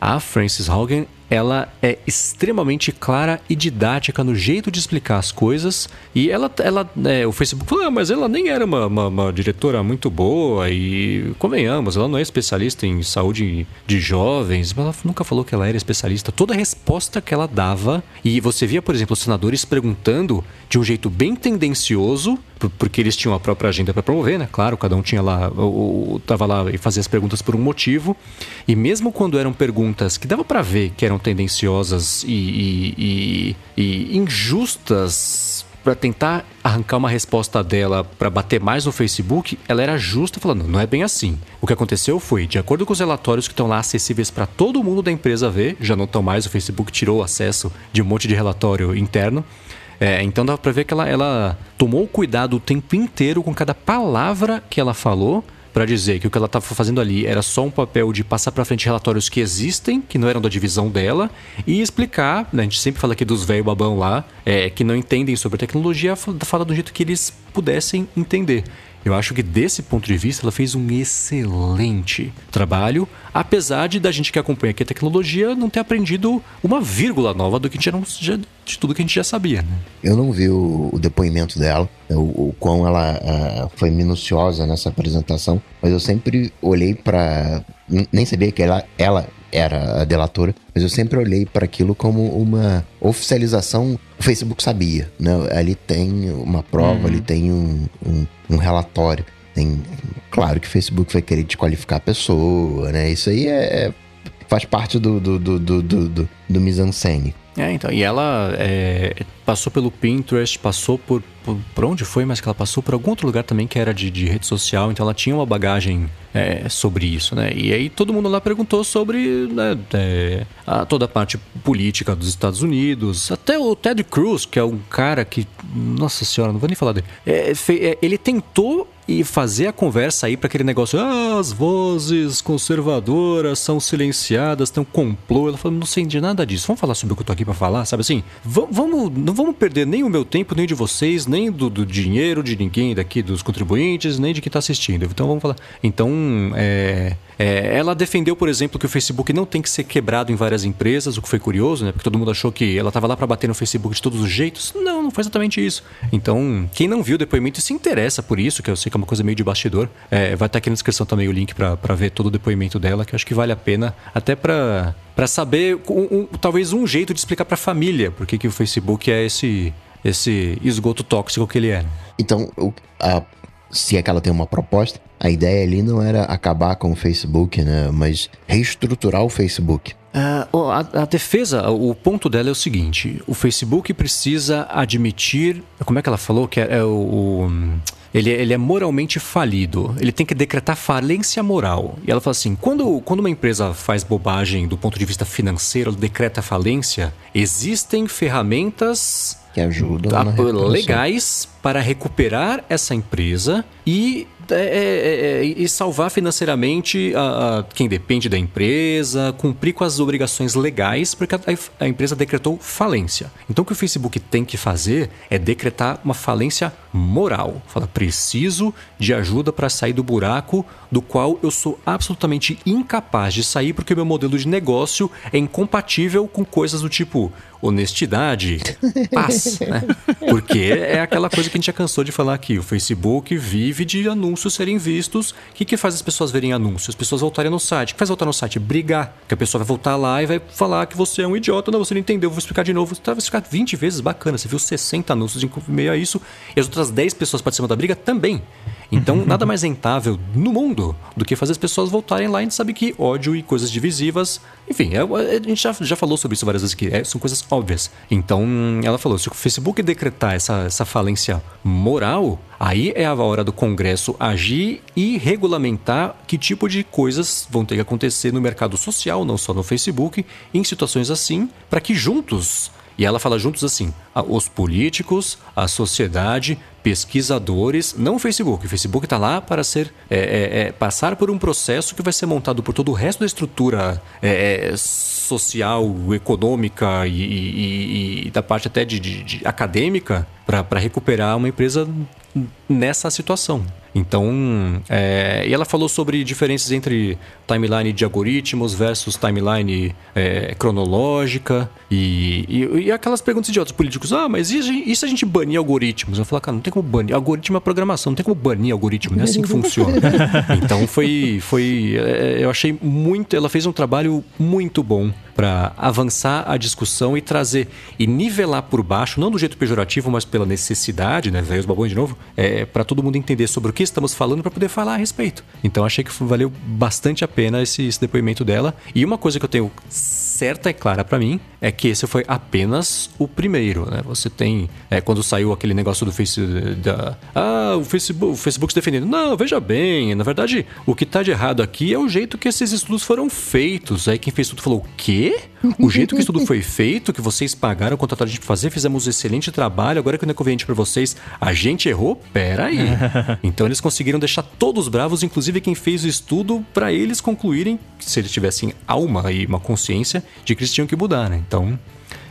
C: a Frances Hogan, ela é extremamente clara e didática no jeito de explicar as coisas. E ela, ela é, o Facebook falou, ah, mas ela nem era uma, uma, uma diretora muito boa. E convenhamos, ela não é especialista em saúde de jovens. Mas ela nunca falou que ela era especialista. Toda resposta que ela dava, e você via, por exemplo, os senadores perguntando de um jeito bem tendencioso, porque eles tinham a própria agenda para promover, né? Claro, cada um tinha lá, o, o- tava lá e fazia as perguntas por um motivo. E mesmo quando eram perguntas que dava para ver que eram tendenciosas e, e- e- e injustas para tentar arrancar uma resposta dela para bater mais no Facebook, ela era justa falando, não é bem assim. O que aconteceu foi, de acordo com os relatórios que estão lá acessíveis para todo mundo da empresa ver, já não estão mais, o Facebook tirou o acesso de um monte de relatório interno. É, então dá pra ver que ela, ela tomou cuidado o tempo inteiro com cada palavra que ela falou pra dizer que o que ela estava fazendo ali era só um papel de passar pra frente relatórios que existem, que não eram da divisão dela, e explicar, né, a gente sempre fala aqui dos velho babão lá, é, que não entendem sobre tecnologia, fa- fala do jeito que eles pudessem entender. Eu acho que desse ponto de vista ela fez um excelente trabalho, apesar de da gente que acompanha aqui a tecnologia não ter aprendido uma vírgula nova do que já não- já- de tudo que a gente já sabia. Né?
A: Eu não vi o, o depoimento dela, o, o quão ela foi minuciosa nessa apresentação, mas eu sempre olhei pra. n- Nem sabia que ela, ela era a delatora, mas eu sempre olhei para aquilo como uma oficialização. O Facebook sabia, né? Ali tem uma prova, ali tem um, um, um relatório. Tem, claro que o Facebook vai querer desqualificar a pessoa, né? Isso aí é, é- faz parte do, do, do, do, do, do, do.
C: É, então, e ela é, passou pelo Pinterest, passou por, por. Por onde foi, mas que ela passou por algum outro lugar também que era de, de rede social, então ela tinha uma bagagem é, sobre isso, né? E aí todo mundo lá perguntou sobre né, é, a, toda a parte política dos Estados Unidos, até o Ted Cruz, que é um cara que. Nossa senhora, não vou nem falar dele. É, é, ele tentou e fazer a conversa aí para aquele negócio, ah, as vozes conservadoras são silenciadas, tem um complô. Ela falou, não sei de nada disso. Vamos falar sobre o que eu tô aqui para falar, sabe assim? Va- vamos, não vamos perder nem o meu tempo, nem de vocês, nem do, do dinheiro de ninguém daqui, dos contribuintes, nem de quem tá assistindo. Então vamos falar. Então, é, É, ela defendeu, por exemplo, que o Facebook não tem que ser quebrado em várias empresas, o que foi curioso, né? Porque todo mundo achou que ela estava lá para bater no Facebook de todos os jeitos. Não, não foi exatamente isso. Então, quem não viu o depoimento e se interessa por isso, que eu sei que é uma coisa meio de bastidor, é, vai estar aqui na descrição também o link para ver todo o depoimento dela, que eu acho que vale a pena, até para saber um, um, talvez um jeito de explicar para a família por que, o Facebook é esse esse esgoto tóxico que ele é.
A: Então, o, a, se é que ela tem uma proposta, a ideia ali não era acabar com o Facebook, né? Mas reestruturar o Facebook.
C: Uh, a, a, defesa, o ponto dela é o seguinte: o Facebook precisa admitir. Como é que ela falou? Que é, é o. o ele, ele, é moralmente falido. Ele tem que decretar falência moral. E ela fala assim: quando, quando uma empresa faz bobagem do ponto de vista financeiro, ela decreta falência, existem ferramentas
A: que ajudam
C: legais para recuperar essa empresa e é, é, é, é, e salvar financeiramente a, a, quem depende da empresa, cumprir com as obrigações legais, porque a, a, empresa decretou falência. Então, o que o Facebook tem que fazer é decretar uma falência moral. Fala, preciso de ajuda para sair do buraco do qual eu sou absolutamente incapaz de sair, porque o meu modelo de negócio é incompatível com coisas do tipo honestidade, paz, né? Porque é aquela coisa que a gente já cansou de falar aqui. O Facebook vive de anúncios serem vistos. O que, que faz as pessoas verem anúncios? As pessoas voltarem no site. O que faz voltar no site? Brigar. Que a pessoa vai voltar lá e vai falar que você é um idiota. Não, você não entendeu, vou explicar de novo. Você vai explicar 20 vezes, bacana. Você viu 60 anúncios em meio a isso. E as outras 10 pessoas participando da briga também. Então, nada mais rentável no mundo do que fazer as pessoas voltarem lá e a gente sabe que ódio e coisas divisivas. Enfim, é, a gente já, já falou sobre isso várias vezes aqui. É, são coisas óbvias. Então, ela falou: se o Facebook decretar essa, essa falência moral, aí é a hora do Congresso agir e regulamentar que tipo de coisas vão ter que acontecer no mercado social, não só no Facebook, em situações assim, para que juntos e ela fala juntos assim: os políticos, a sociedade, pesquisadores, não o Facebook. O Facebook está lá para ser é, é, é, passar por um processo que vai ser montado por todo o resto da estrutura é, é, social, econômica e, e, e, da parte até de, de, de acadêmica para recuperar uma empresa nessa situação. Então, é, e ela falou sobre diferenças entre timeline de algoritmos versus timeline é, cronológica e, e, e, aquelas perguntas de outros políticos. Ah, mas e, e se a gente banir algoritmos? Eu falo, cara, não tem como banir. Algoritmo é programação, não tem como banir algoritmo, não é assim que funciona. então foi, foi. É, eu achei muito. Ela fez um trabalho muito bom para avançar a discussão e trazer e nivelar por baixo, não do jeito pejorativo, mas pela necessidade, né? Veio os babões de novo, é, para todo mundo entender sobre o que estamos falando para poder falar a respeito. Então achei que valeu bastante a pena esse, esse depoimento dela. E uma coisa que eu tenho certa e clara para mim é que esse foi apenas o primeiro, né? Você tem é, quando saiu aquele negócio do Facebook da ah o Facebook, o Facebook se defendendo. Não, veja bem, na verdade o que tá de errado aqui é o jeito que esses estudos foram feitos. Aí quem fez tudo falou o quê? O jeito que isso tudo foi feito, que vocês pagaram, contrataram a gente pra fazer, fizemos um excelente trabalho, agora que não é conveniente para vocês, a gente errou? Pera aí. então eles conseguiram deixar todos bravos, inclusive quem fez o estudo, para eles concluírem, se eles tivessem alma e uma consciência, de que eles tinham que mudar, né? Então,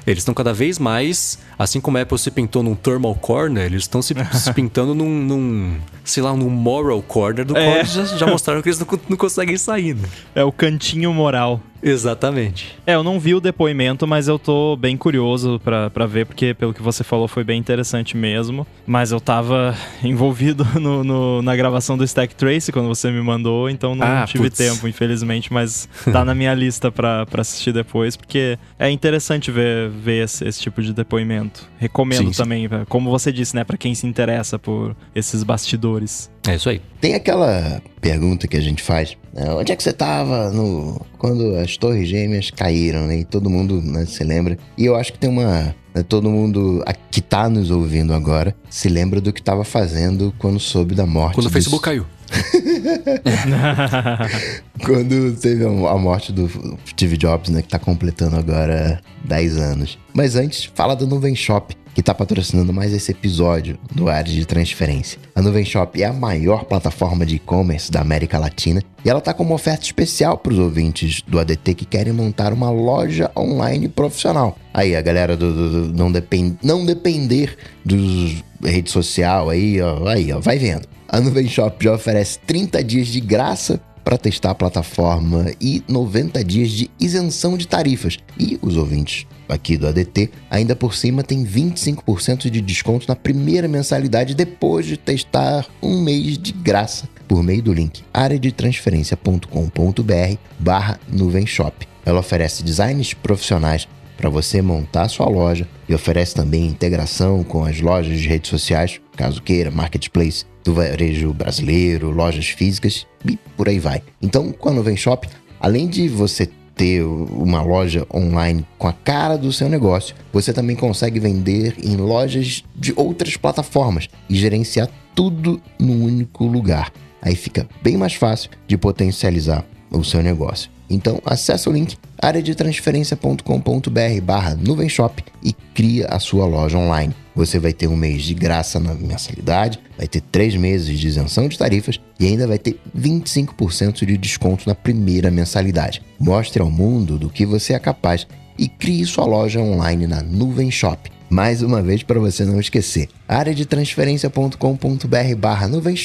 C: eles estão cada vez mais, assim como a Apple se pintou num thermal corner, eles estão se, se, pintando num, num, sei lá, num moral corner do é. qual eles já, já, mostraram que eles não, não conseguem sair. Né?
B: É o cantinho moral.
C: Exatamente.
B: É, eu não vi o depoimento, mas eu tô bem curioso para ver, porque pelo que você falou foi bem interessante mesmo. Mas eu tava envolvido no, no na gravação do Stack Trace quando você me mandou, então não ah, tive putz. tempo, infelizmente, mas tá na minha lista para assistir depois, porque é interessante ver, ver esse, esse tipo de depoimento. Recomendo sim, também, sim. como você disse, né, para quem se interessa por esses bastidores.
C: É isso aí.
A: Tem aquela pergunta que a gente faz, né? onde é que você estava no quando as torres gêmeas caíram, né? E todo mundo né, se lembra. E eu acho que tem uma né, todo mundo que tá nos ouvindo agora se lembra do que estava fazendo quando soube da morte.
C: Quando o Facebook caiu.
A: Quando teve a morte do Steve Jobs, né? Que tá completando agora 10 anos. Mas antes, fala do Nuvem Shop, que está patrocinando mais esse episódio do Área de Transferência. A Nuvem Shop é a maior plataforma de e-commerce da América Latina e ela está com uma oferta especial para os ouvintes do ADT que querem montar uma loja online profissional. Aí, a galera do, do, do não, depend, não depender dos rede social aí, ó, aí, ó, vai vendo. A Nuvem Shop já oferece 30 dias de graça para testar a plataforma e 90 dias de isenção de tarifas. E os ouvintes aqui do ADT, ainda por cima tem 25% de desconto na primeira mensalidade depois de testar um mês de graça por meio do link areadetransferência.com.br barra nuvem shop. Ela oferece designs profissionais para você montar sua loja e oferece também integração com as lojas de redes sociais, caso queira, marketplace do varejo brasileiro, lojas físicas e por aí vai. Então, com a Nuvem Shop, além de você ter uma loja online com a cara do seu negócio, você também consegue vender em lojas de outras plataformas e gerenciar tudo num único lugar. Aí fica bem mais fácil de potencializar o seu negócio. Então, acesse o link areadetransferência.com.br barra nuvenshop e cria a sua loja online. Você vai ter um mês de graça na mensalidade, vai ter três meses de isenção de tarifas e ainda vai ter 25% de desconto na primeira mensalidade. Mostre ao mundo do que você é capaz e crie sua loja online na Nuvem Shop. Mais uma vez para você não esquecer, areadetransferência.com.br barra Nuvem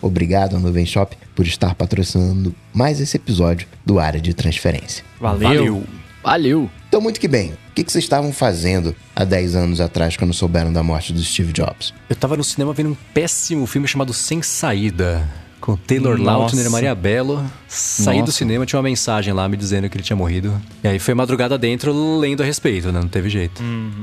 A: Obrigado, Nuvem Shop, por estar patrocinando mais esse episódio do Área de Transferência.
B: Valeu!
D: Valeu!
A: Então, muito que bem. O que, que vocês estavam fazendo há 10 anos atrás quando souberam da morte do Steve Jobs?
C: Eu tava no cinema vendo um péssimo filme chamado Sem Saída. Com Taylor
B: Nossa.
C: Lautner e Maria Bello. Saí do
D: Nossa.
C: cinema, tinha uma mensagem lá me dizendo que ele tinha morrido. E aí foi madrugada dentro lendo a respeito, né? Não teve jeito.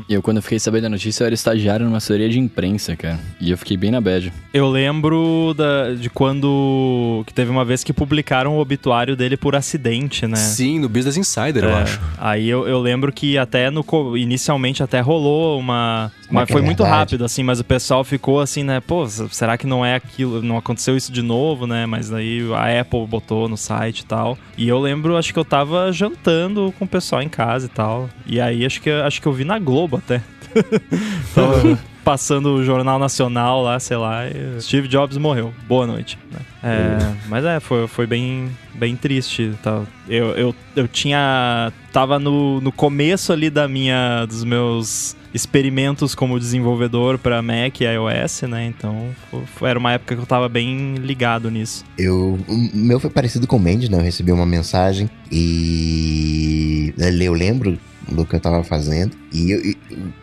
D: E eu, quando eu fiquei sabendo da notícia, eu era estagiário numa assessoria de imprensa, cara. E eu fiquei bem na bad.
B: Eu lembro da- de quando. que teve uma vez que publicaram o obituário dele por acidente, né?
C: Sim, no Business Insider, eu
B: É,
C: acho.
B: Aí eu, eu lembro que até no inicialmente até rolou uma, mas
A: é
B: foi muito rápido assim, mas o pessoal ficou assim, né? Pô, será que não é aquilo, não aconteceu isso de novo, né? Mas aí a Apple botou no site e tal. E eu lembro, acho que eu tava jantando com o pessoal em casa e tal. E aí acho que acho que eu vi na Globo até. Tava passando o Jornal Nacional lá, sei lá, Steve Jobs morreu. Boa noite. né? É, mas é, foi, foi bem, bem triste. Tá? Eu, eu, eu tinha. Tava no, no começo ali da minha. dos meus experimentos como desenvolvedor para Mac e iOS, né? Então fo- foi- era uma época que eu tava bem ligado nisso.
A: Eu, o meu foi parecido com o Mendes, né? Eu recebi uma mensagem e eu lembro do que eu tava fazendo e eu,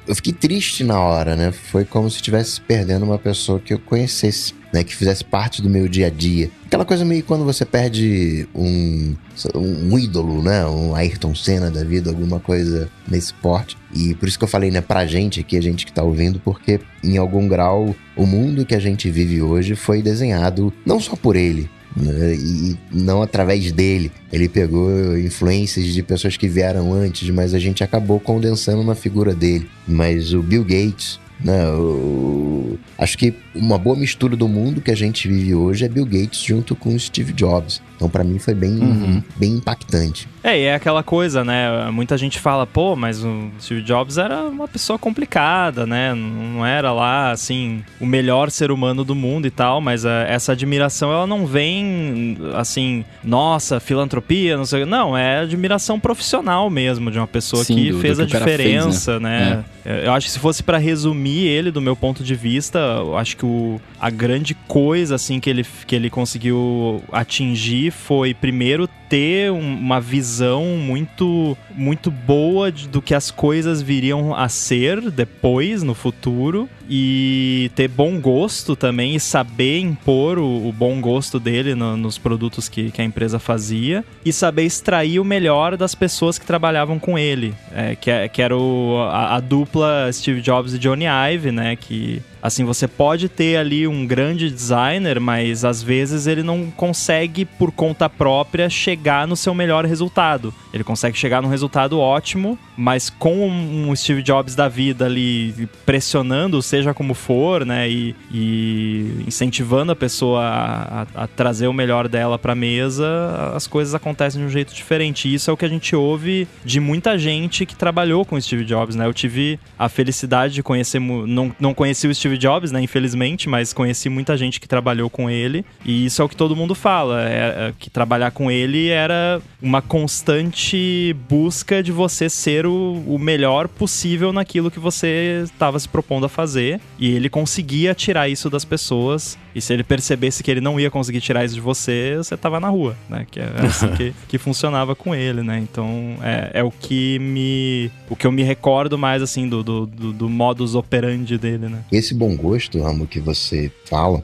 A: eu fiquei triste na hora, né? Foi como se estivesse perdendo uma pessoa que eu conhecesse, né? Que fizesse parte do meu dia a dia. Aquela coisa meio quando você perde um, um ídolo, né? Um Ayrton Senna da vida, alguma coisa nesse porte. E por isso que eu falei, né, pra gente aqui, a gente que tá ouvindo, porque em algum grau o mundo que a gente vive hoje foi desenhado não só por ele, e não através dele. Ele pegou influências de pessoas que vieram antes, mas a gente acabou condensando na figura dele. Mas o Bill Gates, né, o- acho que uma boa mistura do mundo que a gente vive hoje é Bill Gates junto com Steve Jobs. Então pra mim foi bem,
D: Uhum.
A: bem impactante.
B: É, e é aquela coisa, né? Muita gente fala, pô, mas o Steve Jobs era uma pessoa complicada, né? Não era lá, assim, o melhor ser humano do mundo e tal, mas eh, essa admiração, ela não vem, assim, nossa, filantropia, não sei. Não, é admiração profissional mesmo, de uma pessoa
D: Sim,
B: que
D: do- do
B: fez
D: que
B: a
D: cara fez,
B: diferença, né?
D: É.
B: Eu acho que se fosse pra resumir ele, do meu ponto de vista, eu acho que o, a grande coisa, assim, que ele, que ele conseguiu atingir foi, primeiro, ter um- uma visão muito, muito boa de- do que as coisas viriam a ser depois, no futuro, e ter bom gosto também, e saber impor o, o bom gosto dele no- nos produtos que, que a empresa fazia, e saber extrair o melhor das pessoas que trabalhavam com ele, é, que, é- que era o, a, a dupla Steve Jobs e Johnny Ive, né, que Assim, você pode ter ali um grande designer, mas às vezes ele não consegue, por conta própria, chegar no seu melhor resultado. Ele consegue chegar num resultado ótimo, mas com um Steve Jobs da vida ali pressionando, seja como for, né? E, e incentivando a pessoa a, a- a trazer o melhor dela pra mesa, as coisas acontecem de um jeito diferente. E isso é o que a gente ouve de muita gente que trabalhou com o Steve Jobs, né? Eu tive a felicidade de conhecer, não, não conheci o Steve Jobs, né, infelizmente, mas conheci muita gente que trabalhou com ele, e isso é o que todo mundo fala, é, é que trabalhar com ele era uma constante busca de você ser o, o melhor possível naquilo que você estava se propondo a fazer, e ele conseguia tirar isso das pessoas E se ele percebesse que ele não ia conseguir tirar isso de você, você tava na rua, né? Que é assim que, que funcionava com ele, né? Então é, é o que me. O que eu me recordo mais, assim, do, do, do, do modus operandi dele, né?
A: Esse bom gosto, Ramo, que você fala,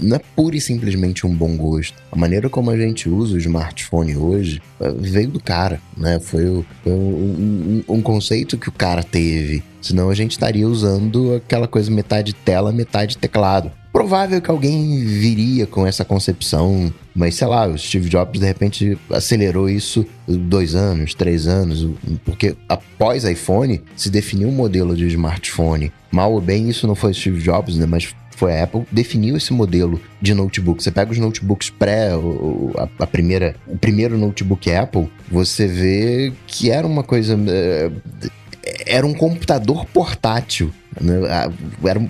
A: não é pura e simplesmente um bom gosto. A maneira como a gente usa o smartphone hoje eh, veio do cara, né? Foi, o, foi um, um, um, conceito que o cara teve. Senão a gente estaria usando aquela coisa metade tela, metade teclado. Provável que alguém viria com essa concepção, mas sei lá, o Steve Jobs de repente acelerou isso dois anos, três anos, porque após iPhone se definiu um modelo de smartphone. Mal ou bem, isso não foi Steve Jobs, né? Mas foi a Apple, definiu esse modelo de notebook. Você pega os notebooks pré, a, primeira, o primeiro notebook Apple, você vê que era uma coisa. É, era um computador portátil? Era,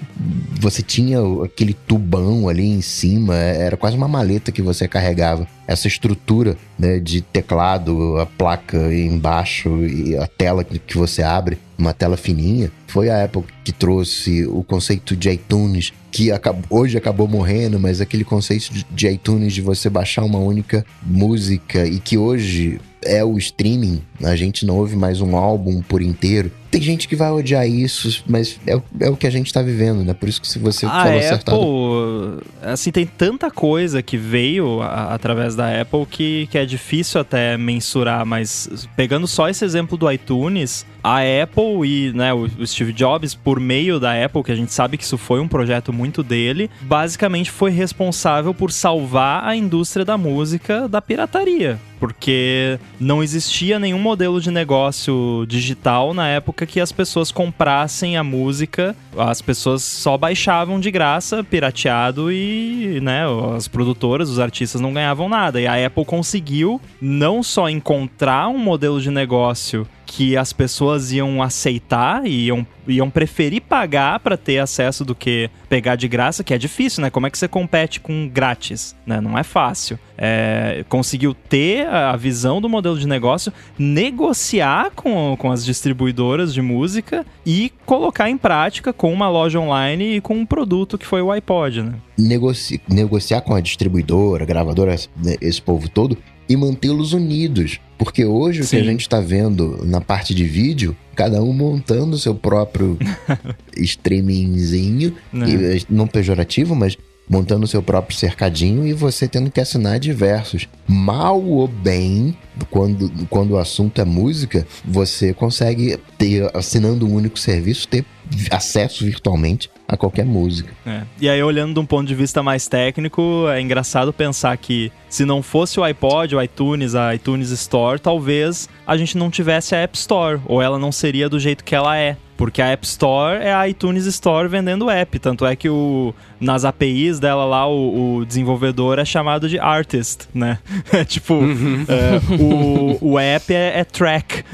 A: você tinha aquele tubão ali em cima, era quase uma maleta que você carregava. Essa estrutura né, de teclado, a placa embaixo e a tela que você abre, uma tela fininha. Foi a Apple que trouxe o conceito de iTunes, que acabou, hoje acabou morrendo, mas aquele conceito de iTunes de você baixar uma única música e que hoje é o streaming, a gente não ouve mais um álbum por inteiro. Tem gente que vai odiar isso, mas é, é o que a gente tá vivendo, né? Por isso que se você
B: a
A: falou
B: Apple, acertado. Assim, tem tanta coisa que veio a, através da Apple que, que é difícil até mensurar, mas pegando só esse exemplo do iTunes, a Apple e né, o, o Steve Jobs, por meio da Apple, que a gente sabe que isso foi um projeto muito dele, basicamente foi responsável por salvar a indústria da música da pirataria porque não existia nenhum modelo de negócio digital na época que as pessoas comprassem a música, as pessoas só baixavam de graça, pirateado e, né, as produtoras, os artistas não ganhavam nada. E a Apple conseguiu não só encontrar um modelo de negócio que as pessoas iam aceitar e iam, iam preferir pagar para ter acesso do que pegar de graça, que é difícil, né? Como é que você compete com grátis? Né? Não é fácil. É, conseguiu ter a visão do modelo de negócio, negociar com, com as distribuidoras de música e colocar em prática com uma loja online e com um produto que foi o iPod, né?
A: Negoci negociar com a distribuidora, gravadora, esse povo todo, e mantê-los unidos. Porque hoje Sim. o que a gente está vendo na parte de vídeo, cada um montando seu próprio streamingzinho, não. E, não pejorativo, mas montando seu próprio cercadinho e você tendo que assinar diversos. Mal ou bem, quando, quando o assunto é música, você consegue ter, assinando um único serviço, ter acesso virtualmente a qualquer música.
B: É. E aí, olhando de um ponto de vista mais técnico, é engraçado pensar que se não fosse o iPod, o iTunes, a iTunes Store, talvez a gente não tivesse a App Store, ou ela não seria do jeito que ela é. Porque a App Store é a iTunes Store vendendo app. Tanto é que o, nas APIs dela lá, o, o desenvolvedor é chamado de artist, né? É tipo, uhum. é, o, o app é, é track.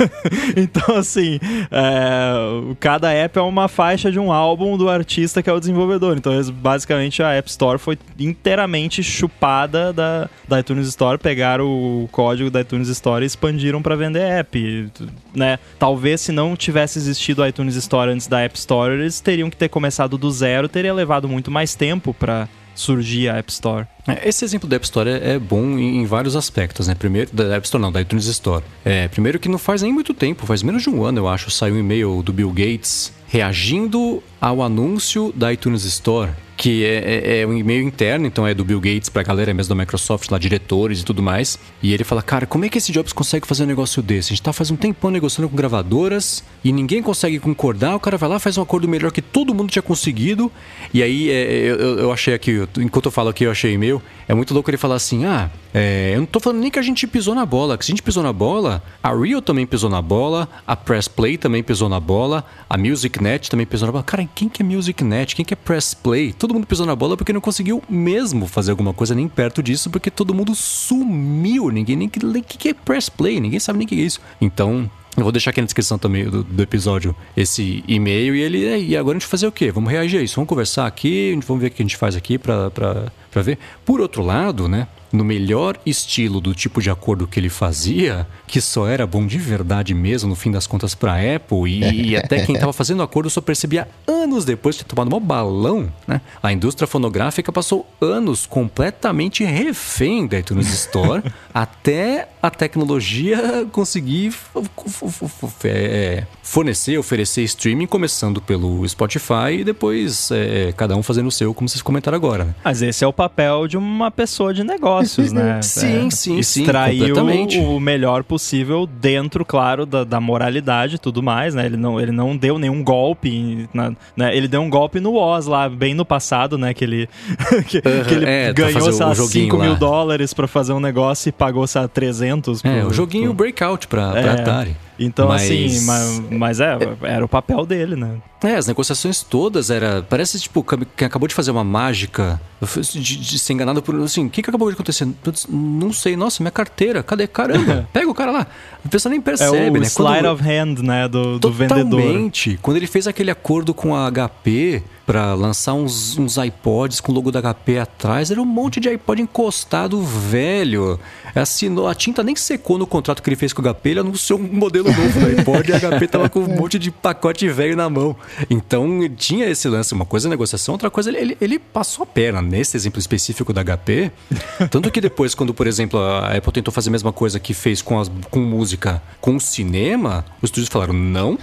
B: então, assim, é, cada app é uma faixa de um álbum do artista que é o desenvolvedor. Então, basicamente, a App Store foi inteiramente chupada da, da iTunes Store, pegaram o código da iTunes Store e expandiram para vender app, né? Talvez se não tivesse existido a iTunes Store antes da App Store, eles teriam que ter começado do zero, teria levado muito mais tempo para surgir a App Store.
C: É, esse exemplo da App Store é, é bom em, vários aspectos, né? Primeiro, da App Store não, da iTunes Store. É, primeiro que não faz nem muito tempo, faz menos de um ano, eu acho, saiu um e-mail do Bill Gates reagindo ao anúncio da iTunes Store que é, é, é, um e-mail interno, então é do Bill Gates pra galera mesmo da Microsoft, lá, diretores e tudo mais. E ele fala, cara, como é que esse Jobs consegue fazer um negócio desse? A gente tá faz um tempão negociando com gravadoras e ninguém consegue concordar, o cara vai lá, faz um acordo melhor que todo mundo tinha conseguido. E aí é, eu, eu, achei aqui, enquanto eu falo aqui, eu achei e-mail, é muito louco ele falar assim, ah, é, eu não tô falando nem que a gente pisou na bola, que se a gente pisou na bola, a Rio também pisou na bola, a Press Play também pisou na bola, a MusicNet também pisou na bola. Cara, quem que é MusicNet? Quem que é Press Play? Todo mundo pisou na bola porque não conseguiu mesmo fazer alguma coisa nem perto disso, porque todo mundo sumiu. Ninguém nem o que é press play, ninguém sabe nem o que é isso. Então, eu vou deixar aqui na descrição também do, do episódio esse e-mail e ele. É, e agora a gente fazer o quê? Vamos reagir a isso, vamos conversar aqui, vamos ver o que a gente faz aqui pra ver. Por outro lado, né? No melhor estilo do tipo de acordo que ele fazia, que só era bom de verdade mesmo, no fim das contas, pra Apple, e, e até quem tava fazendo o acordo só percebia anos depois de ter tomado um balão, né? A indústria fonográfica passou anos completamente refém da iTunes Store até a tecnologia conseguir é, fornecer, oferecer streaming, começando pelo Spotify e depois é, cada um fazendo o seu, como vocês comentaram agora. Né?
B: Mas esse é o papel de uma pessoa de negócios, né?
C: sim,
B: é,
C: sim,
B: extrair
C: sim.
B: o melhor possível dentro, claro, da, da, moralidade e tudo mais, né? Ele não, ele não deu nenhum golpe, na, né? Ele deu um golpe no Oz lá, bem no passado, né? Que ele, que, uhum, que ele é, ganhou, sei 5 mil dólares pra fazer um negócio e pagou, sei 300.
C: É, o joguinho pro... Breakout pra, pra é. Atari.
B: Então, mas... assim, mas, mas é, era o papel dele, né?
C: É, as negociações todas era. Parece tipo que acabou de fazer uma mágica. De, de ser enganado por. Assim, o que, que acabou de acontecer? Não sei, nossa, minha carteira, cadê? Caramba, pega o cara lá. A pessoa nem percebe, é o
B: né? Slide Quando... of hand, né? Do, do vendedor.
C: Totalmente. Quando ele fez aquele acordo com a HP para lançar uns, uns iPods com o logo da HP atrás, era um monte de iPod encostado velho. Assinou, a tinta nem secou no contrato que ele fez com o HP, ele anunciou um modelo novo do iPod e a HP tava com um monte de pacote velho na mão. Então tinha esse lance, uma coisa é negociação, outra coisa ele, ele passou a perna nesse exemplo específico da HP. Tanto que depois, quando, por exemplo, a Apple tentou fazer a mesma coisa que fez com, as, com música, com cinema, os estúdios falaram: não,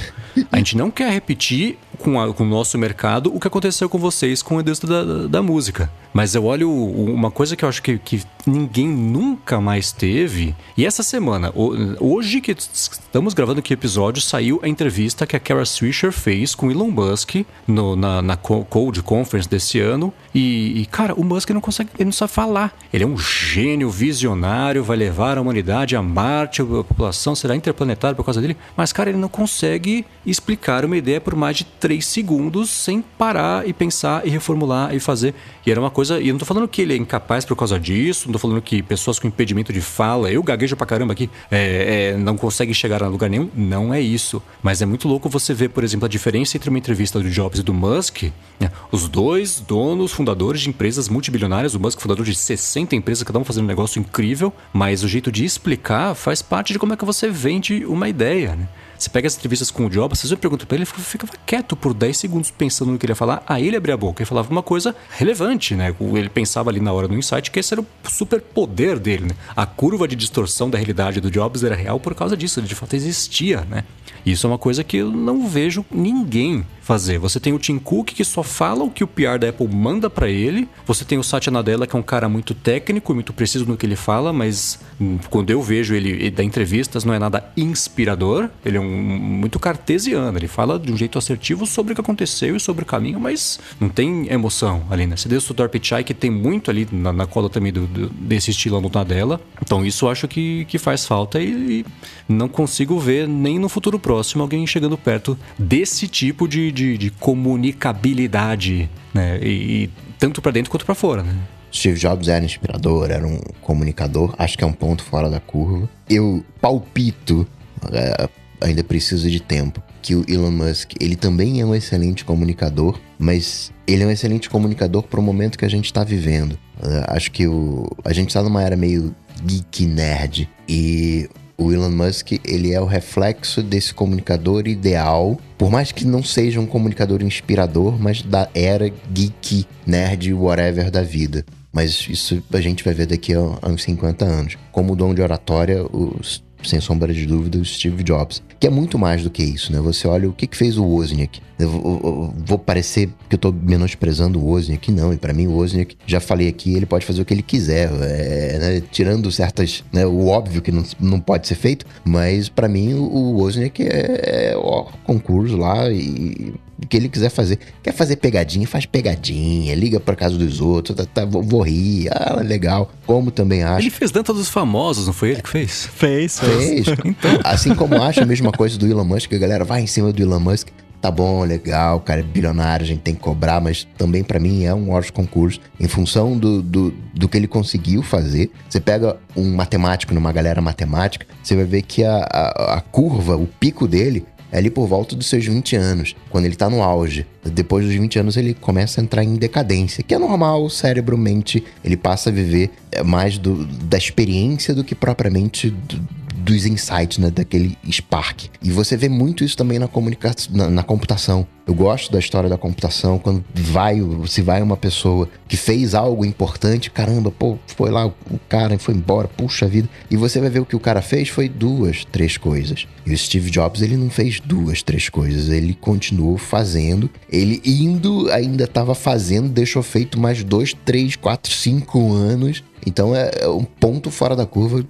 C: a gente não quer repetir com, a, com o nosso mercado o que aconteceu com vocês com a indústria da, da música. Mas eu olho uma coisa que eu acho que, que ninguém nunca mais teve. E essa semana, hoje que estamos gravando aqui episódio, saiu a entrevista que a Kara Swisher fez com Elon Musk no, na, na Code Conference desse ano. E, e, cara, o Musk não consegue, ele não sabe falar. Ele é um gênio visionário, vai levar a humanidade a Marte, a população será interplanetária por causa dele. Mas, cara, ele não consegue explicar uma ideia por mais de três segundos sem parar e pensar e reformular e fazer. E era uma coisa. E eu não tô falando que ele é incapaz por causa disso, não tô falando que pessoas com impedimento de fala, eu gaguejo pra caramba aqui, é, é, não conseguem chegar a lugar nenhum. Não é isso. Mas é muito louco você ver, por exemplo, a diferença entre uma entrevista do Jobs e do Musk. Né? Os dois donos, fundadores de empresas multibilionárias, o Musk fundador de 60 empresas, cada um fazendo um negócio incrível, mas o jeito de explicar faz parte de como é que você vende uma ideia, né? Você pega as entrevistas com o Jobs, você pergunta pra ele, ele ficava quieto por 10 segundos pensando no que ele ia falar, aí ele abria a boca e falava uma coisa relevante, né? Ele pensava ali na hora do insight que esse era o super poder dele, né? A curva de distorção da realidade do Jobs era real por causa disso, ele de fato existia, né? Isso é uma coisa que eu não vejo ninguém fazer. Você tem o Tim Cook que só fala o que o PR da Apple manda para ele. Você tem o Satya Nadella que é um cara muito técnico e muito preciso no que ele fala, mas hum, quando eu vejo ele, ele dá entrevistas não é nada inspirador. Ele é um, muito cartesiano. Ele fala de um jeito assertivo sobre o que aconteceu e sobre o caminho, mas não tem emoção ali, né? Você tem o Sudar Pichai que tem muito ali na, na cola também do, do, desse estilo no Nadella. Então isso eu acho que, que faz falta e, e não consigo ver nem no futuro próximo alguém chegando perto desse tipo de, de, de comunicabilidade, né? E, e tanto para dentro quanto para fora, né?
A: Steve Jobs era inspirador, era um comunicador, acho que é um ponto fora da curva. Eu palpito, é, ainda preciso de tempo, que o Elon Musk, ele também é um excelente comunicador, mas ele é um excelente comunicador para o momento que a gente está vivendo. É, acho que o, a gente está numa era meio geek nerd e o Elon Musk, ele é o reflexo desse comunicador ideal, por mais que não seja um comunicador inspirador, mas da era geek, nerd, whatever da vida. Mas isso a gente vai ver daqui a uns 50 anos. Como dom de oratória, os sem sombra de dúvida, o Steve Jobs. Que é muito mais do que isso, né? Você olha o que, que fez o Wozniak. Eu vou, eu vou parecer que eu tô menosprezando o Wozniak, não. E para mim o Wozniak, já falei aqui, ele pode fazer o que ele quiser, é, né? tirando certas, né? o óbvio que não, não pode ser feito, mas para mim o, Wozniak é, é ó, concurso lá e que ele quiser fazer. Quer fazer pegadinha, faz pegadinha, liga pra casa dos outros, tá, tá, vou, vou, rir, ah, legal. Como também acho.
C: Ele fez dança dos famosos, não foi ele que fez?
B: Fez,
A: fez. fez. então. Assim como acho a mesma coisa do Elon Musk, a galera vai em cima do Elon Musk tá bom, legal, o cara é bilionário, a gente tem que cobrar, mas também para mim é um ótimo concurso em função do, do, do, que ele conseguiu fazer. Você pega um matemático numa galera matemática, você vai ver que a, a, a curva, o pico dele é ali por volta dos seus 20 anos, quando ele tá no auge. Depois dos 20 anos ele começa a entrar em decadência, que é normal, o cérebro, mente, ele passa a viver é, mais do, da experiência do que propriamente do, dos insights, né, daquele Spark. E você vê muito isso também na comunicação, na, na, computação. Eu gosto da história da computação, quando vai, se vai uma pessoa que fez algo importante, caramba, pô, foi lá o cara e foi embora, puxa vida. E você vai ver o que o cara fez foi duas, três coisas. E o Steve Jobs, ele não fez duas, três coisas, ele continuou fazendo, ele indo, ainda estava fazendo, deixou feito mais dois, três, quatro, cinco anos. Então é, é um ponto fora da curva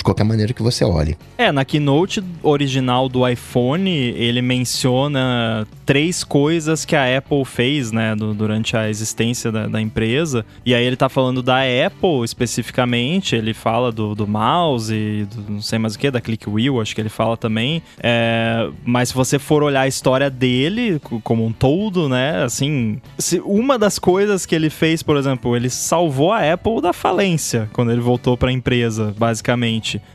A: de qualquer maneira que você olhe.
B: É, na keynote original do iPhone, ele menciona três coisas que a Apple fez, né, do, durante a existência da, da, empresa. E aí ele tá falando da Apple especificamente, ele fala do, do mouse, do, não sei mais o que, da Click Wheel, acho que ele fala também. É, mas se você for olhar a história dele como um todo, né, assim, se uma das coisas que ele fez, por exemplo, ele salvou a Apple da falência quando ele voltou para a empresa, basicamente.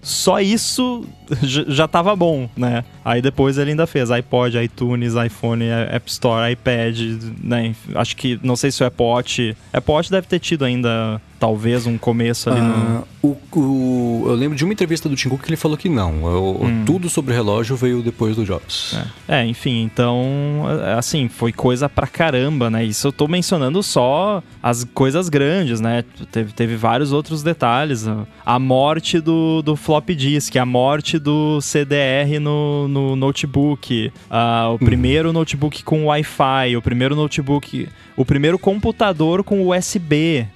B: Só isso já tava bom, né? Aí depois ele ainda fez iPod, iTunes, iPhone, App Store, iPad, né? Acho que, não sei se o Apple. Apple deve ter tido ainda talvez um começo ali
C: no... Ah, o, o, eu lembro de uma entrevista do Tim Cook que ele falou que não. Eu, hum. Tudo sobre relógio veio depois do Jobs.
B: É. é. enfim, então, assim, foi coisa pra caramba, né? Isso eu tô mencionando só as coisas grandes, né? Teve, teve vários outros detalhes. A morte do, do flop disk, a morte do CDR no, no notebook, uh, o uhum. primeiro notebook com Wi-Fi, o primeiro notebook, o primeiro computador com USB,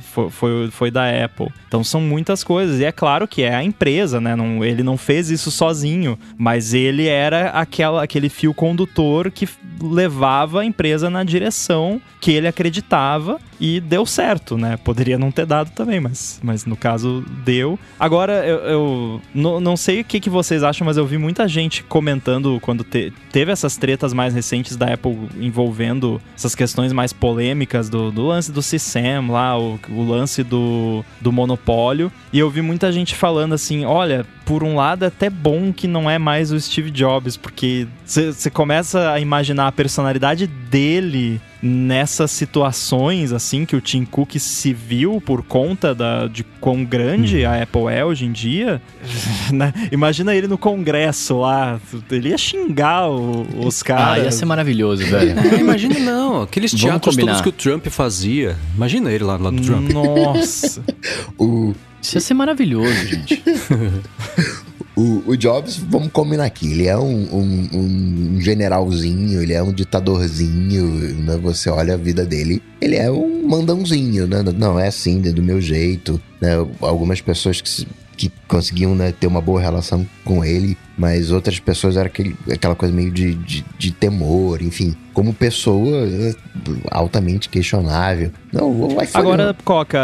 B: foi, foi, foi, da Apple. Então são muitas coisas. E é claro que é a empresa, né? Não, ele não fez isso sozinho, mas ele era aquela, aquele fio condutor que levava a empresa na direção que ele acreditava e deu certo, né? Poderia não ter dado também, mas, mas no caso deu. Agora, eu, eu não, não sei o que, que vocês acham, mas eu vi muita gente comentando quando te, teve essas tretas mais recentes da Apple envolvendo essas questões mais polêmicas do, do lance do CSAM lá, o, lance do, do monopólio. E eu vi muita gente falando assim: olha, por um lado é até bom que não é mais o Steve Jobs, porque você começa a imaginar a personalidade dele nessas situações assim que o Tim Cook se viu por conta da, de quão grande hum. a Apple é hoje em dia. Né? Imagina ele no congresso lá, ele ia xingar o, os caras.
D: Ah, ia ser maravilhoso, velho.
C: É, imagina não, aqueles teatros todos que o Trump fazia. Imagina ele lá, lá do Trump.
B: Nossa.
D: o... Isso ia ser maravilhoso, gente.
A: O, o, Jobs, vamos combinar aqui, ele é um, um, um, generalzinho, ele é um ditadorzinho, né? Você olha a vida dele, ele é um mandãozinho, né? Não, é assim, do meu jeito, né? Algumas pessoas que que conseguiam né, ter uma boa relação com ele, mas outras pessoas era aquele, aquela coisa meio de, de, de temor, enfim. Como pessoa, é altamente questionável. Não,
B: Agora, não. Coca,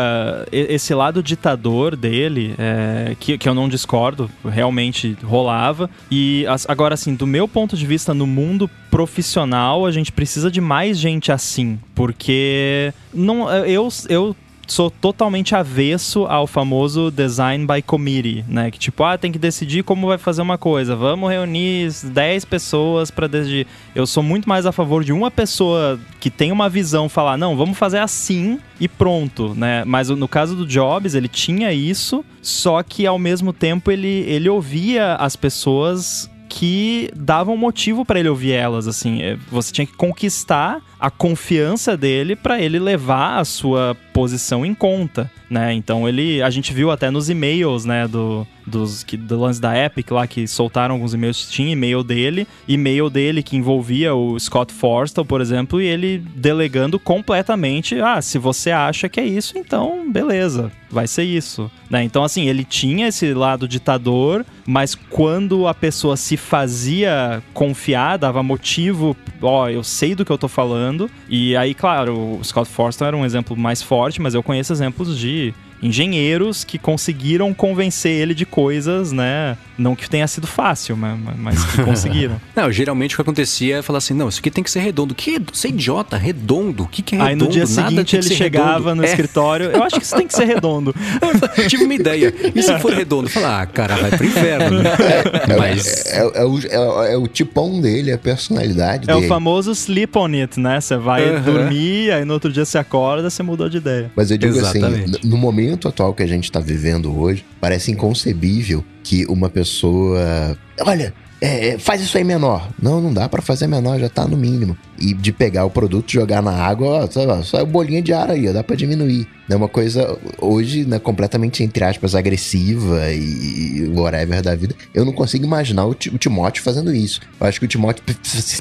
B: esse lado ditador dele, é, que, que eu não discordo, realmente rolava. E agora, assim, do meu ponto de vista, no mundo profissional, a gente precisa de mais gente assim. Porque não, eu, eu sou totalmente avesso ao famoso design by committee, né? Que tipo, ah, tem que decidir como vai fazer uma coisa. Vamos reunir 10 pessoas para decidir. Eu sou muito mais a favor de uma pessoa que tem uma visão falar, não, vamos fazer assim e pronto, né? Mas no caso do Jobs, ele tinha isso, só que ao mesmo tempo ele, ele ouvia as pessoas que davam motivo para ele ouvir elas, assim. É, você tinha que conquistar a confiança dele para ele levar a sua posição em conta, né? Então ele, a gente viu até nos e-mails, né, do dos que, do lance da Epic lá que soltaram alguns e-mails, tinha e-mail dele, e-mail dele que envolvia o Scott Forstall, por exemplo, e ele delegando completamente, ah, se você acha que é isso, então beleza, vai ser isso, né? Então assim, ele tinha esse lado ditador, mas quando a pessoa se fazia confiar, dava motivo, ó, eu sei do que eu tô falando, e aí, claro, o Scott Forstall era um exemplo mais forte, mas eu conheço exemplos de engenheiros que conseguiram convencer ele de coisas, né? Não que tenha sido fácil, mas, mas que conseguiram.
C: não, geralmente o que acontecia é falar assim: não, isso aqui tem que ser redondo. Que você é idiota, redondo. O que, que é redondo?
B: Aí no dia seguinte ele chegava redondo. no é. escritório. Eu acho que isso tem que ser redondo.
C: tive uma ideia. E se for redondo? Falar, ah, cara, vai pro inferno. Né?
A: É, mas... É, é, é, o, é, é, o tipão dele, a personalidade
B: é
A: dele.
B: É o famoso sleep on it, né? Você vai dormir, aí no outro dia você acorda, você mudou de ideia.
A: Mas eu digo assim, Exatamente. assim, no momento atual que a gente tá vivendo hoje, parece inconcebível que uma pessoa. Olha, é, faz isso aí menor. Não, não dá para fazer menor, já tá no mínimo. E de pegar o produto, jogar na água, ó, só, só é bolinha de ar aí, ó, dá para diminuir. É uma coisa hoje, né, completamente, entre aspas, agressiva e whatever da vida. Eu não consigo imaginar o, o Timóteo fazendo isso. Eu acho que o Timóteo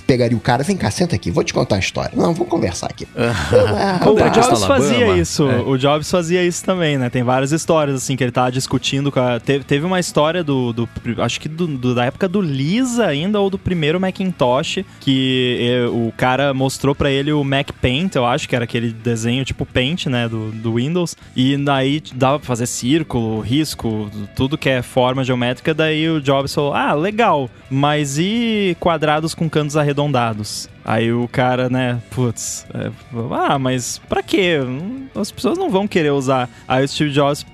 A: pegaria o cara, vem cá, senta aqui, vou te contar a história. Não, vamos conversar aqui.
B: ah, o, o Jobs fazia isso. É. O Jobs fazia isso também, né? Tem várias histórias, assim, que ele tava discutindo com a... Teve, teve uma história do, do acho que do, do, da época do Lisa ainda, ou do primeiro Macintosh, que eh, o cara mostrou para ele o Mac Paint, eu acho que era aquele desenho tipo Paint, né, do, do Windows, e daí dava pra fazer círculo, risco, tudo que é forma geométrica, daí o Jobs falou, ah, legal, mas e quadrados com cantos arredondados? Aí o cara, né, putz, é, ah, mas pra quê? As pessoas não vão querer usar. Aí o Steve Jobs,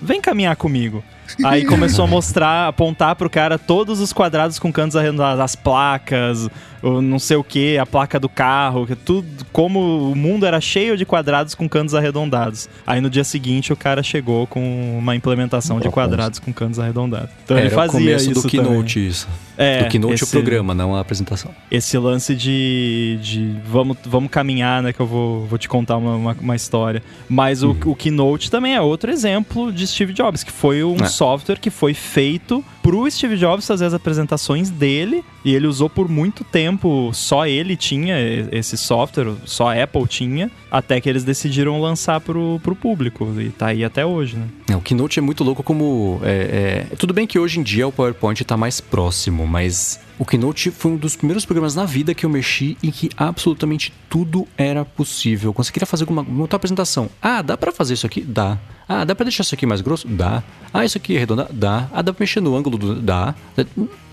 B: vem caminhar comigo. Aí começou a mostrar, apontar pro cara todos os quadrados com cantos arredondados, as placas, o não sei o que, a placa do carro, tudo, como o mundo era cheio de quadrados com cantos arredondados. Aí no dia seguinte o cara chegou com uma implementação de quadrados com cantos arredondados. Então
C: era
B: ele fazia isso
C: do Keynote
B: também.
C: isso. É, do Keynote esse, o programa, não a apresentação.
B: Esse lance de, de vamos, vamos caminhar, né, que eu vou, vou te contar uma, uma, uma história. Mas uhum. o, o Keynote também é outro exemplo de Steve Jobs, que foi um é. software que foi feito pro Steve Jobs fazer as apresentações dele e ele usou por muito tempo, só ele tinha esse software, só a Apple tinha, até que eles decidiram lançar pro, pro público e tá aí até hoje, né?
C: É, o Keynote é muito louco como... É, é... Tudo bem que hoje em dia o PowerPoint tá mais próximo, mas o Keynote foi um dos primeiros programas na vida que eu mexi em que absolutamente tudo era possível. Queria fazer alguma, uma apresentação, ah, dá para fazer isso aqui? Dá. Ah, dá para deixar isso aqui mais grosso? Dá. Ah, isso aqui é redondo? Dá. Ah, dá pra mexer no ângulo? Do... Dá.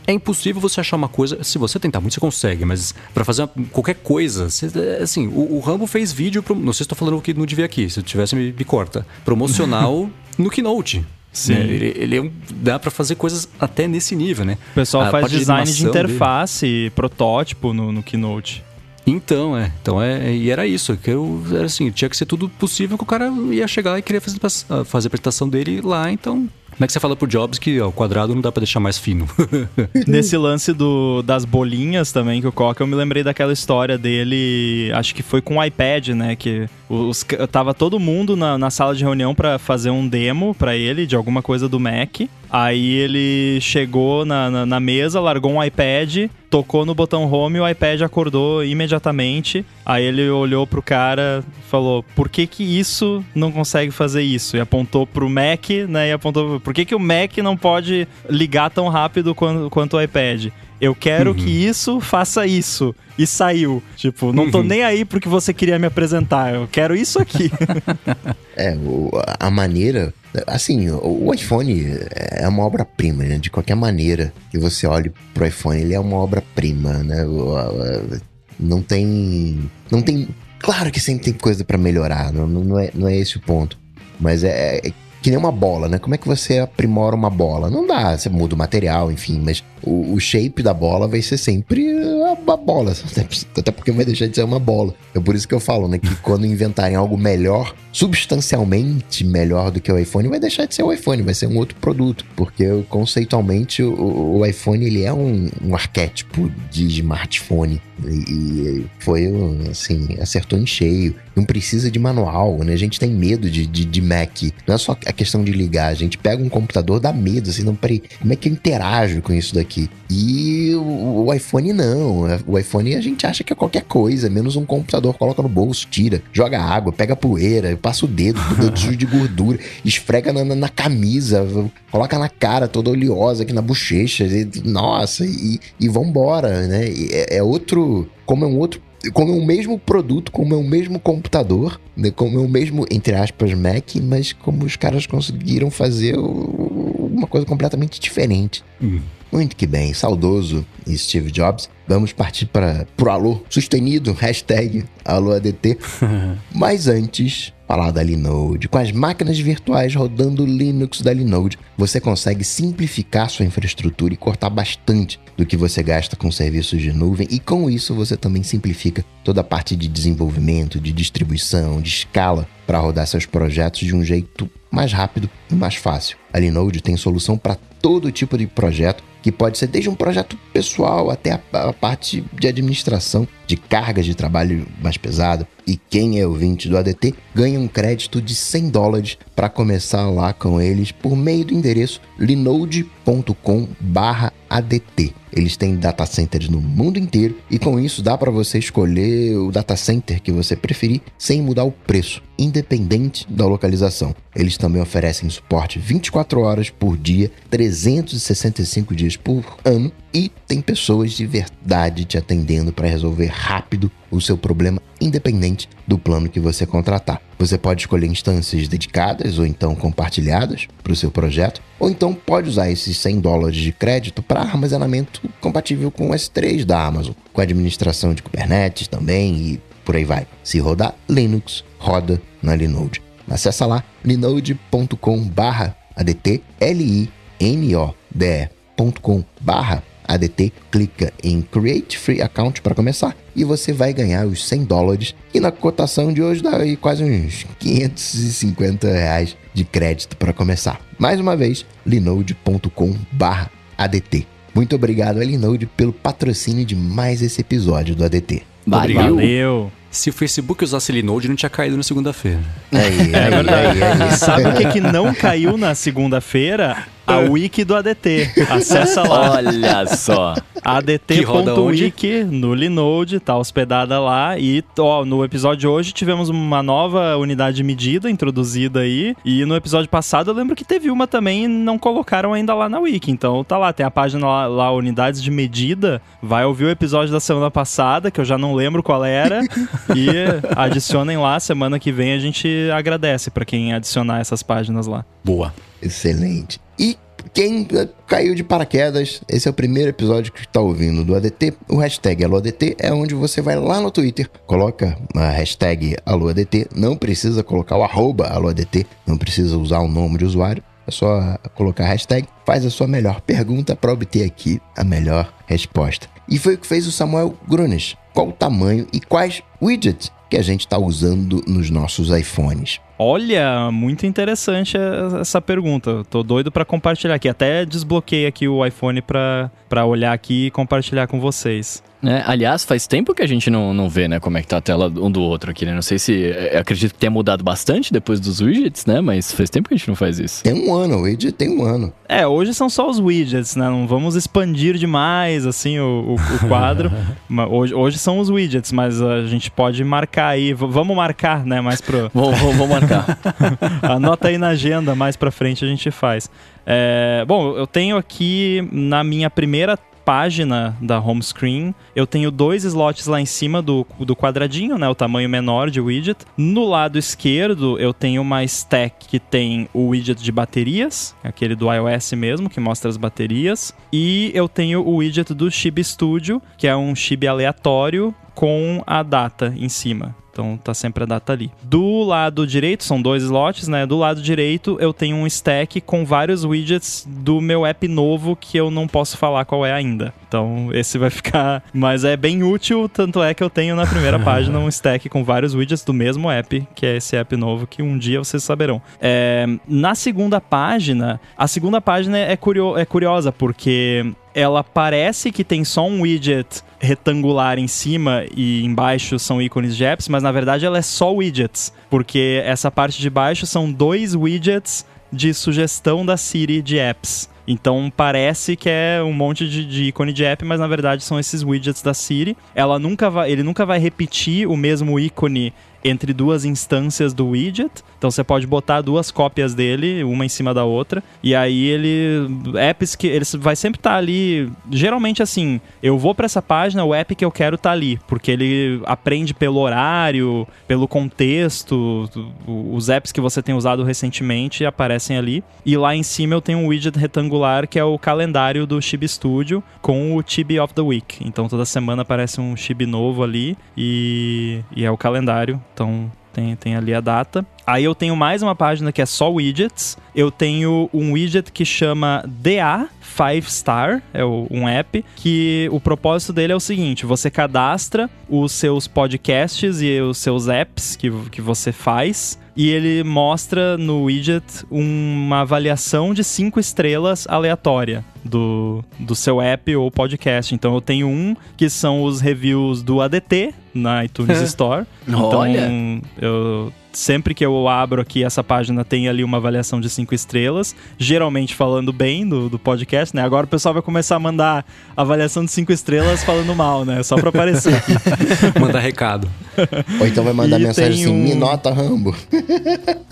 C: É impossível você achar uma coisa. Se você tentar muito, você consegue, mas para fazer uma, qualquer coisa, você, assim, o, o, Rambo fez vídeo. Pro, não sei se estou falando o que não devia aqui. Se eu tivesse, me, me corta. Promocional no Keynote. Sim. Né? Ele, ele é dá para fazer coisas até nesse nível, né?
B: O pessoal a faz design de, de interface, dele. protótipo no, no Keynote.
C: Então, é. Então é. E era isso. Que eu era assim, tinha que ser tudo possível que o cara ia chegar e queria fazer, fazer a apresentação dele lá, então como é que você fala pro Jobs que ó, o quadrado não dá para deixar mais fino?
B: Nesse lance do, das bolinhas também que o Coca, eu me lembrei daquela história dele, acho que foi com o iPad, né? Que os, tava todo mundo na, na sala de reunião para fazer um demo para ele de alguma coisa do Mac. Aí ele chegou na, na, na, mesa, largou um iPad, tocou no botão home e o iPad acordou imediatamente. Aí ele olhou pro cara falou: por que que isso não consegue fazer isso? E apontou pro Mac, né? E apontou: por que que o Mac não pode ligar tão rápido quanto, quanto o iPad? Eu quero uhum. que isso faça isso. E saiu. Tipo, não tô uhum. nem aí pro que você queria me apresentar. Eu quero isso aqui.
A: é, a maneira. Assim, o iPhone é uma obra-prima, né? De qualquer maneira que você olhe pro iPhone, ele é uma obra-prima, né? Não tem. Não tem. Claro que sempre tem coisa para melhorar, não, não, é, não é esse o ponto. Mas é, é que nem uma bola, né? Como é que você aprimora uma bola? Não dá, você muda o material, enfim, mas o, o shape da bola vai ser sempre a, a, bola, até porque vai deixar de ser uma bola. É por isso que eu falo, né? Que quando inventarem algo melhor, substancialmente melhor do que o iPhone, vai deixar de ser o iPhone, vai ser um outro produto, porque conceitualmente o, o iPhone ele é um, um arquétipo de smartphone e, e foi assim acertou em cheio. Não precisa de manual, né? A gente tem medo de, de, de Mac. Não é só a questão de ligar. A gente pega um computador, dá medo, assim, não, peraí, como é que eu interajo com isso daqui? E o, o, iPhone não. O iPhone a gente acha que é qualquer coisa, menos um computador, coloca no bolso, tira, joga água, pega poeira, passa o dedo, o dedo sujo de gordura, esfrega na, na, camisa, coloca na cara toda oleosa aqui na bochecha. E, nossa, e, e vambora, né? E é, é outro. Como é um outro como é o mesmo produto, como é o mesmo computador, né, como é o mesmo, entre aspas, Mac, mas como os caras conseguiram fazer uma coisa completamente diferente. Hum. Muito que bem, saudoso Steve Jobs. Vamos partir para o alô sustenido, hashtag AlôADT. Mas antes, falar da Linode. Com as máquinas virtuais rodando Linux da Linode, você consegue simplificar sua infraestrutura e cortar bastante do que você gasta com serviços de nuvem e com isso você também simplifica toda a parte de desenvolvimento, de distribuição, de escala para rodar seus projetos de um jeito mais rápido e mais fácil. A Linode tem solução para todo tipo de projeto que pode ser desde um projeto pessoal até a, a, parte de administração de cargas de trabalho mais pesada. E quem é ouvinte do ADT ganha um crédito de 100 dólares para começar lá com eles por meio do endereço linode.com/adt. Eles têm data centers no mundo inteiro e com isso dá para você escolher o data center que você preferir sem mudar o preço, independente da localização. Eles também oferecem suporte 24 horas por dia, 365 dias por ano e tem pessoas de verdade te atendendo para resolver rápido o seu problema, independente do plano que você contratar. Você pode escolher instâncias dedicadas ou então compartilhadas para o seu projeto, ou então pode usar esses 100 dólares de crédito para armazenamento compatível com o S3 da Amazon, com administração de Kubernetes também e por aí vai. Se rodar Linux, roda na Linode. Acesse lá linode.com/adt, l ADT, clica em Create Free Account para começar e você vai ganhar os 100 dólares, que na cotação de hoje dá aí quase uns 550 reais de crédito para começar. Mais uma vez, linode.com/adt. Muito obrigado a Linode pelo patrocínio de mais esse episódio do ADT.
C: Valeu. Valeu. Se o Facebook usasse Linode, não tinha caído na segunda-feira.
B: Aí, é aí, aí, aí, Sabe o que, que não caiu na segunda-feira? A wiki do ADT. Acessa lá.
D: Olha só.
B: adt.wiki no Linode, tá hospedada lá. E ó, no episódio de hoje tivemos uma nova unidade de medida introduzida aí. E no episódio passado eu lembro que teve uma também e não colocaram ainda lá na wiki. Então tá lá, tem a página lá, lá, unidades de medida. Vai ouvir o episódio da semana passada, que eu já não lembro qual era. e adicionem lá. Semana que vem a gente agradece para quem adicionar essas páginas lá.
C: Boa.
A: Excelente. E quem caiu de paraquedas, esse é o primeiro episódio que está ouvindo do ADT. O hashtag AloADT é onde você vai lá no Twitter, coloca a hashtag AloADT, não precisa colocar o arroba AloADT, não precisa usar o nome de usuário, é só colocar a hashtag, faz a sua melhor pergunta para obter aqui a melhor resposta. E foi o que fez o Samuel Grunes. Qual o tamanho e quais widgets que a gente está usando nos nossos iPhones?
B: Olha, muito interessante essa pergunta. Tô doido para compartilhar aqui. Até desbloqueei aqui o iPhone para olhar aqui e compartilhar com vocês.
D: É, aliás, faz tempo que a gente não, não vê, né, como é que tá a tela um do outro aqui, né? Não sei se. acredito que tenha mudado bastante depois dos widgets, né? Mas faz tempo que a gente não faz isso.
A: Tem um ano, o widget tem um ano.
B: É, hoje são só os widgets, né? Não vamos expandir demais, assim, o, o, o quadro. hoje, hoje são os widgets, mas a gente pode marcar aí. V vamos marcar, né? Mais pro.
D: vamos, vamos marcar.
B: Anota aí na agenda, mais pra frente a gente faz. É, bom, eu tenho aqui na minha primeira página da home screen, eu tenho dois slots lá em cima do, do quadradinho, né? O tamanho menor de widget. No lado esquerdo, eu tenho uma stack que tem o widget de baterias, aquele do iOS mesmo, que mostra as baterias. E eu tenho o widget do Chib Studio, que é um chib aleatório com a data em cima. Então tá sempre a data ali. Do lado direito, são dois slots, né? Do lado direito eu tenho um stack com vários widgets do meu app novo que eu não posso falar qual é ainda. Então esse vai ficar. Mas é bem útil, tanto é que eu tenho na primeira página um stack com vários widgets do mesmo app, que é esse app novo que um dia vocês saberão. É... Na segunda página, a segunda página é, curio... é curiosa porque ela parece que tem só um widget retangular em cima e embaixo são ícones de apps, mas na verdade ela é só widgets, porque essa parte de baixo são dois widgets de sugestão da Siri de apps. Então parece que é um monte de, de, ícone de app, mas na verdade são esses widgets da Siri. Ela nunca vai, ele nunca vai repetir o mesmo ícone entre duas instâncias do widget. Então você pode botar duas cópias dele, uma em cima da outra, e aí ele apps que ele vai sempre estar tá ali, geralmente assim, eu vou para essa página, o app que eu quero tá ali, porque ele aprende pelo horário, pelo contexto, os apps que você tem usado recentemente aparecem ali. E lá em cima eu tenho um widget retangular que é o calendário do Chibi Studio com o Chibi of the Week. Então toda semana aparece um Chibi novo ali e, e é o calendário. Então tem, tem ali a data. Aí eu tenho mais uma página que é só widgets. Eu tenho um widget que chama DA 5 Star, é um app, que o propósito dele é o seguinte: você cadastra os seus podcasts e os seus apps que, que você faz e ele mostra no widget uma avaliação de cinco estrelas aleatória do, do seu app ou podcast. Então eu tenho um que são os reviews do ADT na iTunes Store. Então
D: Olha.
B: eu sempre que eu abro aqui essa página tem ali uma avaliação de cinco estrelas, geralmente falando bem do, do podcast, né? Agora o pessoal vai começar a mandar avaliação de cinco estrelas falando mal, né? Só pra aparecer aqui.
C: Mandar recado.
A: Ou então vai mandar
B: E
A: mensagem assim,
B: um-
A: me nota Rambo.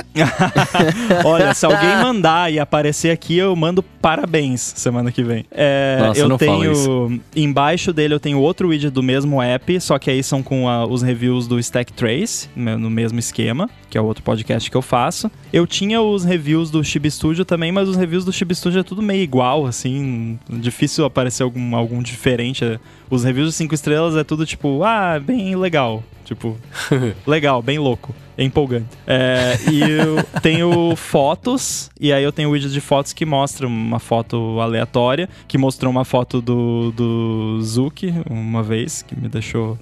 B: Olha, se alguém mandar e aparecer aqui, eu mando parabéns semana que vem. É,
D: Nossa,
B: eu
D: não fala
B: tenho. Embaixo dele eu tenho outro widget do mesmo app, só que aí são com a- os reviews do Stack Trace, no no mesmo esquema, que é o outro podcast que eu faço. Eu tinha os reviews do Chibi Studio também, mas os reviews do Chibi Studio é tudo meio igual, assim. Difícil aparecer algum, algum diferente. Os reviews de 5 estrelas é tudo tipo, ah, bem legal. Tipo, legal, bem louco. É empolgante. É, e eu tenho fotos, e aí eu tenho widget de fotos que mostra uma foto aleatória, que mostrou uma foto do, do Zuki uma vez, que me deixou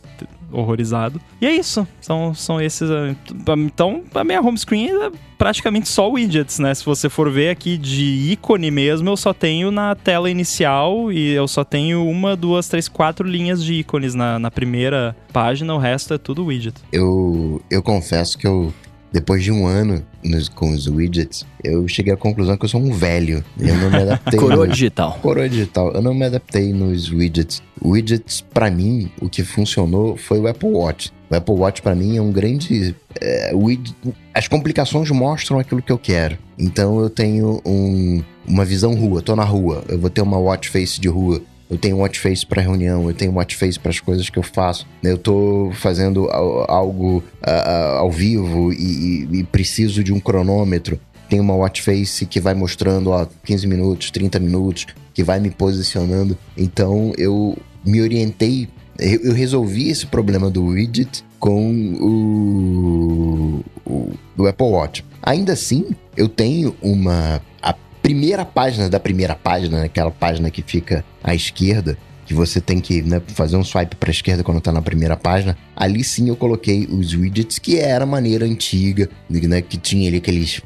B: horrorizado. E é isso. São, são esses. eh, Então, a minha home screen é praticamente só widgets, né? Se você for ver aqui de ícone mesmo, eu só tenho na tela inicial e eu só tenho uma, duas, três, quatro linhas de ícones na, na primeira página, o resto é tudo widget.
A: Eu, eu confesso que eu, depois de um ano nos- com os widgets, eu cheguei à conclusão que eu sou um velho. Eu não me adaptei.
D: Coroa
A: nos-
D: digital.
A: Coroa digital. Eu não me adaptei nos widgets. Widgets, pra mim, o que funcionou foi o Apple Watch. O Apple Watch, pra mim, é um grande. é, widget- As complicações mostram aquilo que eu quero. Então, eu tenho um- uma visão rua. Tô na rua. Eu vou ter uma watch face de rua. Eu tenho watch face para reunião, eu tenho watch face para as coisas que eu faço. Eu tô fazendo al- algo ah, ao vivo e, e- e preciso de um cronômetro. Tem uma watch face que vai mostrando, ó, 15 minutos, 30 minutos, que vai me posicionando. Então eu me orientei, eu, eu resolvi esse problema do widget com o, o, o Apple Watch. Ainda assim, eu tenho uma. A primeira página da primeira página, né, aquela página que fica à esquerda, que você tem que né, fazer um swipe para a esquerda quando tá na primeira página. Ali sim eu coloquei os widgets, que era a maneira antiga, né, que tinha ali aqueles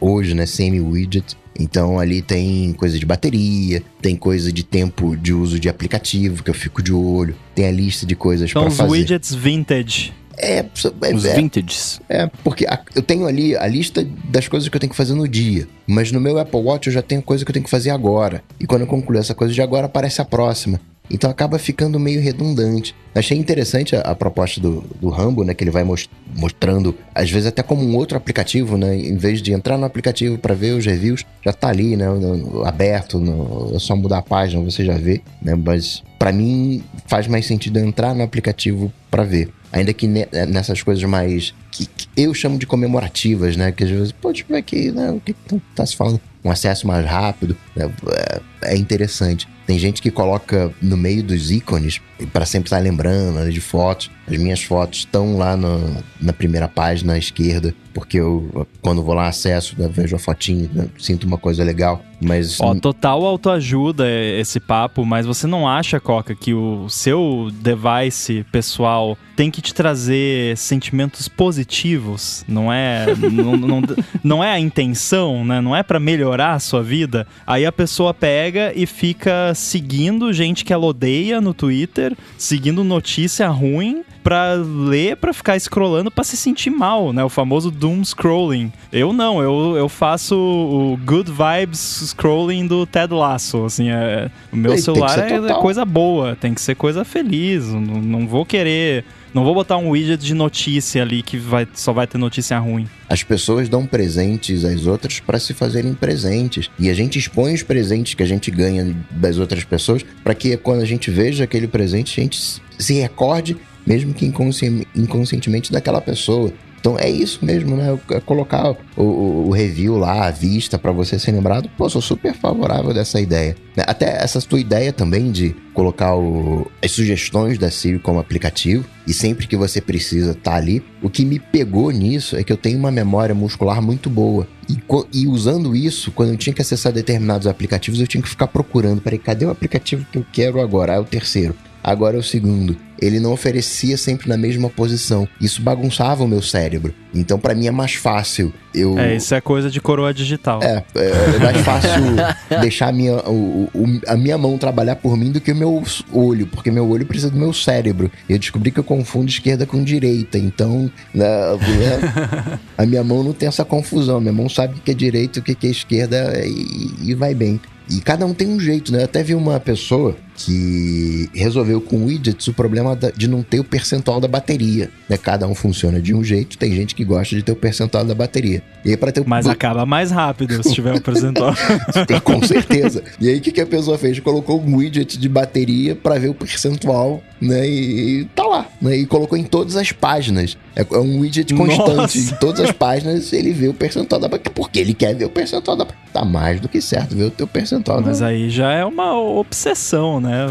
A: hoje, né, semi-widget. Então ali tem coisa de bateria, tem coisa de tempo de uso de aplicativo que eu fico de olho, tem a lista de coisas
B: São
A: para
B: os
A: fazer.
B: widgets vintage.
A: É, é,
D: Os
A: é,
D: vintages.
A: é, porque a- eu tenho ali a lista das coisas que eu tenho que fazer no dia. Mas no meu Apple Watch eu já tenho coisa que eu tenho que fazer agora. E quando eu concluir essa coisa de agora, aparece a próxima. Então acaba ficando meio redundante. Achei interessante a, a proposta do, do Rambo, né? Que ele vai mos- mostrando, às vezes até como um outro aplicativo, né? Em vez de entrar no aplicativo para ver os reviews, já tá ali, né? no- no- aberto, no- é só mudar a página, você já vê, né? Mas para mim faz mais sentido entrar no aplicativo para ver. Ainda que ne- nessas coisas mais. Que, que eu chamo de comemorativas, né? Que às vezes, pô, eu ver aqui, né? O que, que tá se falando? Um acesso mais rápido. né, É, interessante. Tem gente que coloca no meio dos ícones, para sempre estar lembrando né, de fotos. As minhas fotos estão lá no- na primeira página à esquerda, porque eu, quando vou lá, acesso, né, vejo a fotinha, né, sinto uma coisa legal. Mas
B: Ó, total autoajuda é esse papo, mas você não acha, Coca, que o seu device pessoal tem que te trazer sentimentos positivos? Não é, não, não, não é a intenção, né? Não é pra melhorar a sua vida. Aí a pessoa pega e fica seguindo gente que ela odeia no Twitter, seguindo notícia ruim pra ler, pra ficar scrollando, pra se sentir mal, né? O famoso doom scrolling. Eu não, eu, eu faço o good vibes scrolling do Ted Lasso, assim, é, o meu celular é
A: total.
B: coisa boa, tem que ser coisa feliz, não, não vou querer Não vou botar um widget de notícia ali que vai, só vai ter notícia ruim.
A: As pessoas dão presentes às outras para se fazerem presentes. E a gente expõe os presentes que a gente ganha das outras pessoas para que quando a gente veja aquele presente, a gente se recorde, mesmo que inconsci inconscientemente, daquela pessoa. Então é isso mesmo, né? É colocar o, o, o review lá à vista para você ser lembrado. Pô, sou super favorável dessa ideia. Né? Até essa tua ideia também de colocar o, as sugestões da Siri como aplicativo e sempre que você precisa tá ali. O que me pegou nisso é que eu tenho uma memória muscular muito boa. E, e usando isso, quando eu tinha que acessar determinados aplicativos, eu tinha que ficar procurando. Peraí, cadê o aplicativo que eu quero agora? Ah, é o terceiro. Agora é o segundo ele não oferecia sempre na mesma posição. Isso bagunçava o meu cérebro. Então, para mim, é mais fácil eu.
B: É, isso é coisa de coroa digital.
A: É, é, é mais fácil deixar a minha, o, o, a minha mão trabalhar por mim do que o meu olho, porque meu olho precisa do meu cérebro. Eu descobri que eu confundo esquerda com direita, então né, né a minha mão não tem essa confusão. Minha mão sabe o que é direita, o que é esquerda e, e vai bem. E cada um tem um jeito, né? Eu até vi uma pessoa que resolveu com widgets o problema de não ter o percentual da bateria. Né? Cada um funciona de um jeito, tem gente que gosta de ter o percentual da bateria. E aí, ter.
B: Mas acaba mais rápido se tiver o percentual.
A: tem, com certeza. E aí o que, que a pessoa fez? Colocou um widget de bateria para ver o percentual, né? E, e tá lá. Né? E colocou em todas as páginas. É, é um widget constante. Nossa. Em todas as páginas ele vê o percentual da bateria. Porque ele quer ver o percentual da bateria. Tá mais do que certo ver o teu percentual.
B: Mas da... aí já é uma obsessão, né?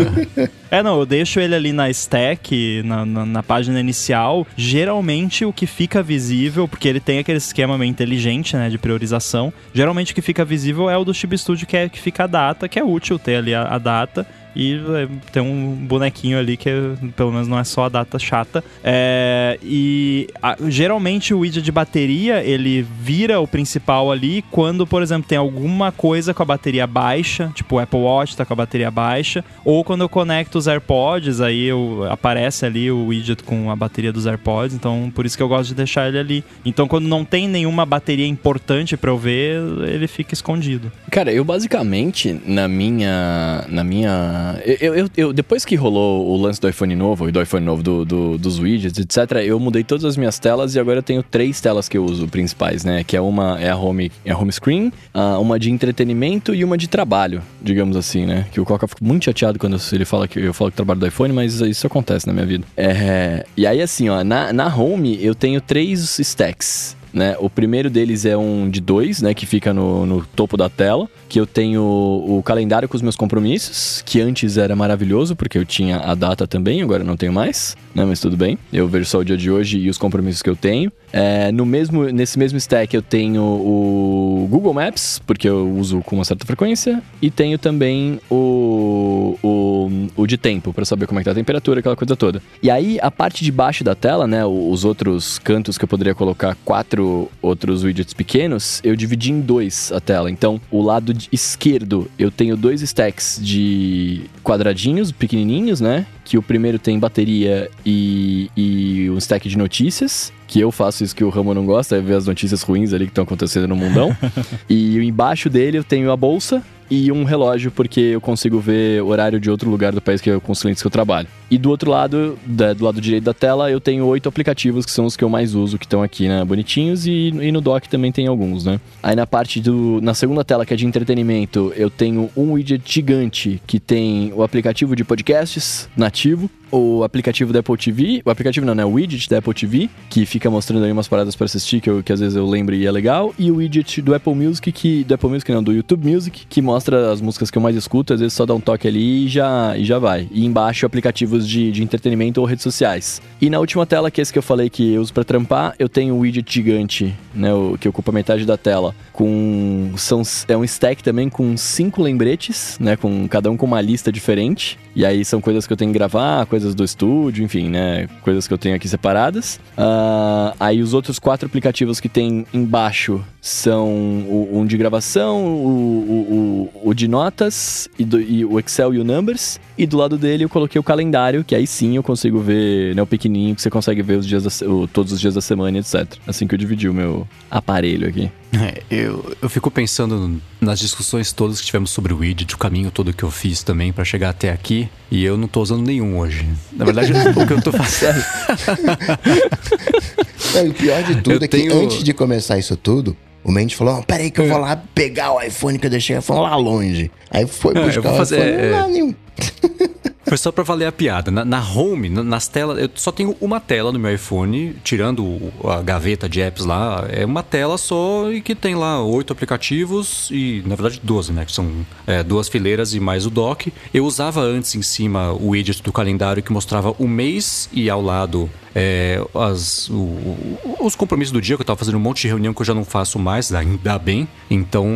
B: é, não, eu deixo ele ali na stack, na, na, na, página inicial. Geralmente o que fica visível, porque ele tem aquele esquema meio inteligente, né, de priorização. Geralmente o que fica visível é o do Chip Studio, que é que fica a data, que é útil ter ali a, a data e é, tem um bonequinho ali que é, pelo menos não é só a data chata. É, e a, geralmente o widget de bateria ele vira o principal ali quando, por exemplo, tem alguma coisa com a bateria baixa, tipo o Apple Watch tá com a bateria baixa, ou quando eu conecto os AirPods, aí eu, aparece ali o widget com a bateria dos AirPods, então por isso que eu gosto de deixar ele ali. Então quando não tem nenhuma bateria importante para eu ver, ele fica escondido.
D: Cara, eu basicamente na minha na minha eu, eu, eu, depois que rolou o lance do iPhone novo e do iPhone novo, do, do, dos widgets, etc., eu mudei todas as minhas telas e agora eu tenho três telas que eu uso principais, né? Que é uma é a home, é a home screen, uma de entretenimento e uma de trabalho, digamos assim, né? Que o Coca fica muito chateado quando ele fala que eu falo que trabalho do iPhone, mas isso acontece na minha vida. É, e aí, assim, ó, na, na home eu tenho três stacks. Né? O primeiro deles é um de dois, né? Que fica no, no topo da tela que eu tenho o calendário com os meus compromissos, que antes era maravilhoso, porque eu tinha a data também, agora não tenho mais, né? Mas tudo bem. Eu vejo só o dia de hoje e os compromissos que eu tenho. É, no mesmo, nesse mesmo stack eu tenho o Google Maps, porque eu uso com uma certa frequência, e tenho também o, o, o de tempo, para saber como é que tá a temperatura, aquela coisa toda. E aí, a parte de baixo da tela, né, os outros cantos que eu poderia colocar quatro outros widgets pequenos, eu dividi em dois a tela. Então, o lado esquerdo, eu tenho dois stacks de quadradinhos pequenininhos, né? Que o primeiro tem bateria e, e um stack de notícias. Que eu faço isso que o Ramo não gosta, é ver as notícias ruins ali que estão acontecendo no mundão. e embaixo dele eu tenho a bolsa e um relógio, porque eu consigo ver horário de outro lugar do país que eu, com os clientes que eu trabalho. E do outro lado, do lado direito da tela, eu tenho oito aplicativos que são os que eu mais uso, que estão aqui, né, bonitinhos, e, e no dock também tem alguns, né. Aí na parte do... na segunda tela, que é de entretenimento, eu tenho um widget gigante que tem o aplicativo de podcasts nativo, o aplicativo da Apple TV, o aplicativo não, né? O widget da Apple TV, que fica mostrando aí umas paradas para assistir que, eu, que às vezes eu lembro e é legal, e o widget do Apple Music, que do Apple Music não, do YouTube Music, que mostra as músicas que eu mais escuto, às vezes só dá um toque ali e já, e já vai. E embaixo aplicativos de, de entretenimento ou redes sociais. E na última tela, que é esse que eu falei que eu uso para trampar, eu tenho um widget gigante, né, o, que ocupa metade da tela, com são é um stack também com cinco lembretes, né, com cada um com uma lista diferente. E aí são coisas que eu tenho que gravar, coisas do estúdio, enfim, né? Coisas que eu tenho aqui separadas. Uh, aí os outros quatro aplicativos que tem embaixo são o, um de gravação, o, o de notas e, do, e, o Excel e o Numbers. E do lado dele eu coloquei o calendário, que aí sim eu consigo ver, né, o pequenininho, que você consegue ver os dias da, o, todos os dias da semana, etc. Assim que eu dividi o meu aparelho aqui.
C: É, eu, eu fico pensando nas discussões todas que tivemos sobre o widget, o caminho todo que eu fiz também para chegar até aqui, e eu não tô usando nenhum hoje. Na verdade, o que eu tô fazendo.
A: é, o pior de tudo eu é que tenho... antes de começar isso tudo, o Mendes falou: oh, peraí, que eu vou lá pegar o iPhone que eu deixei o iPhone lá longe. Aí foi buscar é, eu vou fazer, o iPhone, é... lá nenhum.
C: Foi só pra valer a piada. Na, na home, na, nas telas, eu só tenho uma tela no meu iPhone, tirando a gaveta de apps lá, é uma tela só e que tem lá oito aplicativos e, na verdade, 12, né? Que são é, duas fileiras e mais o dock. Eu usava antes em cima o widget do calendário que mostrava o mês e ao lado é, as, o, os compromissos do dia, que eu tava fazendo um monte de reunião que eu já não faço mais, ainda bem. Então,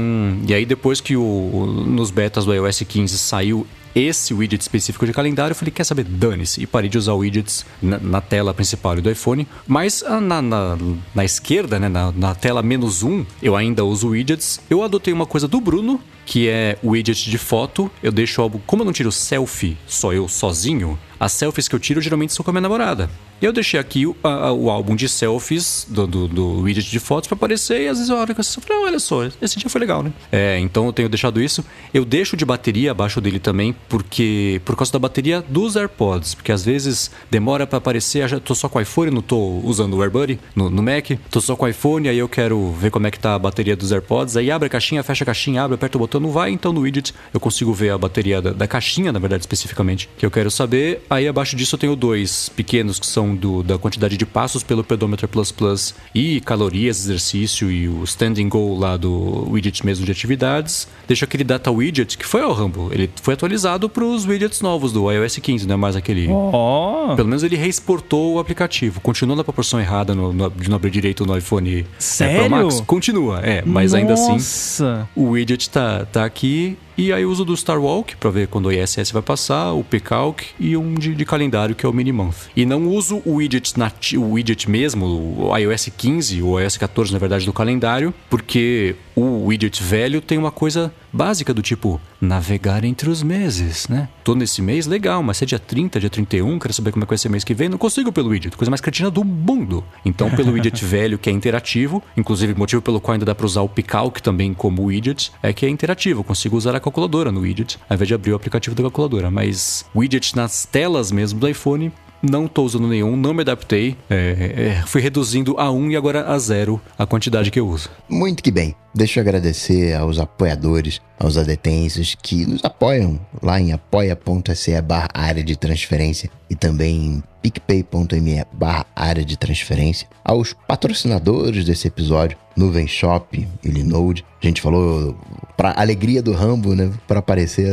C: e aí depois que o, nos betas do iOS 15 saiu esse widget específico de calendário, eu falei, quer saber, dane-se. E parei de usar widgets na, na tela principal do iPhone. Mas ah, na, na, na esquerda, né, na, na tela menos um, eu ainda uso widgets. Eu adotei uma coisa do Bruno, que é o widget de foto. Eu deixo o álbum. Como eu não tiro selfie, só eu sozinho, as selfies que eu tiro geralmente são com a minha namorada. Eu deixei aqui o, a, o álbum de selfies do, do, do widget de fotos para aparecer e às vezes eu olho e falo, olha só, esse dia foi legal, né? É, então eu tenho deixado isso. Eu deixo de bateria abaixo dele também, porque por causa da bateria dos AirPods, porque às vezes demora para aparecer, já tô só com o iPhone, não tô usando o AirBuddy no, no Mac, tô só com o iPhone, aí eu quero ver como é que tá a bateria dos AirPods, aí abre a caixinha, fecha a caixinha, abre, aperta o botão, não vai, então no widget eu consigo ver a bateria da, da caixinha, na verdade, especificamente, que eu quero saber. Aí abaixo disso eu tenho dois pequenos que são do, da quantidade de passos pelo pedometer plus plus e calorias, exercício e o standing goal lá do widget mesmo de atividades. Deixo aquele data widget que foi ao Rambo. Ele foi atualizado para os widgets novos do iOS 15, não é mais aquele.
B: Oh.
C: Pelo menos ele reexportou o aplicativo. Continua na proporção errada no, no, de não abrir direito no iPhone
B: Sério?
C: É, Pro Max. Continua, é, mas Nossa. ainda assim o widget tá, tá aqui e aí uso do Star Walk para ver quando o ISS vai passar, o Pcalc e um de, de, calendário que é o Minimonth. E não uso o widget, nati o widget mesmo, o iOS 15 ou iOS 14 na verdade do calendário, porque o widget velho tem uma coisa básica do tipo navegar entre os meses, né? Tô nesse mês, legal, mas se é dia 30, dia 31, quero saber como é que vai ser mês que vem, não consigo pelo widget, coisa mais cretina do mundo. Então, pelo widget velho, que é interativo, inclusive motivo pelo qual ainda dá para usar o Picalc também como widget, é que é interativo, eu consigo usar a calculadora no widget, ao invés de abrir o aplicativo da calculadora. Mas widget nas telas mesmo do iPhone, não tô usando nenhum, não me adaptei. É, é, fui reduzindo a 1 e agora a 0 a quantidade que eu uso.
A: Muito que bem. Deixa eu agradecer aos apoiadores, aos adetenses que nos apoiam lá em apoia.se barra área de transferência e também em picpay.me barra área de transferência, aos patrocinadores desse episódio, Nuvem Shop Linode. A gente falou para alegria do Rambo, né? Para aparecer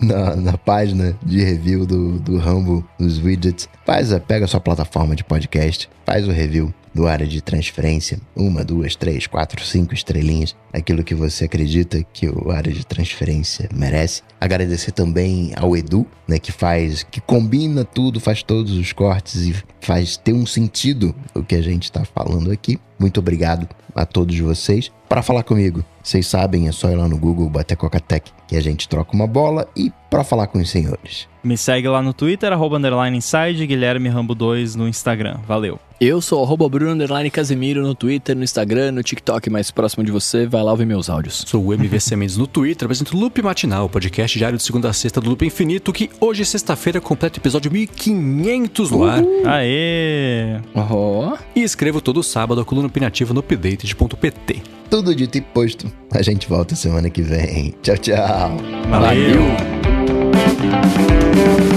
A: na, na, página de review do, do Rambo nos widgets. Faz, pega a sua plataforma de podcast, faz o review do área de transferência, uma, duas, três, quatro, cinco estrelinhas, aquilo que você acredita que o área de transferência merece. Agradecer também ao Edu, né, que faz, que combina tudo, faz todos os cortes e faz ter um sentido o que a gente está falando aqui. Muito obrigado a todos vocês. Para falar comigo, vocês sabem, é só ir lá no Google, bater Coca-Tech, que a gente troca uma bola e para falar com os senhores.
B: Me segue lá no Twitter, arroba underline inside, Guilherme Rambo 2 no Instagram. Valeu.
D: Eu sou arroba Bruno Underline Casemiro no Twitter, no Instagram, no TikTok mais próximo de você. Vai lá ouvir meus áudios.
C: Sou o MVC Mendes no Twitter, apresento Loop Matinal, podcast diário de segunda a sexta do Loop Infinito, que hoje, sexta-feira, completa o episódio 1500 no ar.
B: Aê!
C: Oh. E escrevo todo sábado a coluna opinativa no update.pt.
A: Tudo dito e posto. A gente volta semana que vem. Tchau, tchau.
B: Valeu. Valeu. Thank you.